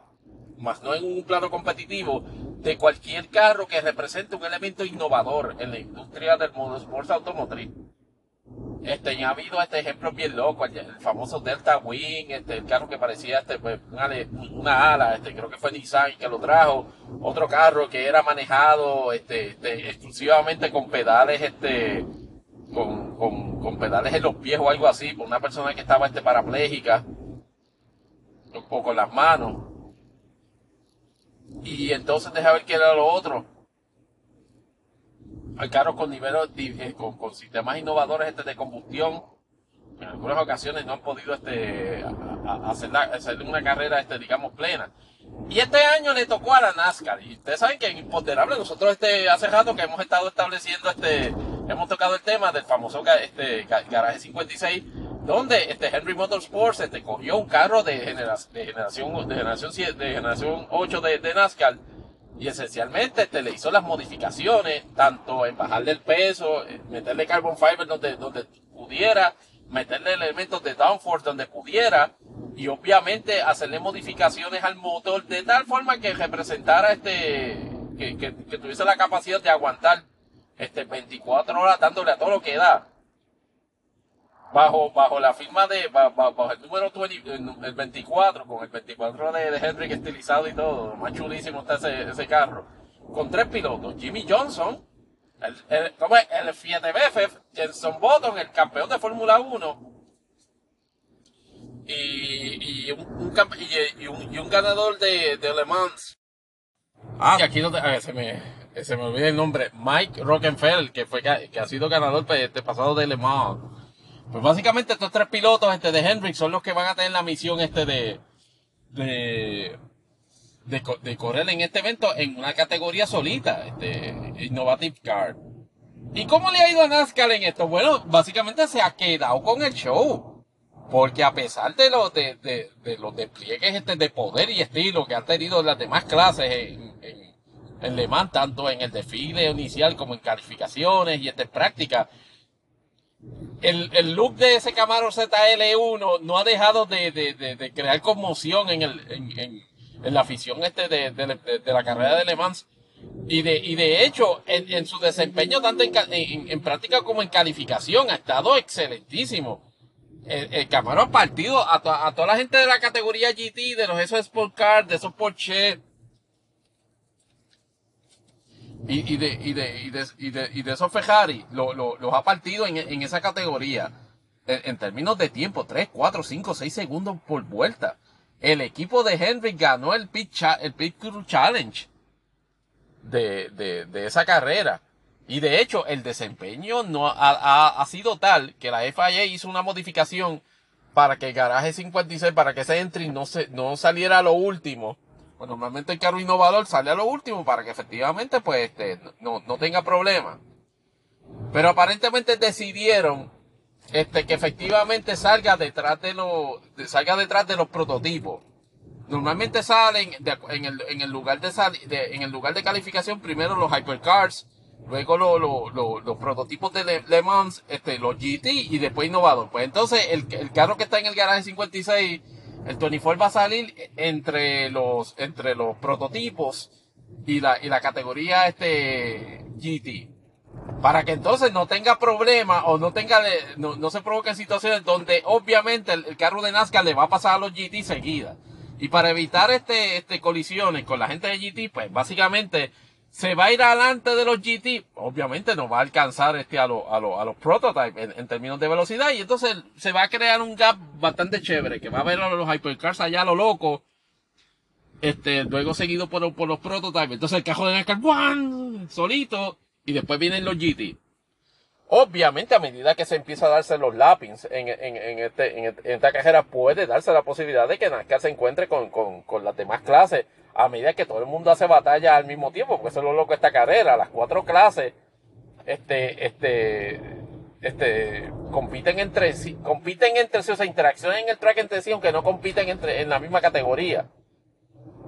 más no en un plano competitivo, de cualquier carro que represente un elemento innovador en la industria del motorsport automotriz. Este, ya ha habido este ejemplo bien loco, el, famoso Delta Wing, este, el carro que parecía este, pues, una, ala, este, creo que fue Nissan que lo trajo, otro carro que era manejado este, este, exclusivamente con pedales, este, con, con, con, pedales en los pies o algo así, por una persona que estaba este, parapléjica, o con las manos. Y entonces deja ver qué era lo otro. Hay carros con niveles eh, con, con, sistemas innovadores este de combustión. En algunas ocasiones no han podido este hacer, una carrera este digamos plena. Y este año le tocó a la NASCAR. Y ustedes saben que en Imponderable. Nosotros este hace rato que hemos estado estableciendo este hemos tocado el tema del famoso este garaje 56 donde este Henry Motorsports este cogió un carro de, generación de generación de generación de generación 8 de, de NASCAR y esencialmente este, le hizo las modificaciones, tanto en bajarle el peso, meterle carbon fiber donde, donde pudiera, meterle elementos de downforce donde pudiera, y obviamente hacerle modificaciones al motor de tal forma que representara este, que, que, que tuviese la capacidad de aguantar este 24 horas dándole a todo lo que da bajo, bajo la firma de, bajo, el número 20, el 24, con el 24 de, de Hendrick estilizado y todo, más chulísimo está ese, ese carro, con tres pilotos, Jimmy Johnson, el, el, el Fiat BFF, Jenson Button, el campeón de Fórmula 1, y, y, un, un, y, un, y un ganador de, de Le Mans. Ah, y aquí no se me, se me olvida el nombre, Mike Rockenfeld, que fue que, ha sido ganador de, este pasado de Le Mans. Pues básicamente estos tres pilotos este de Hendrick son los que van a tener la misión este de, de, de, correr en este evento en una categoría solita, este, Innovative Car. ¿Y cómo le ha ido a NASCAR en esto? Bueno, básicamente se ha quedado con el show. Porque a pesar de los, de, de, los despliegues este de poder y estilo que han tenido las demás clases en, en, en Le Mans, tanto en el desfile inicial como en calificaciones y este práctica, el, el, look de ese Camaro ZL1 no ha dejado de, de, de, crear conmoción en, el, en, en, la afición este de, la carrera de Le Mans. Y de, y de hecho, en, en su desempeño tanto en, práctica como en calificación ha estado excelentísimo. El, el Camaro ha partido a, a, toda la gente de la categoría GT, de los esos Sport Cars, de esos Porsche, y, y, de, y, de, y, de, y, de, y de esos Ferrari lo, lo, los ha partido en, en esa categoría en, términos de tiempo, 3, 4, 5, 6 segundos por vuelta. El equipo de Henry ganó el Pit, el Pit Crew Challenge de, de, de esa carrera. Y de hecho, el desempeño no ha, ha, ha, sido tal que la FIA hizo una modificación para que el garaje 56, para que ese entry no, se, no saliera a lo último pues normalmente el carro innovador sale a lo último para que efectivamente pues este, no, no tenga problemas. Pero aparentemente decidieron este, que efectivamente salga detrás de los, salga detrás de los prototipos. Normalmente salen en, el, en, el, lugar de, en el lugar de calificación primero los hypercars, luego los prototipos de Le, Mans, este, los GT y después innovador. Pues entonces el, el carro que está en el garaje 56 el 24 va a salir entre los, entre los prototipos y la, y la categoría este GT. Para que entonces no tenga problema o no tenga, no, no se provoquen situaciones donde obviamente el, carro de NASCAR le va a pasar a los GT seguida. Y para evitar este, este colisiones con la gente de GT, pues básicamente se va a ir adelante de los GT, obviamente no va a alcanzar este a, lo, a, lo, a los prototypes en, términos de velocidad y entonces se va a crear un gap bastante chévere que va a ver a los hypercars allá a lo loco, este, luego seguido por, por los prototypes, entonces el cajón de NASCAR, ¡buan! solito y después vienen los GT. Obviamente, a medida que se empieza a darse los lappings en, en, en, este, en, esta cajera, puede darse la posibilidad de que NASCAR se encuentre con, con, con las demás clases a medida que todo el mundo hace batalla al mismo tiempo, porque eso es lo loco esta carrera, las cuatro clases, este, este, este, compiten entre sí, compiten entre sí, o sea, interaccionan en el track entre sí, aunque no compiten entre, en la misma categoría.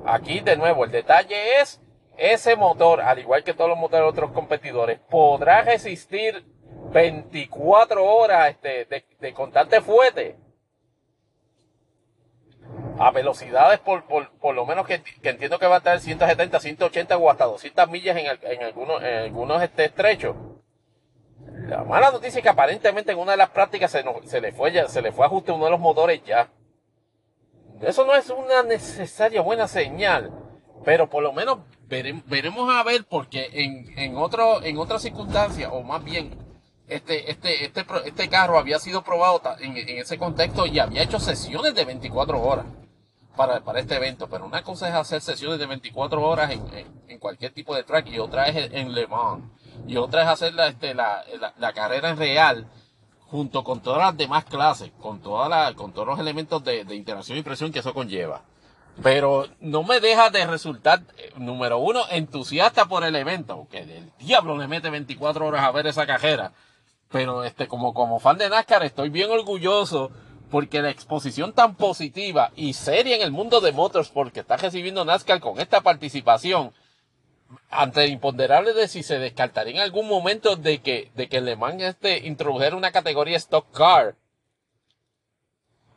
Aquí, de nuevo, el detalle es, ese motor, al igual que todos los motores de otros competidores, podrá resistir 24 horas este, de, de constante fuete a velocidades por, por, por lo menos que, entiendo que va a estar 170, 180 o hasta 200 millas en, algunos, en algunos este, estrechos. La mala noticia es que aparentemente en una de las prácticas se, se, le fue ya, se le fue ajuste uno de los motores ya. Eso no es una necesaria buena señal, pero por lo menos veremos a ver porque en, en, otro, en otras circunstancias, o más bien, este, este, este, este carro había sido probado en, ese contexto y había hecho sesiones de 24 horas para, para este evento, pero una cosa es hacer sesiones de 24 horas en, en, cualquier tipo de track y otra es en Le Mans y otra es hacer la, este, la, la, carrera en real junto con todas las demás clases, con, toda la, con todos los elementos de, de interacción y presión que eso conlleva. Pero no me deja de resultar, eh, número uno, entusiasta por el evento, que el diablo le mete 24 horas a ver esa cajera. Pero este, como, como fan de NASCAR estoy bien orgulloso porque la exposición tan positiva y seria en el mundo de motorsport que está recibiendo NASCAR con esta participación, ante el imponderable de si se descartaría en algún momento de que, de que Le Mans este introdujera una categoría Stock Car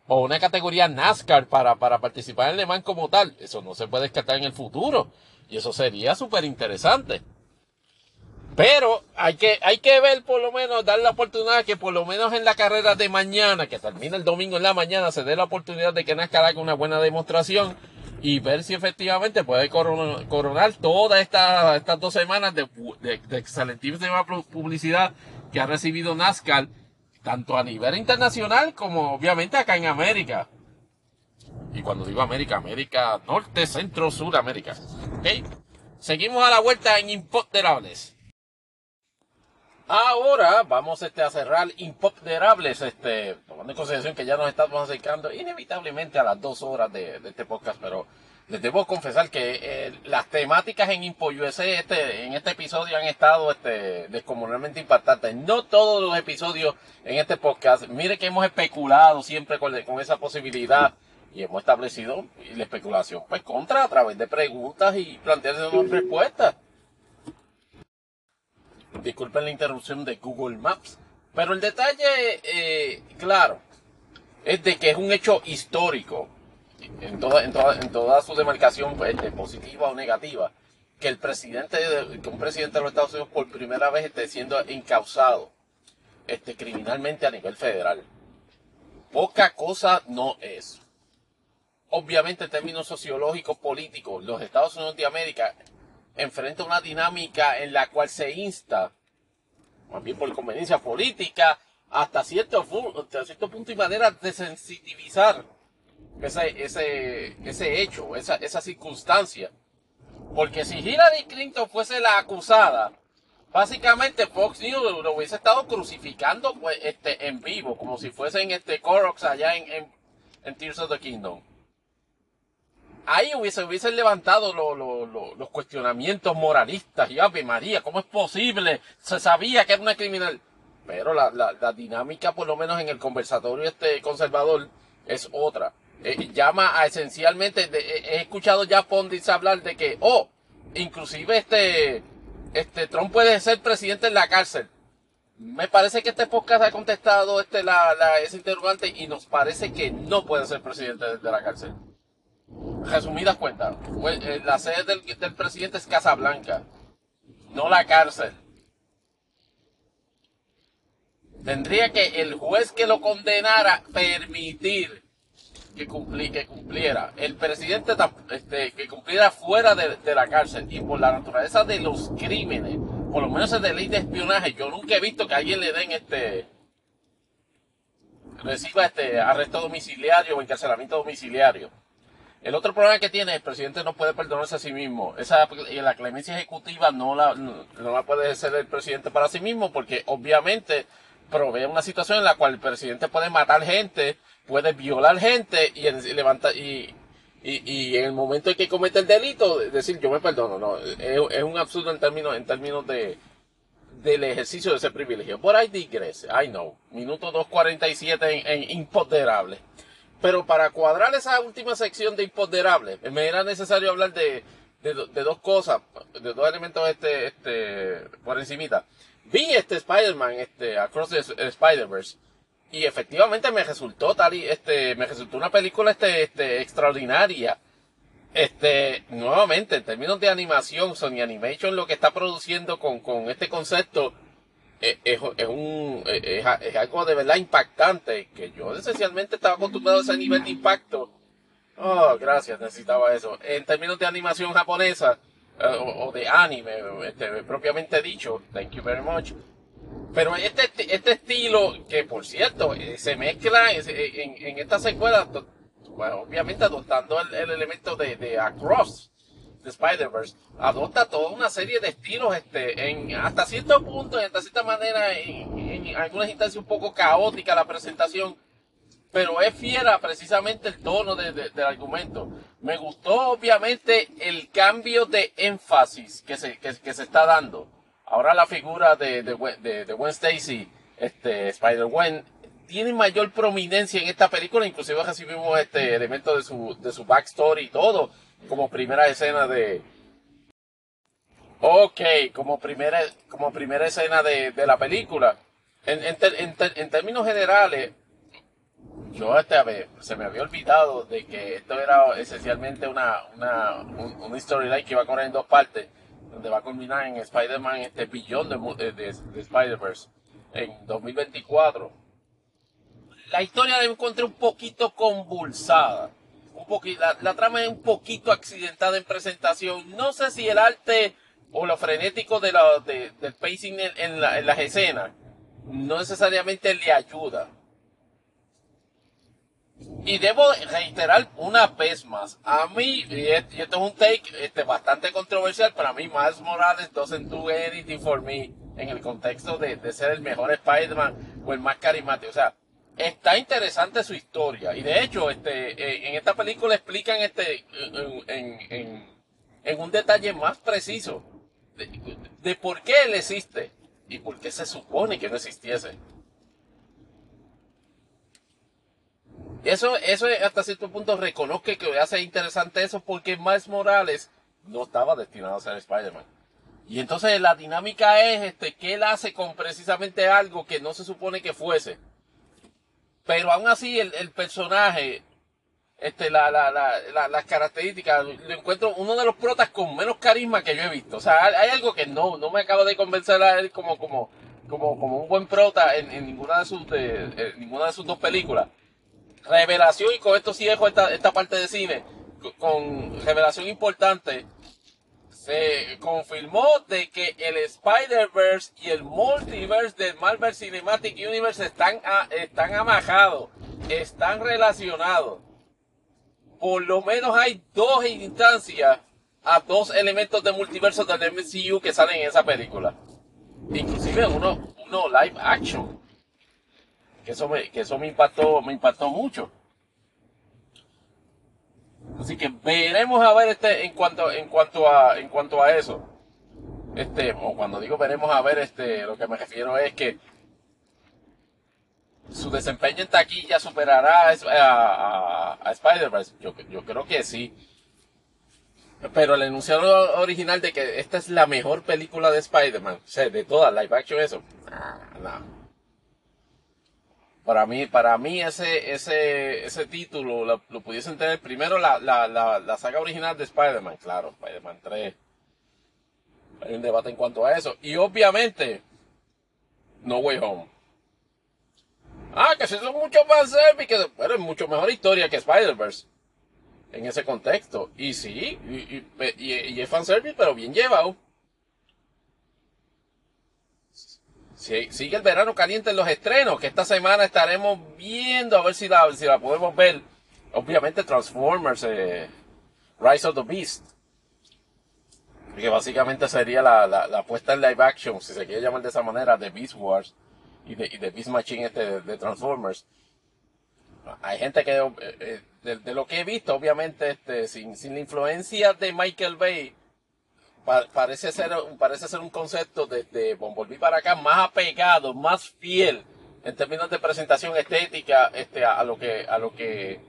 o una categoría NASCAR para, para participar en Le Mans como tal, eso no se puede descartar en el futuro. Y eso sería súper interesante. Pero hay que, hay que ver por lo menos, dar la oportunidad que por lo menos en la carrera de mañana, que termina el domingo en la mañana, se dé la oportunidad de que NASCAR haga una buena demostración y ver si efectivamente puede coronar, todas estas estas dos semanas de, de, de excelentísima publicidad que ha recibido NASCAR, tanto a nivel internacional como obviamente acá en América. Y cuando digo América, América Norte, Centro, Sur, América. ¿Okay? Seguimos a la vuelta en Imponderables. Ahora vamos este, a cerrar Imponderables, este, tomando en consideración que ya nos estamos acercando inevitablemente a las dos horas de, este podcast, pero les debo confesar que eh, las temáticas en Impo este, en este episodio han estado este, descomunalmente impactantes. No todos los episodios en este podcast. Mire que hemos especulado siempre con, con esa posibilidad y hemos establecido la especulación pues contra a través de preguntas y plantearse unas respuestas. Disculpen la interrupción de Google Maps. Pero el detalle, eh, claro, es de que es un hecho histórico, en toda, su demarcación, pues, positiva o negativa, que el presidente, un presidente de los Estados Unidos por primera vez esté siendo encausado este, criminalmente a nivel federal. Poca cosa no es. Obviamente en términos sociológicos, políticos, los Estados Unidos de América enfrenta una dinámica en la cual se insta, bien por conveniencia política, hasta cierto, punto y manera de sensitivizar ese, hecho, esa, esa circunstancia. Porque si Hillary Clinton fuese la acusada, básicamente Fox News lo hubiese estado crucificando pues, este, en vivo, como si fuesen este Corox allá en, en, en Tears of the Kingdom ahí hubiese, hubiesen levantado los cuestionamientos moralistas. Y Ave María, ¿cómo es posible? Se sabía que era una criminal. Pero la, la, dinámica, por lo menos en el conversatorio este conservador, es otra. Eh, llama a esencialmente, eh, he escuchado ya Pondits hablar de que, oh, inclusive este, este Trump puede ser presidente en la cárcel. Me parece que este podcast ha contestado este, la, la, ese interrogante y nos parece que no puede ser presidente de la cárcel resumidas cuentas, eh, la sede del, presidente es Casa Blanca, no la cárcel. Tendría que el juez que lo condenara permitir que, cumpliera. El presidente este, que cumpliera fuera de, la cárcel. Y por la naturaleza de los crímenes, por lo menos es de ley de espionaje, yo nunca he visto que a alguien le den este reciba este arresto domiciliario o encarcelamiento domiciliario. El otro problema que tiene, el presidente no puede perdonarse a sí mismo. Esa, la clemencia ejecutiva no la, no, la puede hacer el presidente para sí mismo porque obviamente provee una situación en la cual el presidente puede matar gente, puede violar gente y, levanta, y, y, en el momento en que comete el delito, decir yo me perdono, no, es, un absurdo en términos, en términos de, del ejercicio de ese privilegio. Por ahí digrese, I know, minuto 2.47 en, en impoderable. Pero para cuadrar esa última sección de imponderables, me era necesario hablar de, de, dos cosas, de dos elementos este, este, por encimita. Vi este Spider-Man, este, Across the Spider-Verse, y efectivamente me resultó tal y, este, me resultó una película este, este, extraordinaria. Este, nuevamente, en términos de animación, Sony Animation lo que está produciendo con, con este concepto es, es, un, es, algo de verdad impactante, que yo esencialmente estaba acostumbrado a ese nivel de impacto. Oh, gracias, necesitaba eso. En términos de animación japonesa, uh, o, o, de anime, este, propiamente dicho, thank you very much. Pero este, este estilo, que por cierto, eh, se mezcla en, en esta secuela, bueno, obviamente adoptando el, el elemento de, de Across, de Spider-Verse, adopta toda una serie de estilos, este, en, hasta cierto punto, hasta cierta manera, en, en algunas instancias un poco caótica la presentación, pero es fiera precisamente el tono de, de, del argumento. Me gustó obviamente el cambio de énfasis que se, que, que se está dando. Ahora la figura de, de, de Gwen Stacy, este, Spider-Gwen, tiene mayor prominencia en esta película, inclusive recibimos este elemento de su, de su backstory y todo, como primera escena de... Ok, como primera, como primera escena de, de la película. En, en, términos generales, yo este, se me había olvidado de que esto era esencialmente una, una, un, una storyline que iba a correr en dos partes, donde va a culminar en Spider-Man este billón de, de, de Spider-Verse en 2024 la historia la encontré un poquito convulsada. Poquito, la, la, trama es un poquito accidentada en presentación. No sé si el arte o lo frenético de la, de, del pacing en, en, la, en, las escenas no necesariamente le ayuda. Y debo reiterar una vez más, a mí, y esto es un take este, bastante controversial, para mí Miles Morales doesn't do anything for me en el contexto de, de ser el mejor Spider-Man o el más carismático. O sea, está interesante su historia. Y de hecho este eh, en esta película explican este en, en, en, un detalle más preciso de, de, por qué él existe y por qué se supone que no existiese. Eso eso hasta cierto punto reconozco que hace interesante eso porque Miles Morales no estaba destinado a ser Spider-Man. Y entonces la dinámica es este que él hace con precisamente algo que no se supone que fuese pero aún así el, el personaje, este, la, la, la, las características, lo encuentro uno de los protas con menos carisma que yo he visto. O sea, hay, algo que no, no me acabo de convencer a él como, como, como, como un buen prota en, ninguna de sus, de, ninguna de sus dos películas. Revelación, y con esto sí dejo esta, esta parte de cine, con revelación importante, se confirmó de que el Spider-Verse y el Multiverse del Marvel Cinematic Universe están, a, están amajados, están relacionados. Por lo menos hay dos instancias a dos elementos de multiverso del MCU que salen en esa película. Inclusive uno, uno live action. Que eso me, que eso me impactó, me impactó mucho. Así que veremos a ver este en cuanto en cuanto a en cuanto a eso. Este, o cuando digo veremos a ver este, lo que me refiero es que su desempeño en taquilla superará a, a, a Spider-Verse. Yo, yo creo que sí. Pero el enunciado original de que esta es la mejor película de Spider-Man, o sea, de todas, live action, eso, no. Para mí, para mí ese, ese, ese título lo, lo pudiesen tener primero la, la, la, la saga original de Spider-Man, claro, Spider-Man 3. Hay un debate en cuanto a eso. Y obviamente, No Way Home. Ah, que si son mucho más que bueno, es mucho mejor historia que Spider-Verse. En ese contexto. Y sí, y, y, y, y es fanservice, pero bien llevado. Sigue el verano caliente en los estrenos, que esta semana estaremos viendo a ver si la, si la podemos ver. Obviamente Transformers, eh, Rise of the Beast. Que básicamente sería la, la, la, puesta en live action, si se quiere llamar de esa manera, de Beast Wars y de, y de Beast Machine este de, de Transformers. Hay gente que, eh, eh, de, de, lo que he visto, obviamente, este, sin, sin la influencia de Michael Bay, parece ser, parece ser un concepto desde Bumblebee para acá más apegado, más fiel en términos de presentación estética este, a, lo que, a lo que,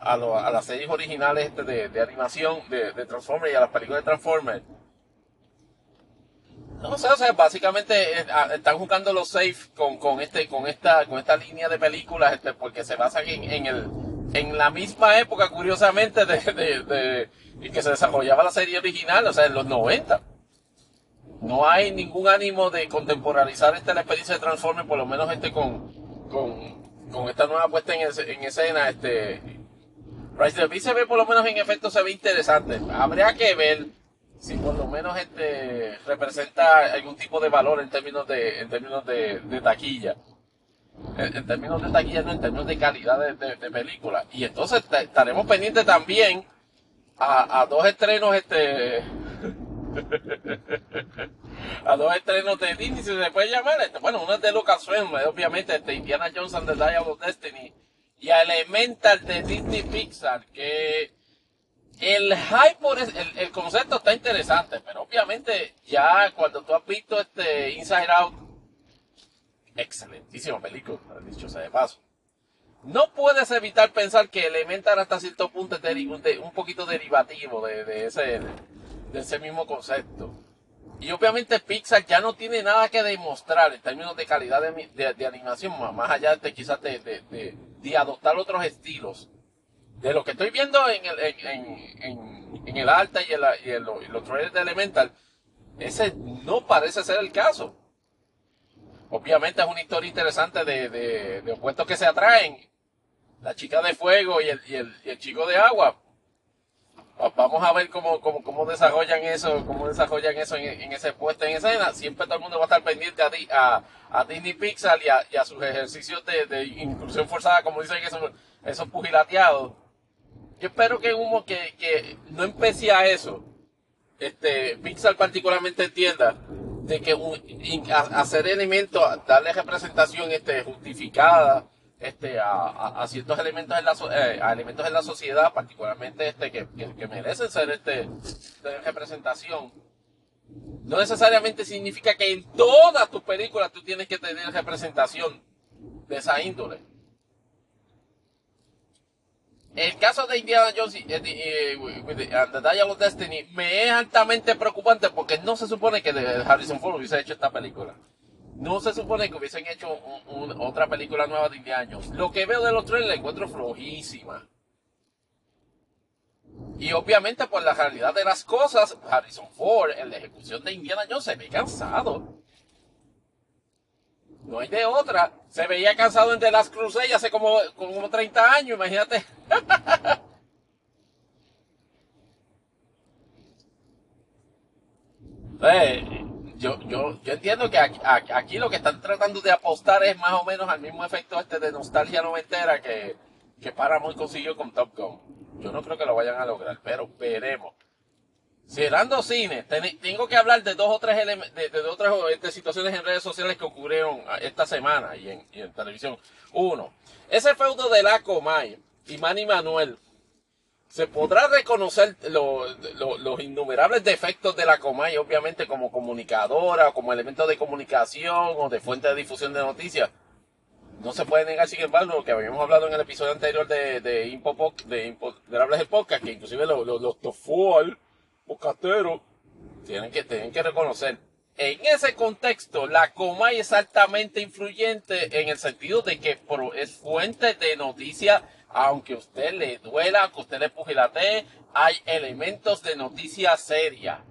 a, lo, a las series originales este, de, de, animación de, de, Transformers y a las películas de Transformers. No sé, o sea, básicamente eh, están jugando los safe con, con este, con esta, con esta línea de películas, este, porque se basan en, en el, en la misma época, curiosamente, de, de, y que se desarrollaba la serie original, o sea, en los 90. No hay ningún ánimo de contemporizar esta la experiencia de Transformers, por lo menos este con, con, con esta nueva puesta en, en escena, este, Rise of se ve por lo menos en efecto se ve interesante. Habría que ver si por lo menos este representa algún tipo de valor en términos de, en términos de, de taquilla. En, términos de taquilla, no en términos de calidad de, de, película. Y entonces estaremos pendientes también a, a dos estrenos este a dos estrenos de Disney, si se puede llamar. Este, bueno, uno es de Lucasfilm, obviamente, este, Indiana Jones and the Dial of Destiny. Y a Elemental de Disney Pixar, que el hype por el, el, concepto está interesante, pero obviamente ya cuando tú has visto este Inside Out, excelentísima película, dicho sea de paso. No puedes evitar pensar que Elemental hasta cierto punto es un poquito derivativo de, ese de ese mismo concepto. Y obviamente Pixar ya no tiene nada que demostrar en términos de calidad de, de, animación, más allá de quizás de, de, adoptar otros estilos. De lo que estoy viendo en el, en, en, en el alta y, el, el, y los trailers de Elemental, ese no parece ser el caso. Obviamente es una historia interesante de opuestos que se atraen. La chica de fuego y el, y el, y el chico de agua vamos a ver cómo, cómo, cómo desarrollan eso, cómo desarrollan eso en, en, ese puesto en escena. Siempre todo el mundo va a estar pendiente a, a, a Disney Pixar y a, y a sus ejercicios de, de, inclusión forzada, como dicen esos, esos pugilateados. Yo espero que, humo, que, que no empecé a eso. Este, Pixar particularmente entienda de que un, hacer elementos, darle representación este, justificada, este, a, a, ciertos elementos en la, eh, a elementos en la sociedad, particularmente este, que, que, merecen ser este, representación. No necesariamente significa que en todas tus películas tú tienes que tener representación de esa índole. El caso de Indiana Jones y eh, eh, The Dial of Destiny me es altamente preocupante porque no se supone que Harrison Ford hubiese hecho esta película no se supone que hubiesen hecho otra película nueva de Indiana Jones. Lo que veo de los tres la encuentro flojísima. Y obviamente por la realidad de las cosas, Harrison Ford en la ejecución de Indiana Jones se ve cansado. No hay de otra. Se veía cansado en The Last Crusade hace como, como 30 años, imagínate. eh, yo, yo, yo entiendo que aquí, lo que están tratando de apostar es más o menos al mismo efecto este de nostalgia noventera que, que Paramount consiguió con Top Gun. Yo no creo que lo vayan a lograr, pero veremos. Cerrando cine, tengo que hablar de dos o tres de, de, otras este, situaciones en redes sociales que ocurrieron ah, esta semana y en, y en televisión. Uno, ese feudo de la Comay y Manny Manuel se podrá reconocer los innumerables defectos de la Comay, obviamente como comunicadora, como elemento de comunicación o de fuente de difusión de noticias. No se puede negar, sin embargo, lo que habíamos hablado en el episodio anterior de, de Impopoc, de Impoderables que inclusive los, los, los tofual, tienen que, tienen que reconocer. En ese contexto, la Comay es altamente influyente en el sentido de que es fuente de noticias aunque usted le duela, que usted le pugilatee, hay elementos de noticia seria.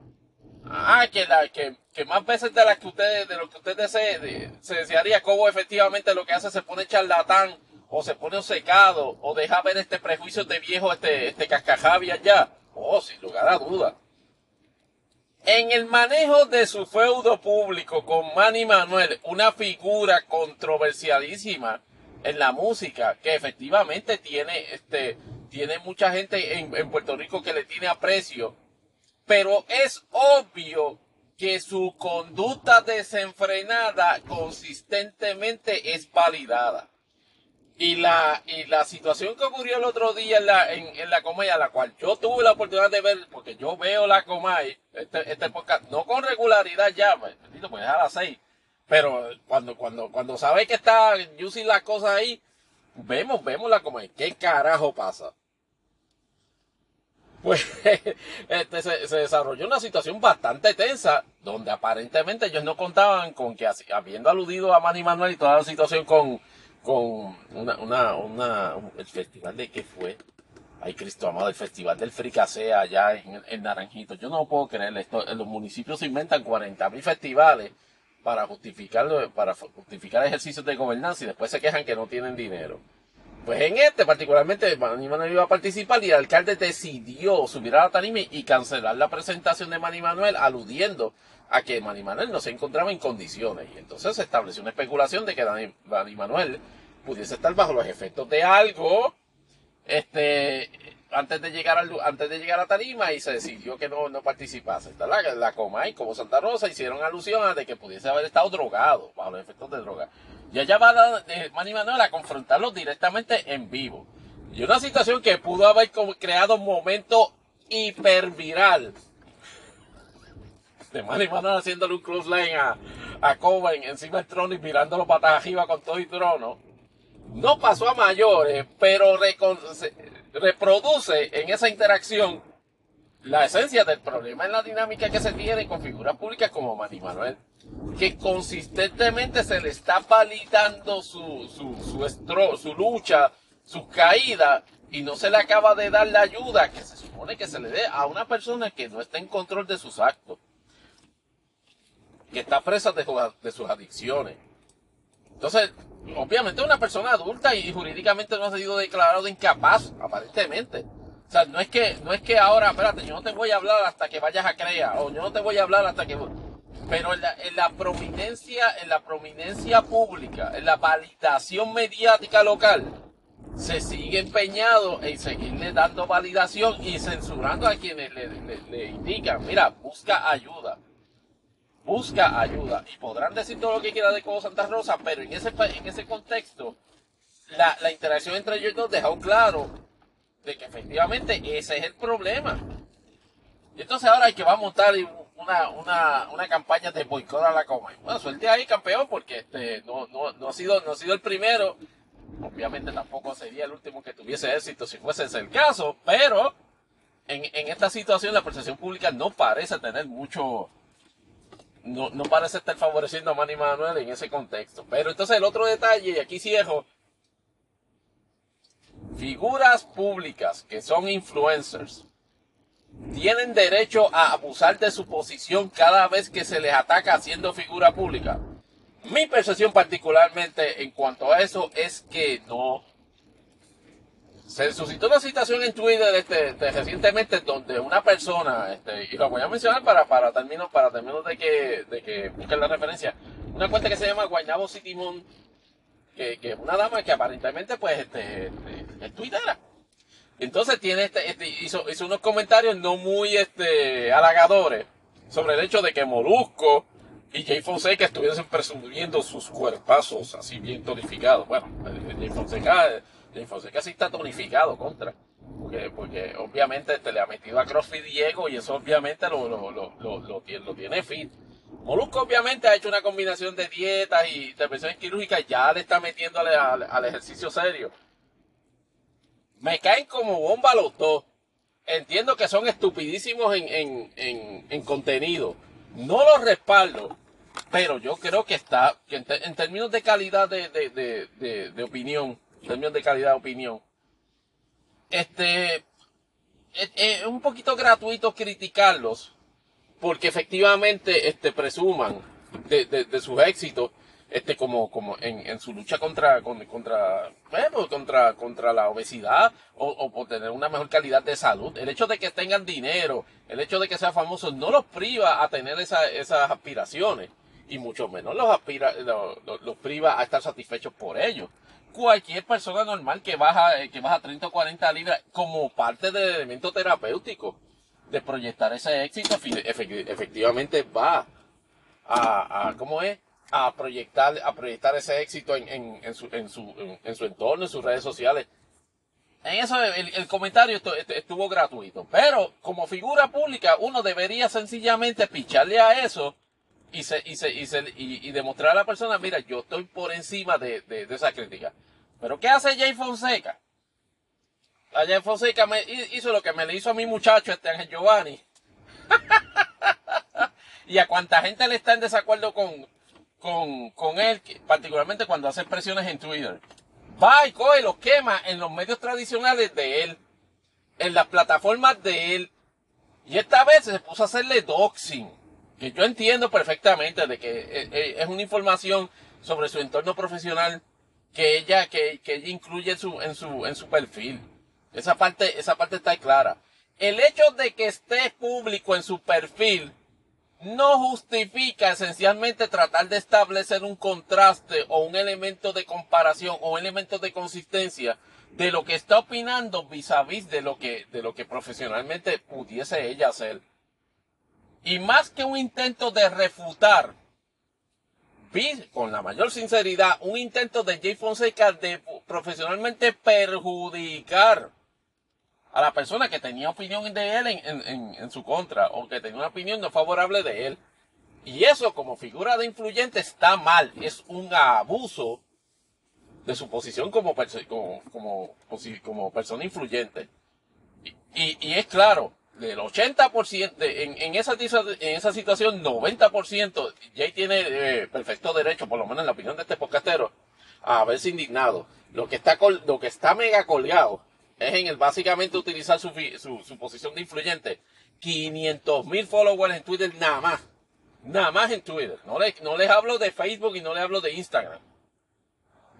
Ah, que, la, que, que más veces de las que usted, de lo que usted desee, se desearía, como efectivamente lo que hace se pone charlatán, o se pone un secado, o deja ver este prejuicio de viejo, este, este cascajabia ya. Oh, sin lugar a duda. En el manejo de su feudo público con Manny Manuel, una figura controversialísima, en la música, que efectivamente tiene, este, tiene mucha gente en, en Puerto Rico que le tiene aprecio, pero es obvio que su conducta desenfrenada consistentemente es validada. Y la, y la situación que ocurrió el otro día en la, en, en la comedia, la cual yo tuve la oportunidad de ver, porque yo veo la comedia, este, este podcast, no con regularidad ya, pues, pues a las seis, pero cuando, cuando, cuando sabe que está Juicy la cosa ahí, vemos, vemos la como, ¿qué carajo pasa? pues este, se, desarrolló una situación bastante tensa, donde aparentemente ellos no contaban con que, habiendo aludido a Manny Manuel y toda la situación con, con una, una, una, el festival de que fue, ay Cristo amado, el festival del fricasé allá en, en Naranjito. Yo no puedo creer esto, en los municipios se inventan 40 mil festivales para justificar, para justificar ejercicios de gobernanza y después se quejan que no tienen dinero. Pues en este particularmente Manny Manuel iba a participar y el alcalde decidió subir a la tarima y cancelar la presentación de Manny Manuel aludiendo a que Manny Manuel no se encontraba en condiciones. Y entonces se estableció una especulación de que Manny Manuel pudiese estar bajo los efectos de algo este antes de llegar antes de llegar a Tarima y se decidió que no, no participase. La, la Coma y como Santa Rosa hicieron alusión a de que pudiese haber estado drogado bajo los efectos de droga. Y allá va la, eh, Manny Manuel a confrontarlo directamente en vivo. Y una situación que pudo haber creado un momento hiperviral. De Manny Manuel haciéndole un close line a, a encima del trono y mirándolo patas arriba con todo y trono. No pasó a mayores, pero reproduce en esa interacción la esencia del problema en la dinámica que se tiene con figuras públicas como Manny Manuel que consistentemente se le está validando su, su, su, lucha, su caída, y no se le acaba de dar la ayuda que se supone que se le dé a una persona que no está en control de sus actos, que está presa de, de sus adicciones. Entonces, obviamente una persona adulta y jurídicamente no ha sido declarado incapaz, aparentemente. O sea, no es que, no es que ahora, espérate, yo no te voy a hablar hasta que vayas a crear, o yo no te voy a hablar hasta que pero en la, prominencia, en la prominencia pública, en la validación mediática local, se sigue empeñado en seguirle dando validación y censurando a quienes le, indican, mira, busca ayuda. Busca ayuda. Y podrán decir todo lo que quieran de Cobo Santa Rosa, pero en ese, en ese contexto, la, la interacción entre ellos dos dejó claro de que efectivamente ese es el problema. Y entonces ahora hay que va a montar una, una, una campaña de boicot a la coma. Bueno, suerte ahí, campeón, porque este, no, no, no, ha sido, no ha sido el primero. Obviamente tampoco sería el último que tuviese éxito si fuese ese el caso, pero en, en esta situación la percepción pública no parece tener mucho, no, no parece estar favoreciendo a Manny Manuel en ese contexto. Pero entonces el otro detalle, y aquí cierro, figuras públicas que son influencers, tienen derecho a abusar de su posición cada vez que se les ataca siendo figura pública. Mi percepción particularmente en cuanto a eso es que no. Se suscitó una situación en Twitter este, recientemente donde una persona, este, y lo voy a mencionar para, para términos, para términos de que, de que busquen la referencia, una cuenta que se llama Guaynabo Citimon, que, que es una dama que aparentemente pues este, este es tuitera entonces tiene este, este, hizo, hizo, unos comentarios no muy este, halagadores sobre el hecho de que Molusco y Jay Fonseca estuviesen presumiendo sus cuerpazos así bien tonificados. Bueno, Jay Fonseca, Jay Fonseca sí está tonificado contra. Porque, obviamente este, le ha metido a CrossFit Diego y eso obviamente lo, lo, lo, lo, lo tiene fit. Molusco obviamente ha hecho una combinación de dietas y intervenciones quirúrgicas, ya le está metiéndole al ejercicio serio me caen como bomba los dos. Entiendo que son estupidísimos en, contenido. No los respaldo, pero yo creo que está, que en, términos de calidad de, opinión, en términos de calidad de opinión, este, es, un poquito gratuito criticarlos, porque efectivamente, este, presuman de, de sus éxitos este como como en, en su lucha contra contra bueno, contra contra la obesidad o, o, por tener una mejor calidad de salud. El hecho de que tengan dinero el hecho de que sean famosos no los priva a tener esa, esas aspiraciones y mucho menos los aspira los, los, priva a estar satisfechos por ellos cualquier persona normal que baja que baja 30 o 40 libras como parte del elemento terapéutico de proyectar ese éxito efectivamente va a, ¿cómo es? a proyectar, a proyectar ese éxito en, en, su, en, su, en, su entorno, en sus redes sociales. En eso el, comentario estuvo gratuito. Pero como figura pública, uno debería sencillamente picharle a eso y, se, y, se, y, se, y, demostrar a la persona, mira, yo estoy por encima de, de, esa crítica. Pero ¿qué hace Jay Fonseca? a Jay Fonseca me hizo lo que me le hizo a mi muchacho, este Ángel Giovanni. y a cuánta gente le está en desacuerdo con él, particularmente cuando hace expresiones en Twitter. Va y coge, los quema en los medios tradicionales de él, en las plataformas de él. Y esta vez se puso a hacerle doxing, que yo entiendo perfectamente de que eh, eh, es una información sobre su entorno profesional que ella, que, que ella incluye en su, en su, en su perfil. Esa parte, esa parte está clara. El hecho de que esté público en su perfil no justifica esencialmente tratar de establecer un contraste o un elemento de comparación o un elemento de consistencia de lo que está opinando vis a vis de lo que, de lo que profesionalmente pudiese ella hacer. Y más que un intento de refutar, vi con la mayor sinceridad un intento de Jay Fonseca de profesionalmente perjudicar a la persona que tenía opinión de él en, su contra o que tenía una opinión no favorable de él. Y eso como figura de influyente está mal, es un abuso de su posición como, como, como, como persona influyente. Y, y, es claro, del 80%, en, en, esa, en esa situación, 90%, Jay tiene eh, perfecto derecho, por lo menos en la opinión de este podcastero, a haberse indignado. Lo que está, lo que está mega colgado es en el básicamente utilizar su, su, posición de influyente. 500 mil followers en Twitter nada más. Nada más en Twitter. No, no les hablo de Facebook y no les hablo de Instagram.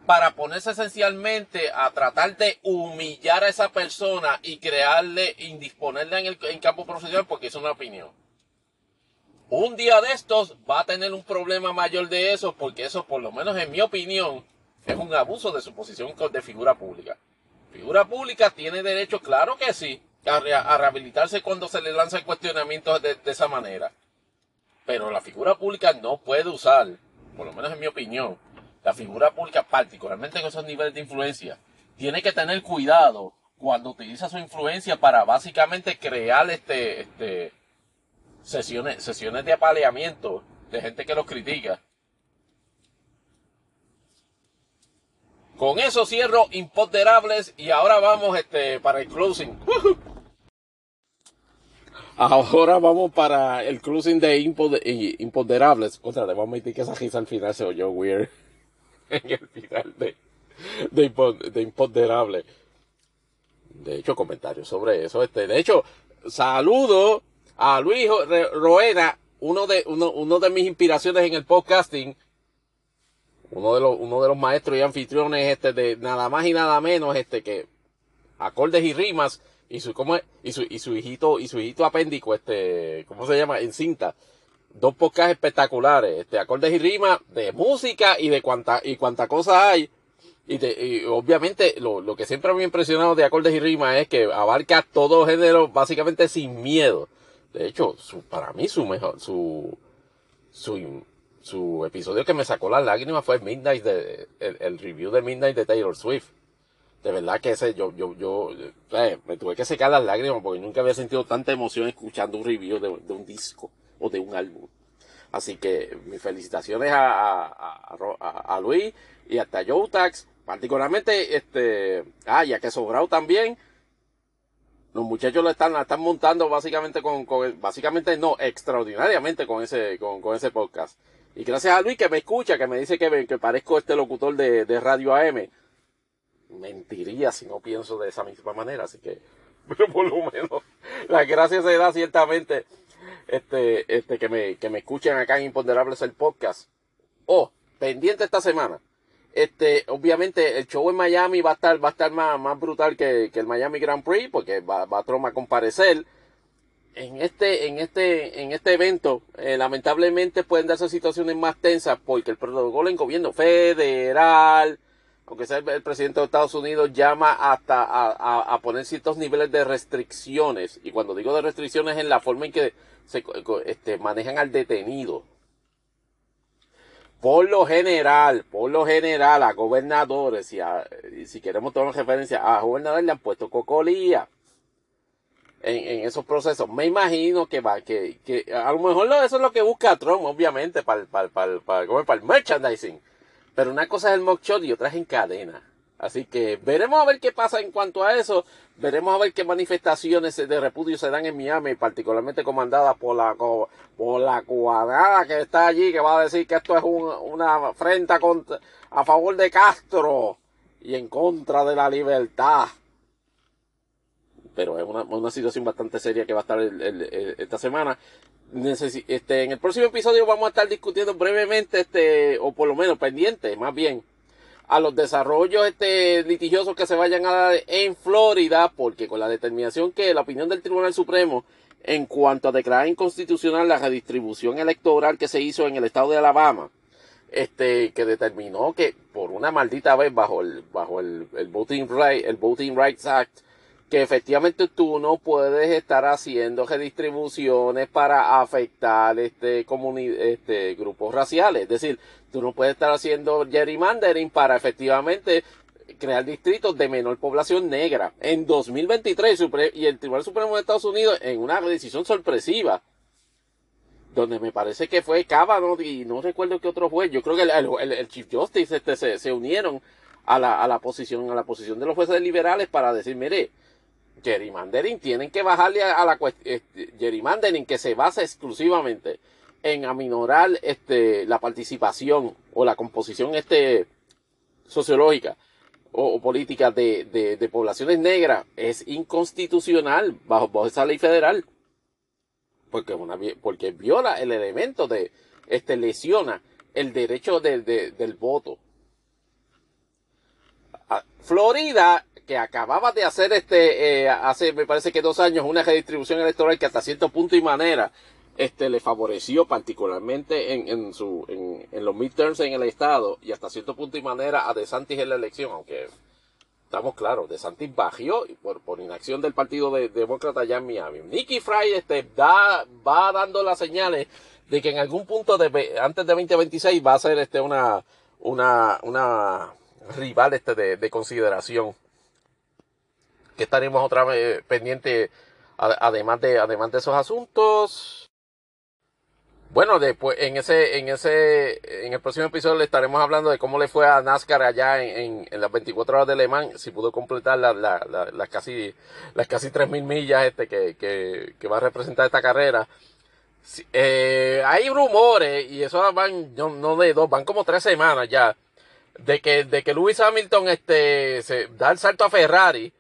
Para ponerse esencialmente a tratar de humillar a esa persona y crearle, indisponerle en el en campo profesional porque es una opinión. Un día de estos va a tener un problema mayor de eso porque eso, por lo menos en mi opinión, es un abuso de su posición de figura pública. Figura pública tiene derecho, claro que sí, a, rehabilitarse cuando se le lanza el cuestionamiento de, esa manera. Pero la figura pública no puede usar, por lo menos en mi opinión, la figura pública, particularmente con esos niveles de influencia, tiene que tener cuidado cuando utiliza su influencia para básicamente crear este, este, sesiones, sesiones de apaleamiento de gente que los critica Con eso cierro Imponderables y ahora vamos este, para el closing. Ahora vamos para el closing de Imponderables. Otra, le vamos a meter que esa risa al final se oyó weird. en el final de, de, Imponderables. De hecho, comentarios sobre eso. Este, de hecho, saludo a Luis Roena, uno de, uno, uno de mis inspiraciones en el podcasting uno de los, uno de los maestros y anfitriones este de nada más y nada menos este que acordes y rimas y su ¿cómo y su y su hijito y su hijito apéndico este ¿cómo se llama? en cinta dos podcasts espectaculares este acordes y rimas de música y de cuanta y cuánta cosa hay. Y, y obviamente lo, lo que siempre me ha impresionado de acordes y rimas es que abarca todo género básicamente sin miedo. De hecho su, para mí su mejor su su su episodio que me sacó las lágrimas fue Midnight de, el, review de Midnight de Taylor Swift. De verdad que ese, yo, yo, yo, eh, me tuve que secar las lágrimas porque nunca había sentido tanta emoción escuchando un review de, un disco o de un álbum. Así que mis felicitaciones a, Luis y hasta Joe Tax, particularmente, este, ah, ya que Sobrado también. Los muchachos lo están, están montando básicamente con, básicamente no, extraordinariamente con ese, con, ese podcast. Y gracias a Luis que me escucha, que me dice que, que parezco este locutor de, de Radio AM. Mentiría si no pienso de esa misma manera, así que, pero por lo menos, las gracias se da ciertamente, este, este, que me, que me escuchen acá en Imponderables el podcast. Oh, pendiente esta semana. Este, obviamente el show en Miami va a estar, va a estar más, más brutal que, que el Miami Grand Prix, porque va, va a Troma a comparecer en este, en este, en este evento, eh, lamentablemente pueden darse situaciones más tensas porque el protocolo en gobierno federal, aunque sea el, presidente de Estados Unidos, llama hasta a, poner ciertos niveles de restricciones. Y cuando digo de restricciones, en la forma en que se este, manejan al detenido. Por lo general, por lo general, a gobernadores, y, si queremos tomar referencia, a gobernadores le han puesto cocolía en, esos procesos. Me imagino que va, que, que a lo mejor eso es lo que busca Trump, obviamente, para, para, para, para, para el merchandising. Pero una cosa es el mock shot y otra es en cadena. Así que veremos a ver qué pasa en cuanto a eso. Veremos a ver qué manifestaciones de repudio se dan en Miami, particularmente comandadas por la, por la cuadrada que está allí, que va a decir que esto es una afrenta a favor de Castro y en contra de la libertad. Pero es una, situación bastante seria que va a estar esta semana. este, en el próximo episodio vamos a estar discutiendo brevemente, este, o por lo menos pendiente, más bien, a los desarrollos este, litigiosos que se vayan a dar en Florida, porque con la determinación que la opinión del Tribunal Supremo en cuanto a declarar inconstitucional la redistribución electoral que se hizo en el estado de Alabama, este, que determinó que por una maldita vez bajo el, bajo el, el Voting Right, el Voting Rights Act, que efectivamente tú no puedes estar haciendo redistribuciones para afectar este, este grupos raciales. Es decir, tú no puedes estar haciendo gerrymandering para efectivamente crear distritos de menor población negra. En 2023 y el Tribunal Supremo de Estados Unidos en una decisión sorpresiva donde me parece que fue Kavanaugh y no recuerdo qué otro fue. Yo creo que el, Chief Justice este, se, se unieron a la, a la posición a la posición de los jueces liberales para decir, mire, gerrymandering tienen que bajarle a, la cuestión, gerrymandering que se basa exclusivamente en aminorar este, la participación o la composición este, sociológica o, política de, de, poblaciones negras es inconstitucional bajo, bajo esa ley federal porque porque viola el elemento de este lesiona el derecho del voto. Florida que acababa de hacer este, eh, hace me parece que dos años, una redistribución electoral que hasta cierto punto y manera este, le favoreció particularmente en, en, su, en, los midterms en el estado y hasta cierto punto y manera a DeSantis en la elección, aunque estamos claros, DeSantis bajó por, por inacción del Partido de, Demócrata allá en Miami. Nicky Fry este, da, va dando las señales de que en algún punto de, antes de 2026 va a ser este, una, una, una rival este, de, de consideración que estaremos otra vez pendientes además de, además de esos asuntos. Bueno, después en ese, en ese, en el próximo episodio le estaremos hablando de cómo le fue a NASCAR allá en, las 24 horas de Le Mans, si pudo completar las casi, las casi 3.000 millas este que, que, que, va a representar esta carrera. Eh, hay rumores, y eso van, no, no de dos, van como tres semanas ya, de que, de que Lewis Hamilton este, se da el salto a Ferrari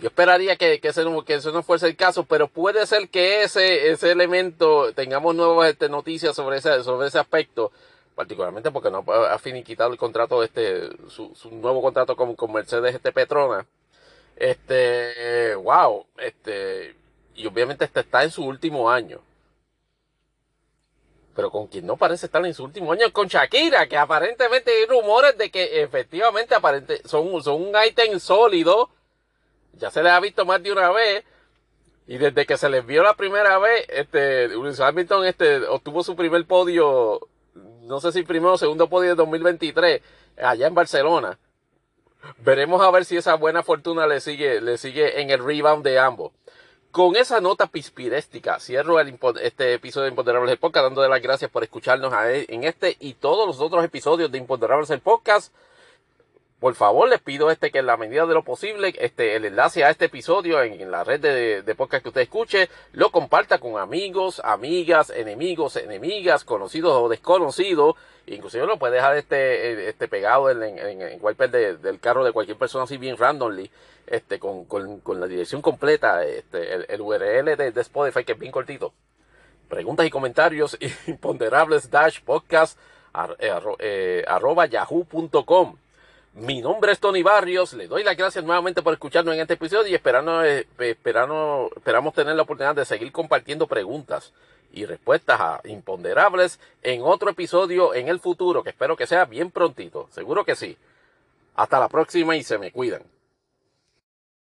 yo esperaría que, que, ese, que eso no fuese el caso, pero puede ser que ese, ese elemento, tengamos nuevas este, noticias sobre ese, sobre ese aspecto, particularmente porque no ha finiquitado el contrato, este, su, su nuevo contrato con, con Mercedes este Petrona. Este, wow, este, y obviamente este está en su último año. Pero con quien no parece estar en su último año, con Shakira, que aparentemente hay rumores de que efectivamente aparente, son, son un ítem sólido ya se les ha visto más de una vez. Y desde que se les vio la primera vez, este, Hamilton este, obtuvo su primer podio, no sé si primero o segundo podio de 2023, allá en Barcelona. Veremos a ver si esa buena fortuna le sigue, le sigue en el rebound de ambos. Con esa nota pispiréstica, cierro el, este episodio de Imponderables el Podcast, dándole las gracias por escucharnos en este y todos los otros episodios de Imponderables el Podcast por favor les pido este que en la medida de lo posible este el enlace a este episodio en, la red de, de, podcast que usted escuche lo comparta con amigos amigas enemigos enemigas conocidos o desconocidos. Inclusive lo puede dejar este este pegado en, en, en wiper del carro de cualquier persona así bien randomly este con, con, con la dirección completa este el, URL de, de, Spotify que es bien cortito. Preguntas y comentarios imponderables dash podcast eh, eh, arroba yahoo.com mi nombre es Tony Barrios, le doy las gracias nuevamente por escucharnos en este episodio y esperando, eh, esperamos tener la oportunidad de seguir compartiendo preguntas y respuestas a imponderables en otro episodio en el futuro, que espero que sea bien prontito, seguro que sí. Hasta la próxima y se me cuidan.